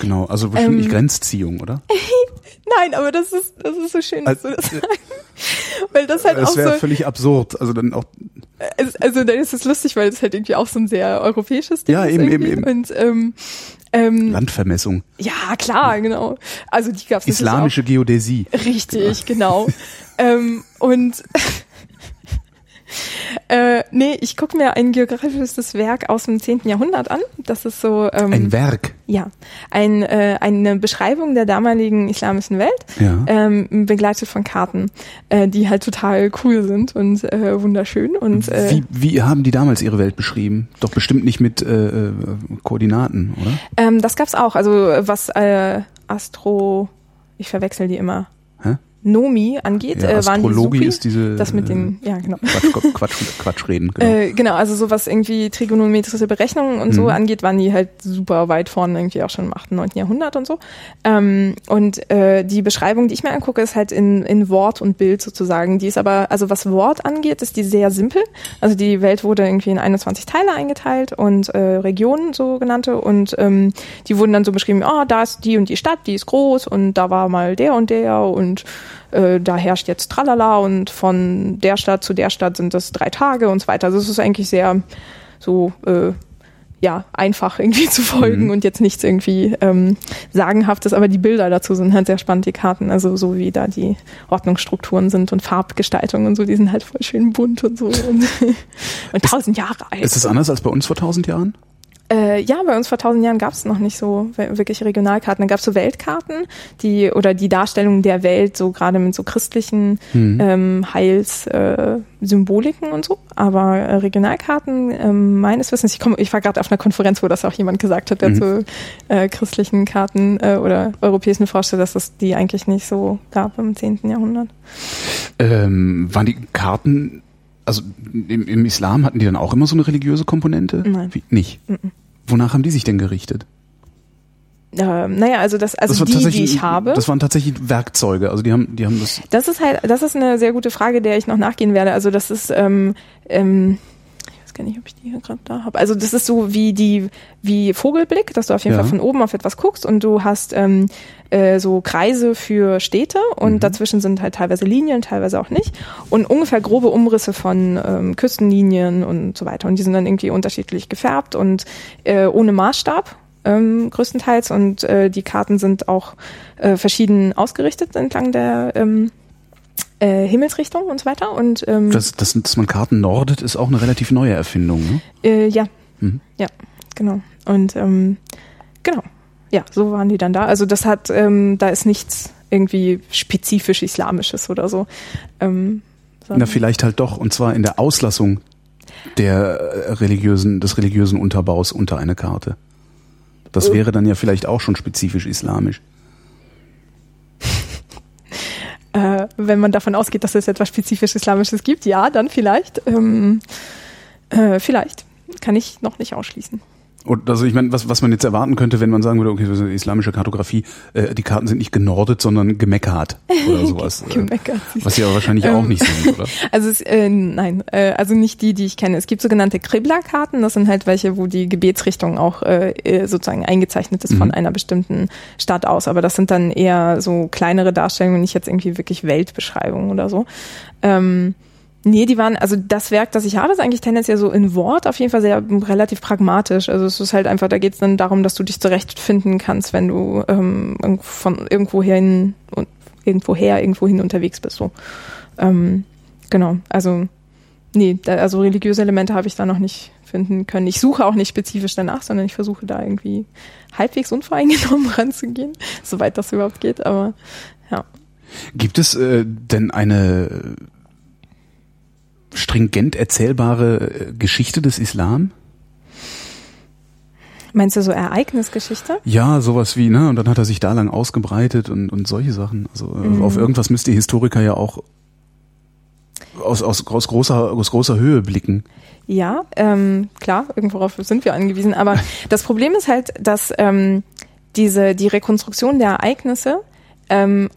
Genau, also wahrscheinlich ähm, Grenzziehung, oder? Nein, aber das ist, das ist so schön, dass also, du das sagst. Weil das halt das auch so. völlig absurd. Also dann auch. Also dann ist es lustig, weil es halt irgendwie auch so ein sehr europäisches Ding ja, ist. Ja, eben, eben, eben. Und ähm, ähm, Landvermessung. Ja, klar, genau. Also die gab's Islamische Geodäsie. Richtig, genau. ähm, und äh, nee, ich gucke mir ein geografisches Werk aus dem 10. Jahrhundert an. Das ist so. Ähm, ein Werk? Ja. Ein, äh, eine Beschreibung der damaligen islamischen Welt, ja. ähm, begleitet von Karten, äh, die halt total cool sind und äh, wunderschön. Und, äh, wie, wie haben die damals ihre Welt beschrieben? Doch bestimmt nicht mit äh, äh Koordinaten, oder? Ähm, das gab's auch. Also was äh, Astro. Ich verwechsel die immer. Nomi angeht, ja, äh, waren die Supi, ist diese das mit den ja genau Quatsch, Quatsch, Quatsch reden genau. Äh, genau also so was irgendwie trigonometrische Berechnungen und mhm. so angeht waren die halt super weit vorne irgendwie auch schon im 8. 9. Jahrhundert und so ähm, und äh, die Beschreibung die ich mir angucke ist halt in, in Wort und Bild sozusagen die ist aber also was Wort angeht ist die sehr simpel also die Welt wurde irgendwie in 21 Teile eingeteilt und äh, Regionen so genannte und ähm, die wurden dann so beschrieben oh da ist die und die Stadt die ist groß und da war mal der und der und äh, da herrscht jetzt Tralala und von der Stadt zu der Stadt sind das drei Tage und so weiter. Also es ist eigentlich sehr so äh, ja einfach irgendwie zu folgen mhm. und jetzt nichts irgendwie ähm, sagenhaftes, aber die Bilder dazu sind halt sehr spannend, die Karten, also so wie da die Ordnungsstrukturen sind und Farbgestaltung und so, die sind halt voll schön bunt und so und, und tausend Jahre alt. Ist es anders als bei uns vor tausend Jahren? Äh, ja, bei uns vor tausend Jahren gab es noch nicht so wirklich Regionalkarten. Da gab es so Weltkarten, die oder die Darstellung der Welt, so gerade mit so christlichen mhm. ähm, Heilssymboliken äh, und so. Aber äh, Regionalkarten, ähm, meines Wissens, ich komme, ich war gerade auf einer Konferenz, wo das auch jemand gesagt hat, der mhm. zu äh, christlichen Karten äh, oder europäischen forschte, dass es die eigentlich nicht so gab im zehnten Jahrhundert. Ähm, waren die Karten also im, im, Islam hatten die dann auch immer so eine religiöse Komponente? Nein. Wie, nicht? Mhm. Wonach haben die sich denn gerichtet? Ähm, naja, also das, also das die, die ich habe. Das waren tatsächlich Werkzeuge. Also die haben, die haben das. Das ist halt, das ist eine sehr gute Frage, der ich noch nachgehen werde. Also das ist, ähm, ähm, gar nicht, ob ich die hier gerade da habe. Also das ist so wie die, wie Vogelblick, dass du auf jeden ja. Fall von oben auf etwas guckst und du hast ähm, äh, so Kreise für Städte und mhm. dazwischen sind halt teilweise Linien, teilweise auch nicht und ungefähr grobe Umrisse von ähm, Küstenlinien und so weiter und die sind dann irgendwie unterschiedlich gefärbt und äh, ohne Maßstab ähm, größtenteils und äh, die Karten sind auch äh, verschieden ausgerichtet entlang der ähm, äh, Himmelsrichtung und so weiter. Und ähm, das, das, dass man Karten nordet, ist auch eine relativ neue Erfindung, ne? Äh, ja, mhm. ja, genau. Und ähm, genau, ja, so waren die dann da. Also das hat, ähm, da ist nichts irgendwie spezifisch Islamisches oder so. Ähm, Na, vielleicht halt doch, und zwar in der Auslassung der äh, religiösen, des religiösen Unterbaus unter eine Karte. Das äh. wäre dann ja vielleicht auch schon spezifisch islamisch. Äh, wenn man davon ausgeht, dass es etwas spezifisch Islamisches gibt, ja, dann vielleicht. Ähm, äh, vielleicht. Kann ich noch nicht ausschließen. Und also ich meine, was, was man jetzt erwarten könnte, wenn man sagen würde, okay, so islamische Kartografie, äh, die Karten sind nicht genordet, sondern gemeckert oder sowas. Äh, gemeckert. Was sie aber wahrscheinlich ähm, auch nicht sind, oder? Also es, äh, nein, äh, also nicht die, die ich kenne. Es gibt sogenannte Kribla-Karten, das sind halt welche, wo die Gebetsrichtung auch äh, äh, sozusagen eingezeichnet ist mhm. von einer bestimmten Stadt aus. Aber das sind dann eher so kleinere Darstellungen, nicht jetzt irgendwie wirklich Weltbeschreibungen oder so. Ähm, Nee, die waren, also das Werk, das ich habe, ist eigentlich tendenziell so in Wort auf jeden Fall sehr relativ pragmatisch. Also es ist halt einfach, da geht es dann darum, dass du dich zurechtfinden kannst, wenn du ähm, von irgendwoher hin und irgendwoher, irgendwohin unterwegs bist. So. Ähm, genau, also nee, da, also religiöse Elemente habe ich da noch nicht finden können. Ich suche auch nicht spezifisch danach, sondern ich versuche da irgendwie halbwegs unvoreingenommen ranzugehen, soweit das überhaupt geht, aber ja. Gibt es äh, denn eine stringent erzählbare äh, Geschichte des Islam? Meinst du so Ereignisgeschichte? Ja, sowas wie, ne? Und dann hat er sich da lang ausgebreitet und, und solche Sachen. Also mhm. auf irgendwas müsst ihr Historiker ja auch aus, aus, aus, großer, aus großer Höhe blicken. Ja, ähm, klar, irgendworauf sind wir angewiesen. Aber das Problem ist halt, dass ähm, diese die Rekonstruktion der Ereignisse ähm,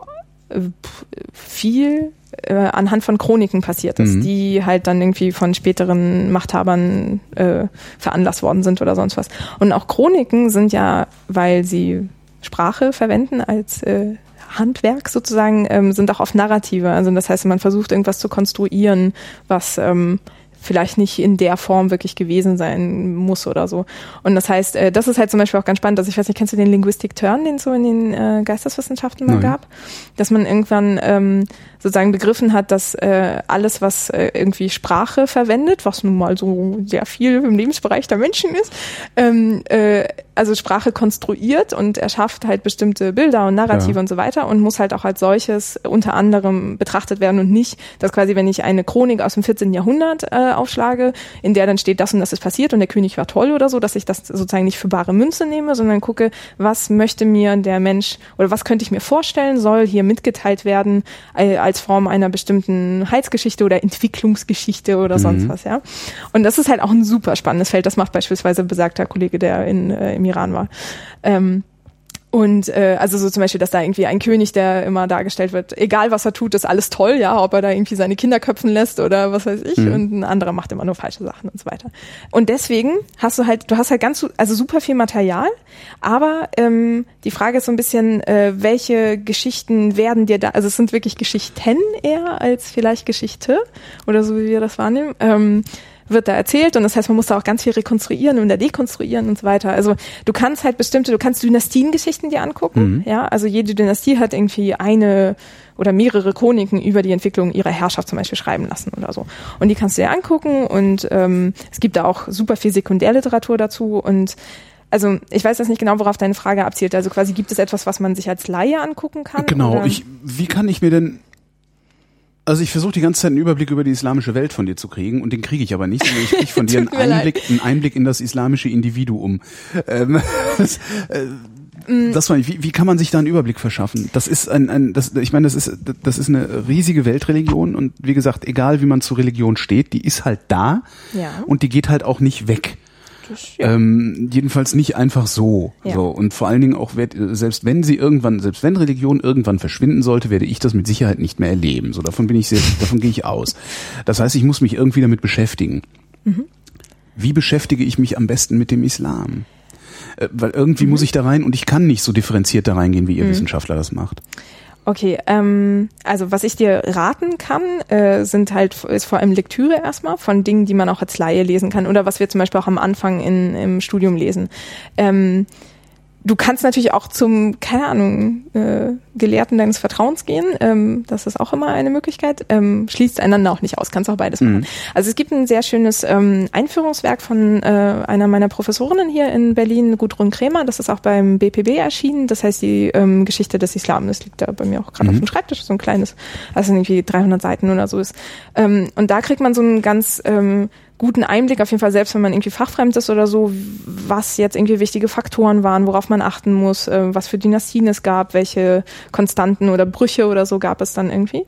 viel äh, anhand von Chroniken passiert ist, mhm. die halt dann irgendwie von späteren Machthabern äh, veranlasst worden sind oder sonst was. Und auch Chroniken sind ja, weil sie Sprache verwenden als äh, Handwerk sozusagen, ähm, sind auch oft Narrative. Also das heißt, man versucht irgendwas zu konstruieren, was ähm, vielleicht nicht in der Form wirklich gewesen sein muss oder so. Und das heißt, äh, das ist halt zum Beispiel auch ganz spannend, dass ich weiß nicht, kennst du den Linguistic Turn, den es so in den äh, Geisteswissenschaften mal Nein. gab? Dass man irgendwann ähm, sozusagen begriffen hat, dass äh, alles, was äh, irgendwie Sprache verwendet, was nun mal so sehr viel im Lebensbereich der Menschen ist, ähm, äh, also Sprache konstruiert und erschafft halt bestimmte Bilder und Narrative ja. und so weiter und muss halt auch als solches unter anderem betrachtet werden und nicht, dass quasi, wenn ich eine Chronik aus dem 14. Jahrhundert äh, aufschlage, in der dann steht, das und das ist passiert und der König war toll oder so, dass ich das sozusagen nicht für bare Münze nehme, sondern gucke, was möchte mir der Mensch oder was könnte ich mir vorstellen, soll hier mitgeteilt werden äh, als Form einer bestimmten Heilsgeschichte oder Entwicklungsgeschichte oder sonst mhm. was, ja. Und das ist halt auch ein super spannendes Feld. Das macht beispielsweise besagter Kollege, der in, äh, im Iran war. Ähm, und äh, also so zum Beispiel, dass da irgendwie ein König, der immer dargestellt wird, egal was er tut, ist alles toll, ja, ob er da irgendwie seine Kinder köpfen lässt oder was weiß ich, mhm. und ein anderer macht immer nur falsche Sachen und so weiter. Und deswegen hast du halt, du hast halt ganz, also super viel Material, aber ähm, die Frage ist so ein bisschen, äh, welche Geschichten werden dir da, also es sind wirklich Geschichten eher als vielleicht Geschichte oder so wie wir das wahrnehmen. Ähm, wird da erzählt und das heißt, man muss da auch ganz viel rekonstruieren und da dekonstruieren und so weiter. Also du kannst halt bestimmte, du kannst Dynastiengeschichten dir angucken, mhm. ja, also jede Dynastie hat irgendwie eine oder mehrere Chroniken über die Entwicklung ihrer Herrschaft zum Beispiel schreiben lassen oder so. Und die kannst du dir angucken und ähm, es gibt da auch super viel Sekundärliteratur dazu und also ich weiß jetzt nicht genau, worauf deine Frage abzielt. Also quasi gibt es etwas, was man sich als Laie angucken kann? Genau. Ich, wie kann ich mir denn also ich versuche die ganze Zeit einen Überblick über die islamische Welt von dir zu kriegen und den kriege ich aber nicht, sondern ich kriege von dir einen Einblick, einen Einblick in das islamische Individuum. Ähm, das, äh, das war, wie, wie kann man sich da einen Überblick verschaffen? Das ist ein, ein das, ich meine, das ist, das ist eine riesige Weltreligion und wie gesagt, egal wie man zur Religion steht, die ist halt da ja. und die geht halt auch nicht weg. Das, ja. ähm, jedenfalls nicht einfach so. Ja. so. Und vor allen Dingen auch, selbst wenn sie irgendwann, selbst wenn Religion irgendwann verschwinden sollte, werde ich das mit Sicherheit nicht mehr erleben. So, davon bin ich sehr, davon gehe ich aus. Das heißt, ich muss mich irgendwie damit beschäftigen. Mhm. Wie beschäftige ich mich am besten mit dem Islam? Äh, weil irgendwie mhm. muss ich da rein und ich kann nicht so differenziert da reingehen, wie ihr mhm. Wissenschaftler das macht. Okay, ähm, also was ich dir raten kann, äh, sind halt ist vor allem Lektüre erstmal von Dingen, die man auch als Laie lesen kann oder was wir zum Beispiel auch am Anfang in, im Studium lesen. Ähm, Du kannst natürlich auch zum, keine Ahnung, äh, Gelehrten deines Vertrauens gehen. Ähm, das ist auch immer eine Möglichkeit. Ähm, schließt einander auch nicht aus, kannst auch beides machen. Mhm. Also es gibt ein sehr schönes ähm, Einführungswerk von äh, einer meiner Professorinnen hier in Berlin, Gudrun Kremer. Das ist auch beim BPB erschienen. Das heißt die ähm, Geschichte des Islam. Das liegt da bei mir auch gerade mhm. auf dem Schreibtisch, so ein kleines, also irgendwie 300 Seiten oder so ist. Ähm, und da kriegt man so einen ganz ähm, guten Einblick, auf jeden Fall selbst wenn man irgendwie fachfremd ist oder so, was jetzt irgendwie wichtige Faktoren waren, worauf man achten muss, äh, was für Dynastien es gab, welche Konstanten oder Brüche oder so gab es dann irgendwie.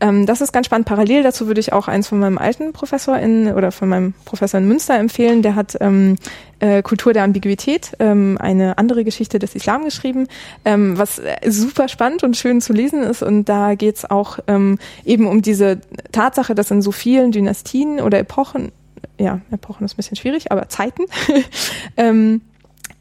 Ähm, das ist ganz spannend. Parallel dazu würde ich auch eins von meinem alten Professor in oder von meinem Professor in Münster empfehlen. Der hat ähm, äh, Kultur der Ambiguität, ähm, eine andere Geschichte des Islam geschrieben, ähm, was super spannend und schön zu lesen ist. Und da geht's auch ähm, eben um diese Tatsache, dass in so vielen Dynastien oder Epochen ja, Epochen ist ein bisschen schwierig, aber Zeiten, ähm,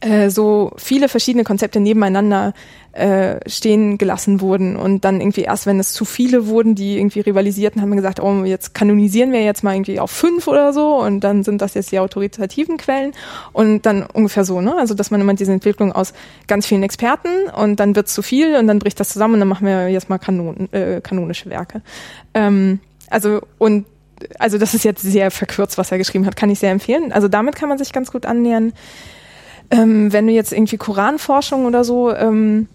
äh, so viele verschiedene Konzepte nebeneinander äh, stehen gelassen wurden und dann irgendwie erst, wenn es zu viele wurden, die irgendwie rivalisierten, haben wir gesagt, oh, jetzt kanonisieren wir jetzt mal irgendwie auf fünf oder so und dann sind das jetzt die autoritativen Quellen und dann ungefähr so, ne? Also dass man immer diese Entwicklung aus ganz vielen Experten und dann wird zu viel und dann bricht das zusammen und dann machen wir jetzt mal Kanon, äh, kanonische Werke. Ähm, also und also das ist jetzt sehr verkürzt, was er geschrieben hat, kann ich sehr empfehlen. Also damit kann man sich ganz gut annähern. Ähm, wenn du jetzt irgendwie Koranforschung oder so ähm,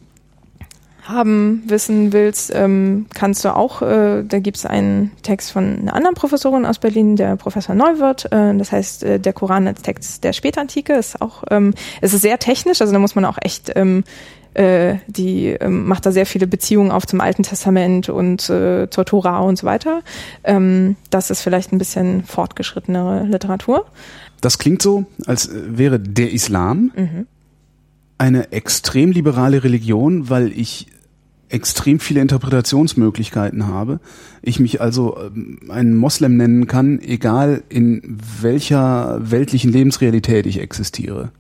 haben, wissen willst, ähm, kannst du auch, äh, da gibt es einen Text von einer anderen Professorin aus Berlin, der Professor Neuwirth, äh, das heißt äh, der Koran als Text der Spätantike, ist auch, ähm, es ist sehr technisch, also da muss man auch echt ähm, äh, die ähm, macht da sehr viele Beziehungen auf zum Alten Testament und äh, zur Tora und so weiter. Ähm, das ist vielleicht ein bisschen fortgeschrittenere Literatur. Das klingt so, als wäre der Islam mhm. eine extrem liberale Religion, weil ich extrem viele Interpretationsmöglichkeiten habe. Ich mich also ähm, einen Moslem nennen kann, egal in welcher weltlichen Lebensrealität ich existiere.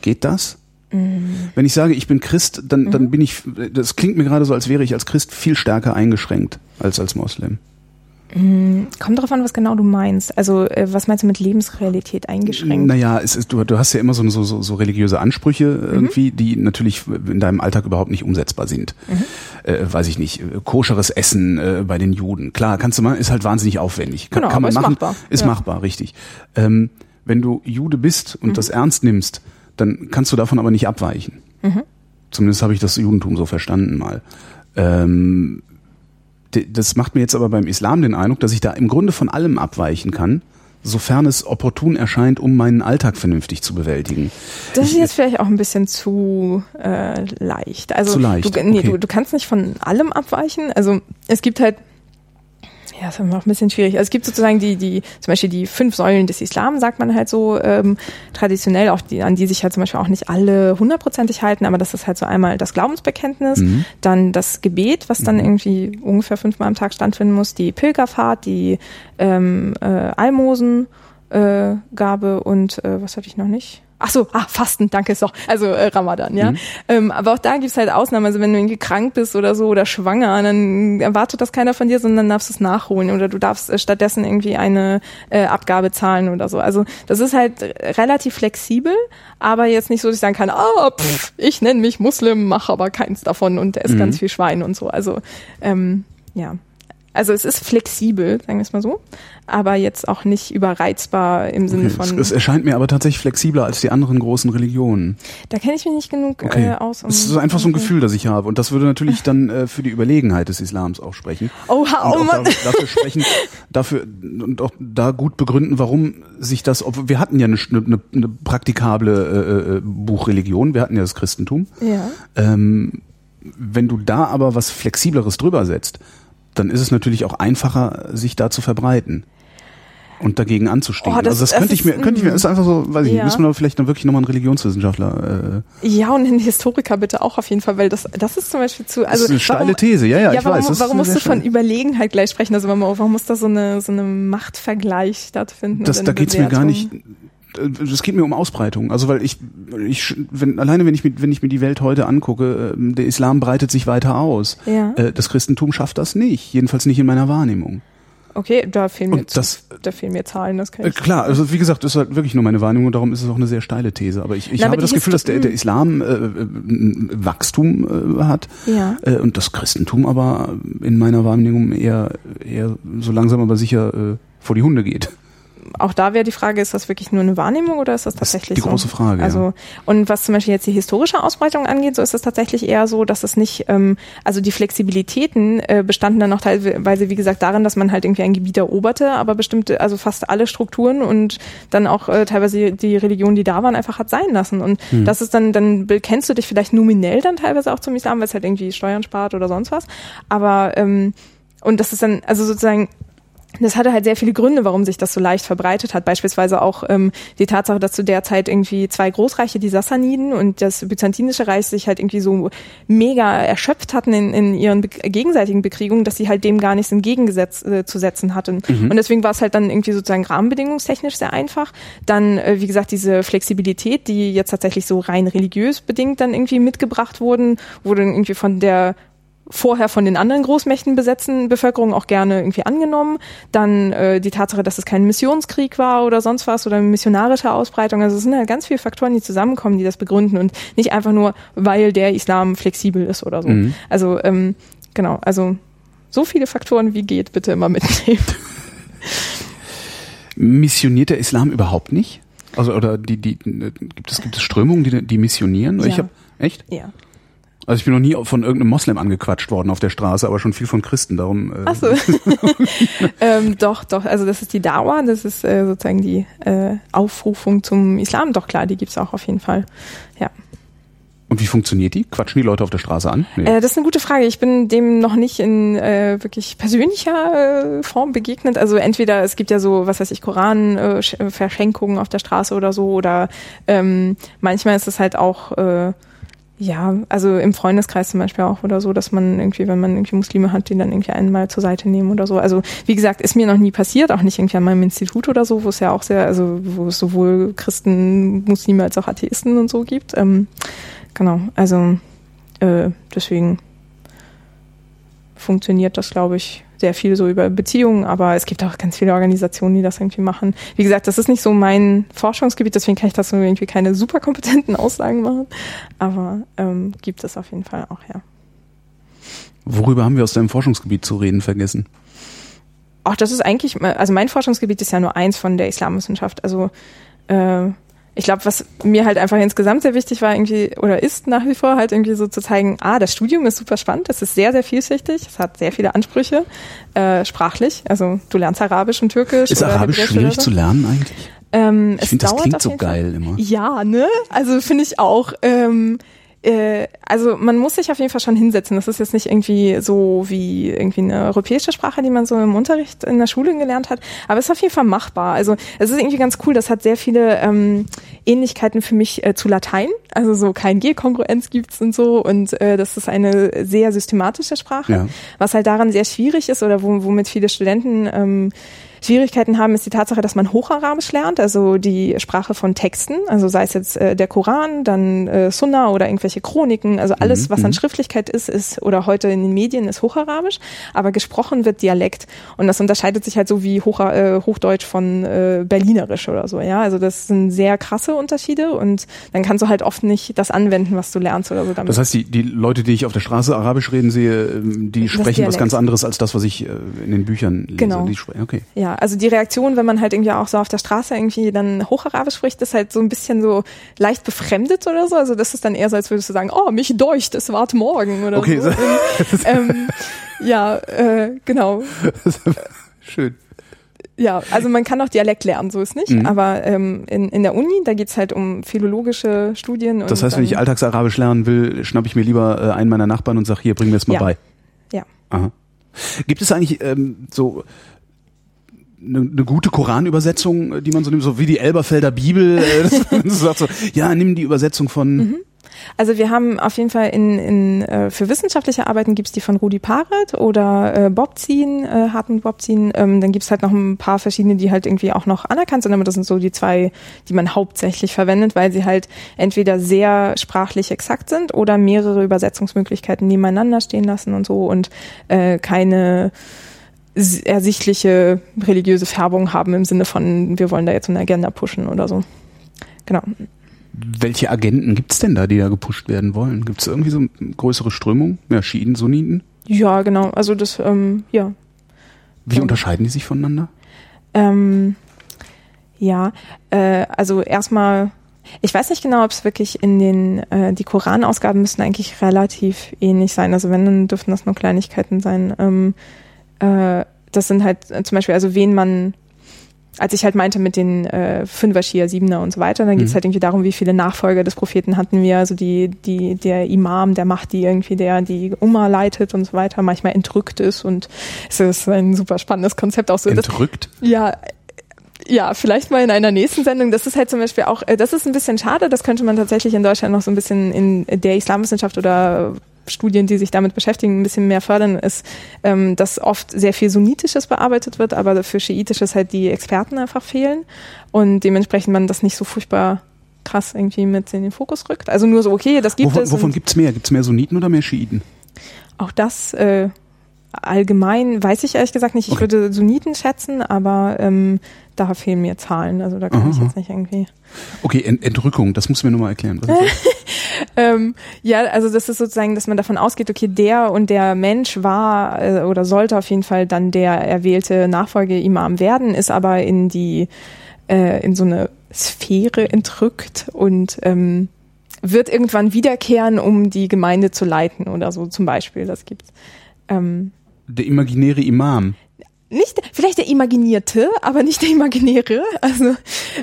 Geht das? Mhm. Wenn ich sage, ich bin Christ, dann, dann mhm. bin ich, das klingt mir gerade so, als wäre ich als Christ viel stärker eingeschränkt als als Moslem. Mm, kommt darauf an, was genau du meinst. Also äh, was meinst du mit Lebensrealität eingeschränkt? Naja, es ist, du, du hast ja immer so, so, so religiöse Ansprüche mhm. irgendwie, die natürlich in deinem Alltag überhaupt nicht umsetzbar sind. Mhm. Äh, weiß ich nicht, koscheres Essen äh, bei den Juden. Klar, kannst du mal, ist halt wahnsinnig aufwendig. Kann, genau, kann man ist machen. Machbar. Ist ja. machbar, richtig. Ähm, wenn du Jude bist und mhm. das ernst nimmst, dann kannst du davon aber nicht abweichen. Mhm. Zumindest habe ich das Judentum so verstanden mal. Ähm, das macht mir jetzt aber beim Islam den Eindruck, dass ich da im Grunde von allem abweichen kann, sofern es opportun erscheint, um meinen Alltag vernünftig zu bewältigen. Das ist jetzt vielleicht auch ein bisschen zu äh, leicht. Also zu leicht. Du, nee, okay. du, du kannst nicht von allem abweichen. Also es gibt halt ja, das ist immer auch ein bisschen schwierig. Also es gibt sozusagen die, die, zum Beispiel die fünf Säulen des Islam, sagt man halt so ähm, traditionell, auch die, an die sich halt zum Beispiel auch nicht alle hundertprozentig halten, aber das ist halt so einmal das Glaubensbekenntnis, mhm. dann das Gebet, was dann mhm. irgendwie ungefähr fünfmal am Tag stattfinden muss, die Pilgerfahrt, die ähm, äh, Almosengabe äh, Gabe und äh, was hatte ich noch nicht? Ach so, ah, Fasten, danke, ist doch. Also äh, Ramadan, ja. Mhm. Ähm, aber auch da gibt's halt Ausnahmen. Also wenn du irgendwie krank bist oder so oder schwanger, dann erwartet das keiner von dir, sondern darfst es nachholen oder du darfst äh, stattdessen irgendwie eine äh, Abgabe zahlen oder so. Also das ist halt relativ flexibel, aber jetzt nicht so, dass ich sagen kann, ah, pff, ich nenne mich Muslim, mache aber keins davon und esse mhm. ganz viel Schwein und so. Also ähm, ja. Also es ist flexibel, sagen wir es mal so, aber jetzt auch nicht überreizbar im Sinne okay. von. Es, es, erscheint mir aber tatsächlich flexibler als die anderen großen Religionen. Da kenne ich mich nicht genug okay. äh, aus. Um es ist einfach so ein Gefühl, das ich habe. Und das würde natürlich dann äh, für die Überlegenheit des Islams auch sprechen. Oha, oh Mann. dafür sprechen, dafür und auch da gut begründen, warum sich das, ob, wir hatten ja eine, eine, eine praktikable äh, äh, Buchreligion, wir hatten ja das Christentum. Ja. Ähm, wenn du da aber was Flexibleres drüber setzt, dann ist es natürlich auch einfacher, sich da zu verbreiten und dagegen anzustehen. Oh, das, also das, das könnte ich mir, könnte ich mir, ist einfach so, weiß ich ja. nicht, müssen wir vielleicht dann wirklich nochmal einen Religionswissenschaftler. Äh, ja, und einen Historiker bitte auch auf jeden Fall, weil das, das ist zum Beispiel zu. Also das ist eine steile warum, These, ja, ja, ja ich warum, weiß. Warum musst du von Überlegenheit gleich sprechen? Also warum, warum muss da so eine so eine Machtvergleich stattfinden? Das, da geht's mir gar nicht es geht mir um Ausbreitung. Also weil ich, ich wenn, alleine wenn ich mir, wenn ich mir die Welt heute angucke, ähm, der Islam breitet sich weiter aus. Ja. Äh, das Christentum schafft das nicht, jedenfalls nicht in meiner Wahrnehmung. Okay, da fehlen mir, das, da fehlen mir Zahlen, das kann äh, ich. Klar, also wie gesagt, das ist halt wirklich nur meine Wahrnehmung und darum ist es auch eine sehr steile These. Aber ich, ich Na, habe das Gefühl, dass der, der Islam äh, Wachstum äh, hat ja. äh, und das Christentum aber in meiner Wahrnehmung eher, eher so langsam aber sicher äh, vor die Hunde geht auch da wäre die Frage, ist das wirklich nur eine Wahrnehmung oder ist das tatsächlich das ist die große Frage. Also ja. und was zum Beispiel jetzt die historische Ausbreitung angeht, so ist es tatsächlich eher so, dass es nicht, ähm, also die Flexibilitäten äh, bestanden dann noch teilweise, wie gesagt, darin, dass man halt irgendwie ein Gebiet eroberte, aber bestimmte, also fast alle Strukturen und dann auch äh, teilweise die Religionen, die da waren, einfach hat sein lassen. Und hm. das ist dann, dann kennst du dich vielleicht nominell dann teilweise auch zum Islam, weil es halt irgendwie Steuern spart oder sonst was. Aber ähm, und das ist dann, also sozusagen das hatte halt sehr viele Gründe, warum sich das so leicht verbreitet hat. Beispielsweise auch ähm, die Tatsache, dass zu der Zeit irgendwie zwei Großreiche, die Sassaniden und das Byzantinische Reich, sich halt irgendwie so mega erschöpft hatten in, in ihren be gegenseitigen Bekriegungen, dass sie halt dem gar nichts entgegengesetzt äh, zu setzen hatten. Mhm. Und deswegen war es halt dann irgendwie sozusagen rahmenbedingungstechnisch sehr einfach. Dann, äh, wie gesagt, diese Flexibilität, die jetzt tatsächlich so rein religiös bedingt dann irgendwie mitgebracht wurden, wurde dann irgendwie von der vorher von den anderen Großmächten besetzten Bevölkerung auch gerne irgendwie angenommen. Dann äh, die Tatsache, dass es kein Missionskrieg war oder sonst was oder missionarische Ausbreitung. Also es sind halt ganz viele Faktoren, die zusammenkommen, die das begründen und nicht einfach nur, weil der Islam flexibel ist oder so. Mhm. Also ähm, genau, also so viele Faktoren wie geht bitte immer mitnehmen. Missioniert der Islam überhaupt nicht? Also oder die die gibt es gibt es Strömungen, die die missionieren? Ja. Ich hab, echt? Ja. Also ich bin noch nie von irgendeinem Moslem angequatscht worden auf der Straße, aber schon viel von Christen. Darum. Äh, Ach so. ähm, doch, doch. Also das ist die Dauer, das ist äh, sozusagen die äh, Aufrufung zum Islam. Doch klar, die gibt's auch auf jeden Fall. Ja. Und wie funktioniert die? Quatschen die Leute auf der Straße an? Nee. Äh, das ist eine gute Frage. Ich bin dem noch nicht in äh, wirklich persönlicher äh, Form begegnet. Also entweder es gibt ja so, was weiß ich, Koran-Verschenkungen auf der Straße oder so, oder ähm, manchmal ist es halt auch äh, ja, also im Freundeskreis zum Beispiel auch oder so, dass man irgendwie, wenn man irgendwie Muslime hat, die dann irgendwie einmal zur Seite nehmen oder so. Also wie gesagt, ist mir noch nie passiert, auch nicht irgendwie an meinem Institut oder so, wo es ja auch sehr, also wo es sowohl Christen, Muslime als auch Atheisten und so gibt. Ähm, genau, also äh, deswegen funktioniert das, glaube ich, sehr viel so über Beziehungen, aber es gibt auch ganz viele Organisationen, die das irgendwie machen. Wie gesagt, das ist nicht so mein Forschungsgebiet, deswegen kann ich das so irgendwie keine super kompetenten Aussagen machen, aber ähm, gibt es auf jeden Fall auch, ja. Worüber haben wir aus deinem Forschungsgebiet zu reden vergessen? Ach, das ist eigentlich, also mein Forschungsgebiet ist ja nur eins von der Islamwissenschaft. Also äh, ich glaube, was mir halt einfach insgesamt sehr wichtig war, irgendwie, oder ist nach wie vor halt irgendwie so zu zeigen, ah, das Studium ist super spannend, es ist sehr, sehr vielschichtig, es hat sehr viele Ansprüche, äh, sprachlich. Also du lernst Arabisch und Türkisch. Ist Arabisch Hebräisch schwierig so. zu lernen eigentlich? Ähm, Ich finde, das klingt so Fall. geil immer. Ja, ne? Also finde ich auch. Ähm, äh, also man muss sich auf jeden Fall schon hinsetzen. Das ist jetzt nicht irgendwie so wie irgendwie eine europäische Sprache, die man so im Unterricht in der Schule gelernt hat, aber es ist auf jeden Fall machbar. Also es ist irgendwie ganz cool. Das hat sehr viele ähm, Ähnlichkeiten für mich äh, zu Latein. Also so KNG-Kongruenz gibt's und so und äh, das ist eine sehr systematische Sprache. Ja. Was halt daran sehr schwierig ist oder wo, womit viele Studenten ähm, Schwierigkeiten haben, ist die Tatsache, dass man Hocharabisch lernt, also die Sprache von Texten, also sei es jetzt äh, der Koran, dann äh, Sunna oder irgendwelche Chroniken, also alles, was an Schriftlichkeit ist, ist oder heute in den Medien ist Hocharabisch, aber gesprochen wird Dialekt und das unterscheidet sich halt so wie Hoch, äh, Hochdeutsch von äh, Berlinerisch oder so, ja, also das sind sehr krasse Unterschiede und dann kannst du halt oft nicht das anwenden, was du lernst oder so damit. Das heißt, die, die Leute, die ich auf der Straße Arabisch reden sehe, ähm, die Das sprechen was ganz anderes als das, was ich äh, in den Büchern lese. Genau. Die okay. Ja, also die Reaktion, wenn man halt irgendwie auch so auf der Straße irgendwie dann Hocharabisch spricht, ist halt so ein bisschen so leicht befremdet oder so. Also das ist dann eher so, als würdest du sagen, oh, mich deucht, es wart morgen oder Okay, so. so- ähm, ja, äh, genau. Schön. Ja, also man kann auch Dialekt lernen, so ist nicht. Mhm. Aber ähm, in, in der Uni, da geht's halt um philologische Studien. Und Das heißt, wenn ich Alltagsarabisch lernen will, schnapp ich mir lieber äh, einen meiner Nachbarn und sag, hier, bring mir das mal Ja. bei. Ja. Aha. Gibt es eigentlich ähm, so eine, eine gute Koranübersetzung, äh, die man so nimmt, so wie die Elberfelder Bibel, äh, sagt so, ja, nimm die Übersetzung von Mhm. Also wir haben auf jeden Fall in, in äh, für wissenschaftliche Arbeiten gibt's die von Rudi Paret oder äh, Bobzin, äh, Hartmut Bobzin. Ähm, dann gibt's halt noch ein paar verschiedene, die halt irgendwie auch noch anerkannt sind, aber das sind so die zwei, die man hauptsächlich verwendet, weil sie halt entweder sehr sprachlich exakt sind oder mehrere Übersetzungsmöglichkeiten nebeneinander stehen lassen und so und äh, keine ersichtliche religiöse Färbung haben im Sinne von, wir wollen da jetzt eine Agenda pushen oder so. Genau. welche Agenten gibt's denn da, die da gepusht werden wollen? Gibt's irgendwie so eine größere Strömung? Ja, Schiiten, Sunniten? Ja, genau. Also das, ähm, ja. Wie Ja. unterscheiden die sich voneinander? Ähm, ja, äh, also erstmal, ich weiß nicht genau, ob es wirklich in den, äh, die Koranausgaben müssten eigentlich relativ ähnlich sein. Also wenn, dann dürften das nur Kleinigkeiten sein. Ähm, äh, das sind halt äh, zum Beispiel, also wen man, als ich halt meinte mit den äh, Fünfer, Schia, Siebener und so weiter, dann geht es Mhm. halt irgendwie darum, wie viele Nachfolger des Propheten hatten wir, also die, die, der Imam, der macht die irgendwie, der die Umma leitet und so weiter, manchmal entrückt ist und es ist ein super spannendes Konzept auch so. Das, Entrückt? ja, ja, vielleicht mal in einer nächsten Sendung. Das ist halt zum Beispiel auch, äh, das ist ein bisschen schade. Das könnte man tatsächlich in Deutschland noch so ein bisschen in der Islamwissenschaft oder Studien, die sich damit beschäftigen, ein bisschen mehr fördern, ist, ähm, dass oft sehr viel Sunnitisches bearbeitet wird, aber für Schiitisches halt die Experten einfach fehlen und dementsprechend man das nicht so furchtbar krass irgendwie mit in den Fokus rückt. Also nur so, okay, das gibt Wovon, es. wovon und gibt's mehr? Gibt's mehr Sunniten oder mehr Schiiten? auch das äh, allgemein weiß ich ehrlich gesagt nicht. Ich Okay. würde Sunniten schätzen, aber ähm, da fehlen mir Zahlen. Also da kann Aha, ich aha. jetzt nicht irgendwie. Okay, Ent Entrückung, das musst du mir nochmal erklären. Ähm, ja, also das ist sozusagen, dass man davon ausgeht, okay, der und der Mensch war äh, oder sollte auf jeden Fall dann der erwählte Nachfolge-Imam werden, ist aber in die äh, in so eine Sphäre entrückt und ähm, wird irgendwann wiederkehren, um die Gemeinde zu leiten oder so zum Beispiel. Das gibt's. Ähm, der imaginäre Imam nicht, vielleicht der Imaginierte, aber nicht der Imaginäre. Also,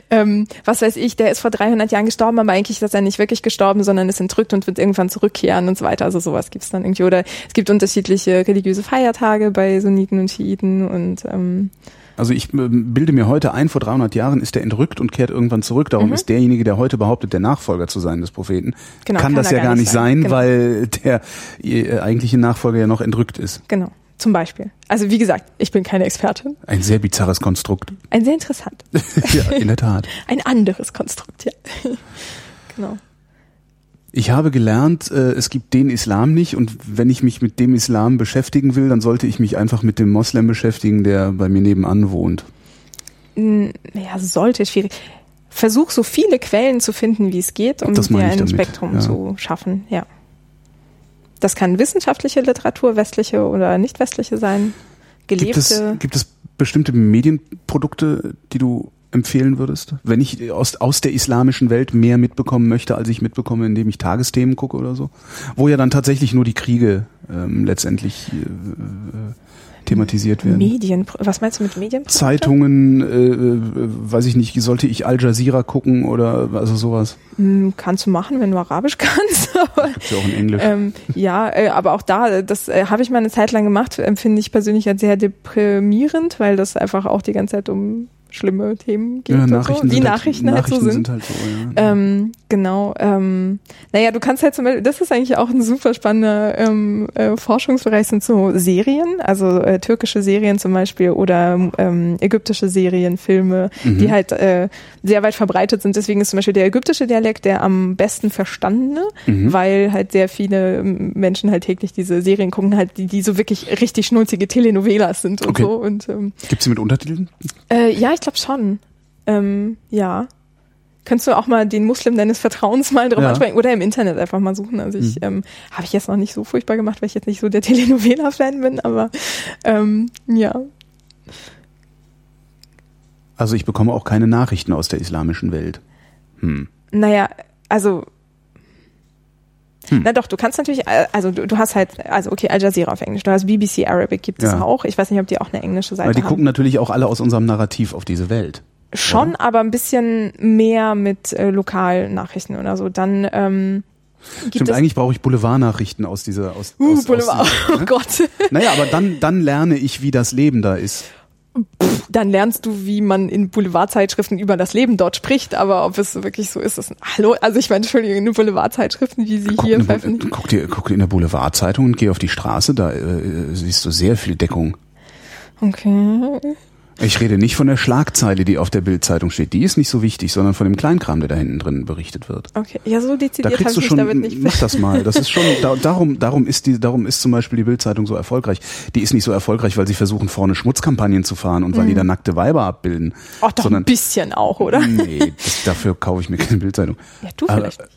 ähm, was weiß ich, der ist vor 300 Jahren gestorben, aber eigentlich ist er nicht wirklich gestorben, sondern ist entrückt und wird irgendwann zurückkehren und so weiter. Also sowas gibt's dann irgendwie. Oder es gibt unterschiedliche religiöse Feiertage bei Sunniten und Schiiten und ähm, also ich äh, bilde mir heute ein, vor 300 Jahren ist er entrückt und kehrt irgendwann zurück. Darum mhm. ist derjenige, der heute behauptet, der Nachfolger zu sein des Propheten, genau, kann, kann das ja gar nicht sein, sein genau. weil der äh, eigentliche Nachfolger ja noch entrückt ist. Genau. Zum Beispiel. Also wie gesagt, ich bin keine Expertin. Ein sehr bizarres Konstrukt. Ein sehr interessant. ja, in der Tat. Ein anderes Konstrukt, ja. genau. Ich habe gelernt, äh, es gibt den Islam nicht und wenn ich mich mit dem Islam beschäftigen will, dann sollte ich mich einfach mit dem Moslem beschäftigen, der bei mir nebenan wohnt. Ja, sollte schwierig. Versuch so viele Quellen zu finden, wie es geht, um dir ein damit. Spektrum ja. zu schaffen, ja. Das kann wissenschaftliche Literatur, westliche oder nicht westliche sein. Gelebte. Gibt es, gibt es bestimmte Medienprodukte, die du empfehlen würdest? Wenn ich aus, aus der islamischen Welt mehr mitbekommen möchte, als ich mitbekomme, indem ich Tagesthemen gucke oder so? Wo ja dann tatsächlich nur die Kriege ähm, letztendlich äh, äh thematisiert werden. Medien, was meinst du mit Medien? Zeitungen, äh, äh, weiß ich nicht, sollte ich Al Jazeera gucken oder also sowas? Hm, kannst du machen, wenn du Arabisch kannst. aber, Gibt's ja auch in Englisch. Ähm, ja, äh, aber auch da, das äh, habe ich mal eine Zeit lang gemacht, empfinde ich persönlich als sehr deprimierend, weil das einfach auch die ganze Zeit um schlimme Themen gibt. Ja, Nachrichten so. Halt- Nachrichten, halt, Nachrichten so sind. sind halt so, ja. Ähm, genau. Ähm, naja, du kannst halt zum Beispiel, das ist eigentlich auch ein super spannender ähm, äh, Forschungsbereich, sind so Serien, also äh, türkische Serien zum Beispiel oder ähm, ägyptische Serien, Filme, mhm. die halt äh, sehr weit verbreitet sind. Deswegen ist zum Beispiel der ägyptische Dialekt der am besten verstandene, mhm. weil halt sehr viele Menschen halt täglich diese Serien gucken, halt die, die so wirklich richtig schnulzige Telenovelas sind und okay. so. Und, ähm, Gibt sie mit Untertiteln? Äh, ja, ich glaube schon. Ähm, ja. Könntest du auch mal den Muslim deines Vertrauens mal drauf ja. ansprechen oder im Internet einfach mal suchen. Also ich mhm. ähm, habe ich jetzt noch nicht so furchtbar gemacht, weil ich jetzt nicht so der Telenovela-Fan bin, aber ähm, ja. Also ich bekomme auch keine Nachrichten aus der islamischen Welt. Hm. Naja, also hm. Na doch, du kannst natürlich, äh, also du, du, hast halt, also okay, Al Jazeera auf Englisch, du hast BBC Arabic, gibt es ja. auch. Ich weiß nicht, ob die auch eine englische Seite Aber die haben. gucken natürlich auch alle aus unserem Narrativ auf diese Welt. Schon, oder? aber ein bisschen mehr mit äh, Lokalnachrichten oder so. Dann ähm, Gibt Stimmt, eigentlich brauche ich Boulevardnachrichten aus dieser aus, uh, aus, Boulevard. Aus dieser, ne? Oh Gott. Naja, aber dann dann lerne ich, wie das Leben da ist. Pff, dann lernst du, wie man in Boulevardzeitschriften über das Leben dort spricht, aber ob es wirklich so ist, ist hallo, also ich meine, Entschuldigung, in Boulevardzeitschriften, wie sie guck hier veröffentlichen. Guck dir, guck in der Boulevardzeitung und geh auf die Straße, da äh, siehst du sehr viel Deckung. Okay. Ich rede nicht von der Schlagzeile, die auf der Bildzeitung steht. Die ist nicht so wichtig, sondern von dem Kleinkram, der da hinten drin berichtet wird. Okay, ja, so dezidiert da habe ich schon, damit nicht. Mach das mal. Das ist schon da, darum, darum ist die, darum ist zum Beispiel die Bildzeitung so erfolgreich. Die ist nicht so erfolgreich, weil sie versuchen vorne Schmutzkampagnen zu fahren und weil die mhm. da nackte Weiber abbilden. Ach, doch sondern, ein bisschen auch, oder? Nee, das, dafür kaufe ich mir keine Bildzeitung. Ja, du vielleicht. Aber,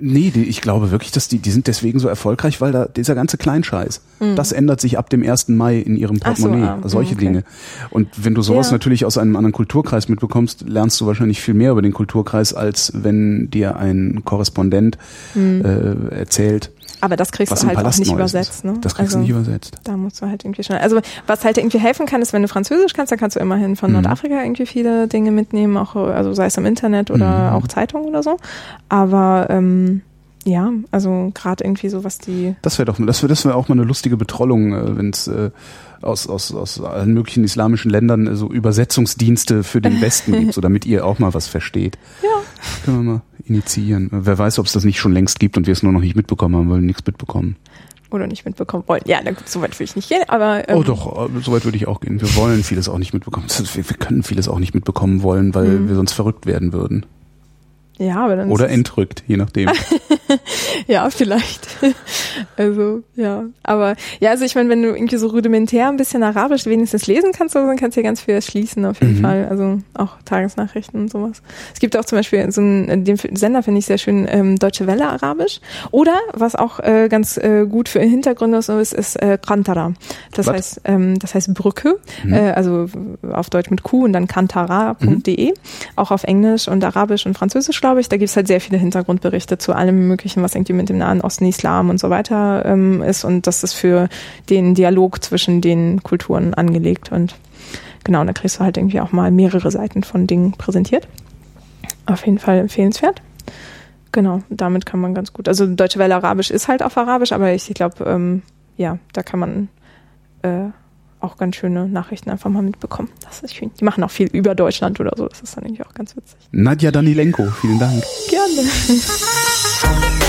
Nee, die, ich glaube wirklich, dass die, die sind deswegen so erfolgreich, weil da dieser ganze Kleinscheiß, mhm. das ändert sich ab dem 1. Mai in ihrem Portemonnaie, so, ah, solche okay. Dinge. Und wenn du sowas ja. natürlich aus einem anderen Kulturkreis mitbekommst, lernst du wahrscheinlich viel mehr über den Kulturkreis, als wenn dir ein Korrespondent mhm. äh, erzählt, aber das kriegst was du halt auch nicht übersetzt. Ne? Das kriegst also, du nicht übersetzt. Da musst du halt irgendwie schon. Also was halt irgendwie helfen kann, ist, wenn du Französisch kannst, dann kannst du immerhin von mhm. Nordafrika irgendwie viele Dinge mitnehmen, auch also sei es im Internet oder mhm. auch Zeitungen oder so. Aber ähm, ja, also gerade irgendwie so was die. Das wäre doch, das wäre das wäre auch mal eine lustige Betrollung, äh, wenn es äh, aus, aus, aus allen möglichen islamischen Ländern äh, so Übersetzungsdienste für den Westen gibt, so damit ihr auch mal was versteht. Ja. Können wir mal initiieren. Wer weiß, ob es das nicht schon längst gibt und wir es nur noch nicht mitbekommen haben, weil wir nichts mitbekommen. Oder nicht mitbekommen wollen. Ja, dann, so weit will ich nicht gehen, aber. Ähm, oh doch, äh, so weit würde ich auch gehen. Wir wollen vieles auch nicht mitbekommen. Wir, wir können vieles auch nicht mitbekommen wollen, weil mhm. wir sonst verrückt werden würden. Ja, aber dann. Oder entrückt, je nachdem. ja, vielleicht. Also, ja. Aber ja, also ich meine, wenn du irgendwie so rudimentär ein bisschen Arabisch wenigstens lesen kannst, dann kannst du ja ganz viel erschließen auf jeden mhm. Fall. Also auch Tagesnachrichten und sowas. Es gibt auch zum Beispiel so einen, den Sender finde ich sehr schön, ähm, Deutsche Welle Arabisch. Oder was auch äh, ganz äh, gut für Hintergründe ist, ist äh, Kantara. Das was? heißt, ähm, das heißt Brücke, mhm. äh, also auf Deutsch mit Q und dann kantara.de. Mhm. Auch auf Englisch und Arabisch und Französisch, glaube ich. Da gibt's halt sehr viele Hintergrundberichte zu allem möglichen, was irgendwie mit dem Nahen Osten, Islam und so weiter ähm, ist. Und das ist für den Dialog zwischen den Kulturen angelegt. Und genau, da kriegst du halt irgendwie auch mal mehrere Seiten von Dingen präsentiert. Auf jeden Fall empfehlenswert. Genau, damit kann man ganz gut. Also Deutsche Welle Arabisch ist halt auf Arabisch, aber ich, ich glaube, ähm, ja, da kann man äh, auch ganz schöne Nachrichten einfach mal mitbekommen. Das ist schön. Die machen auch viel über Deutschland oder so. Das ist dann irgendwie auch ganz witzig. Nadja Danilenko, vielen Dank. Gerne.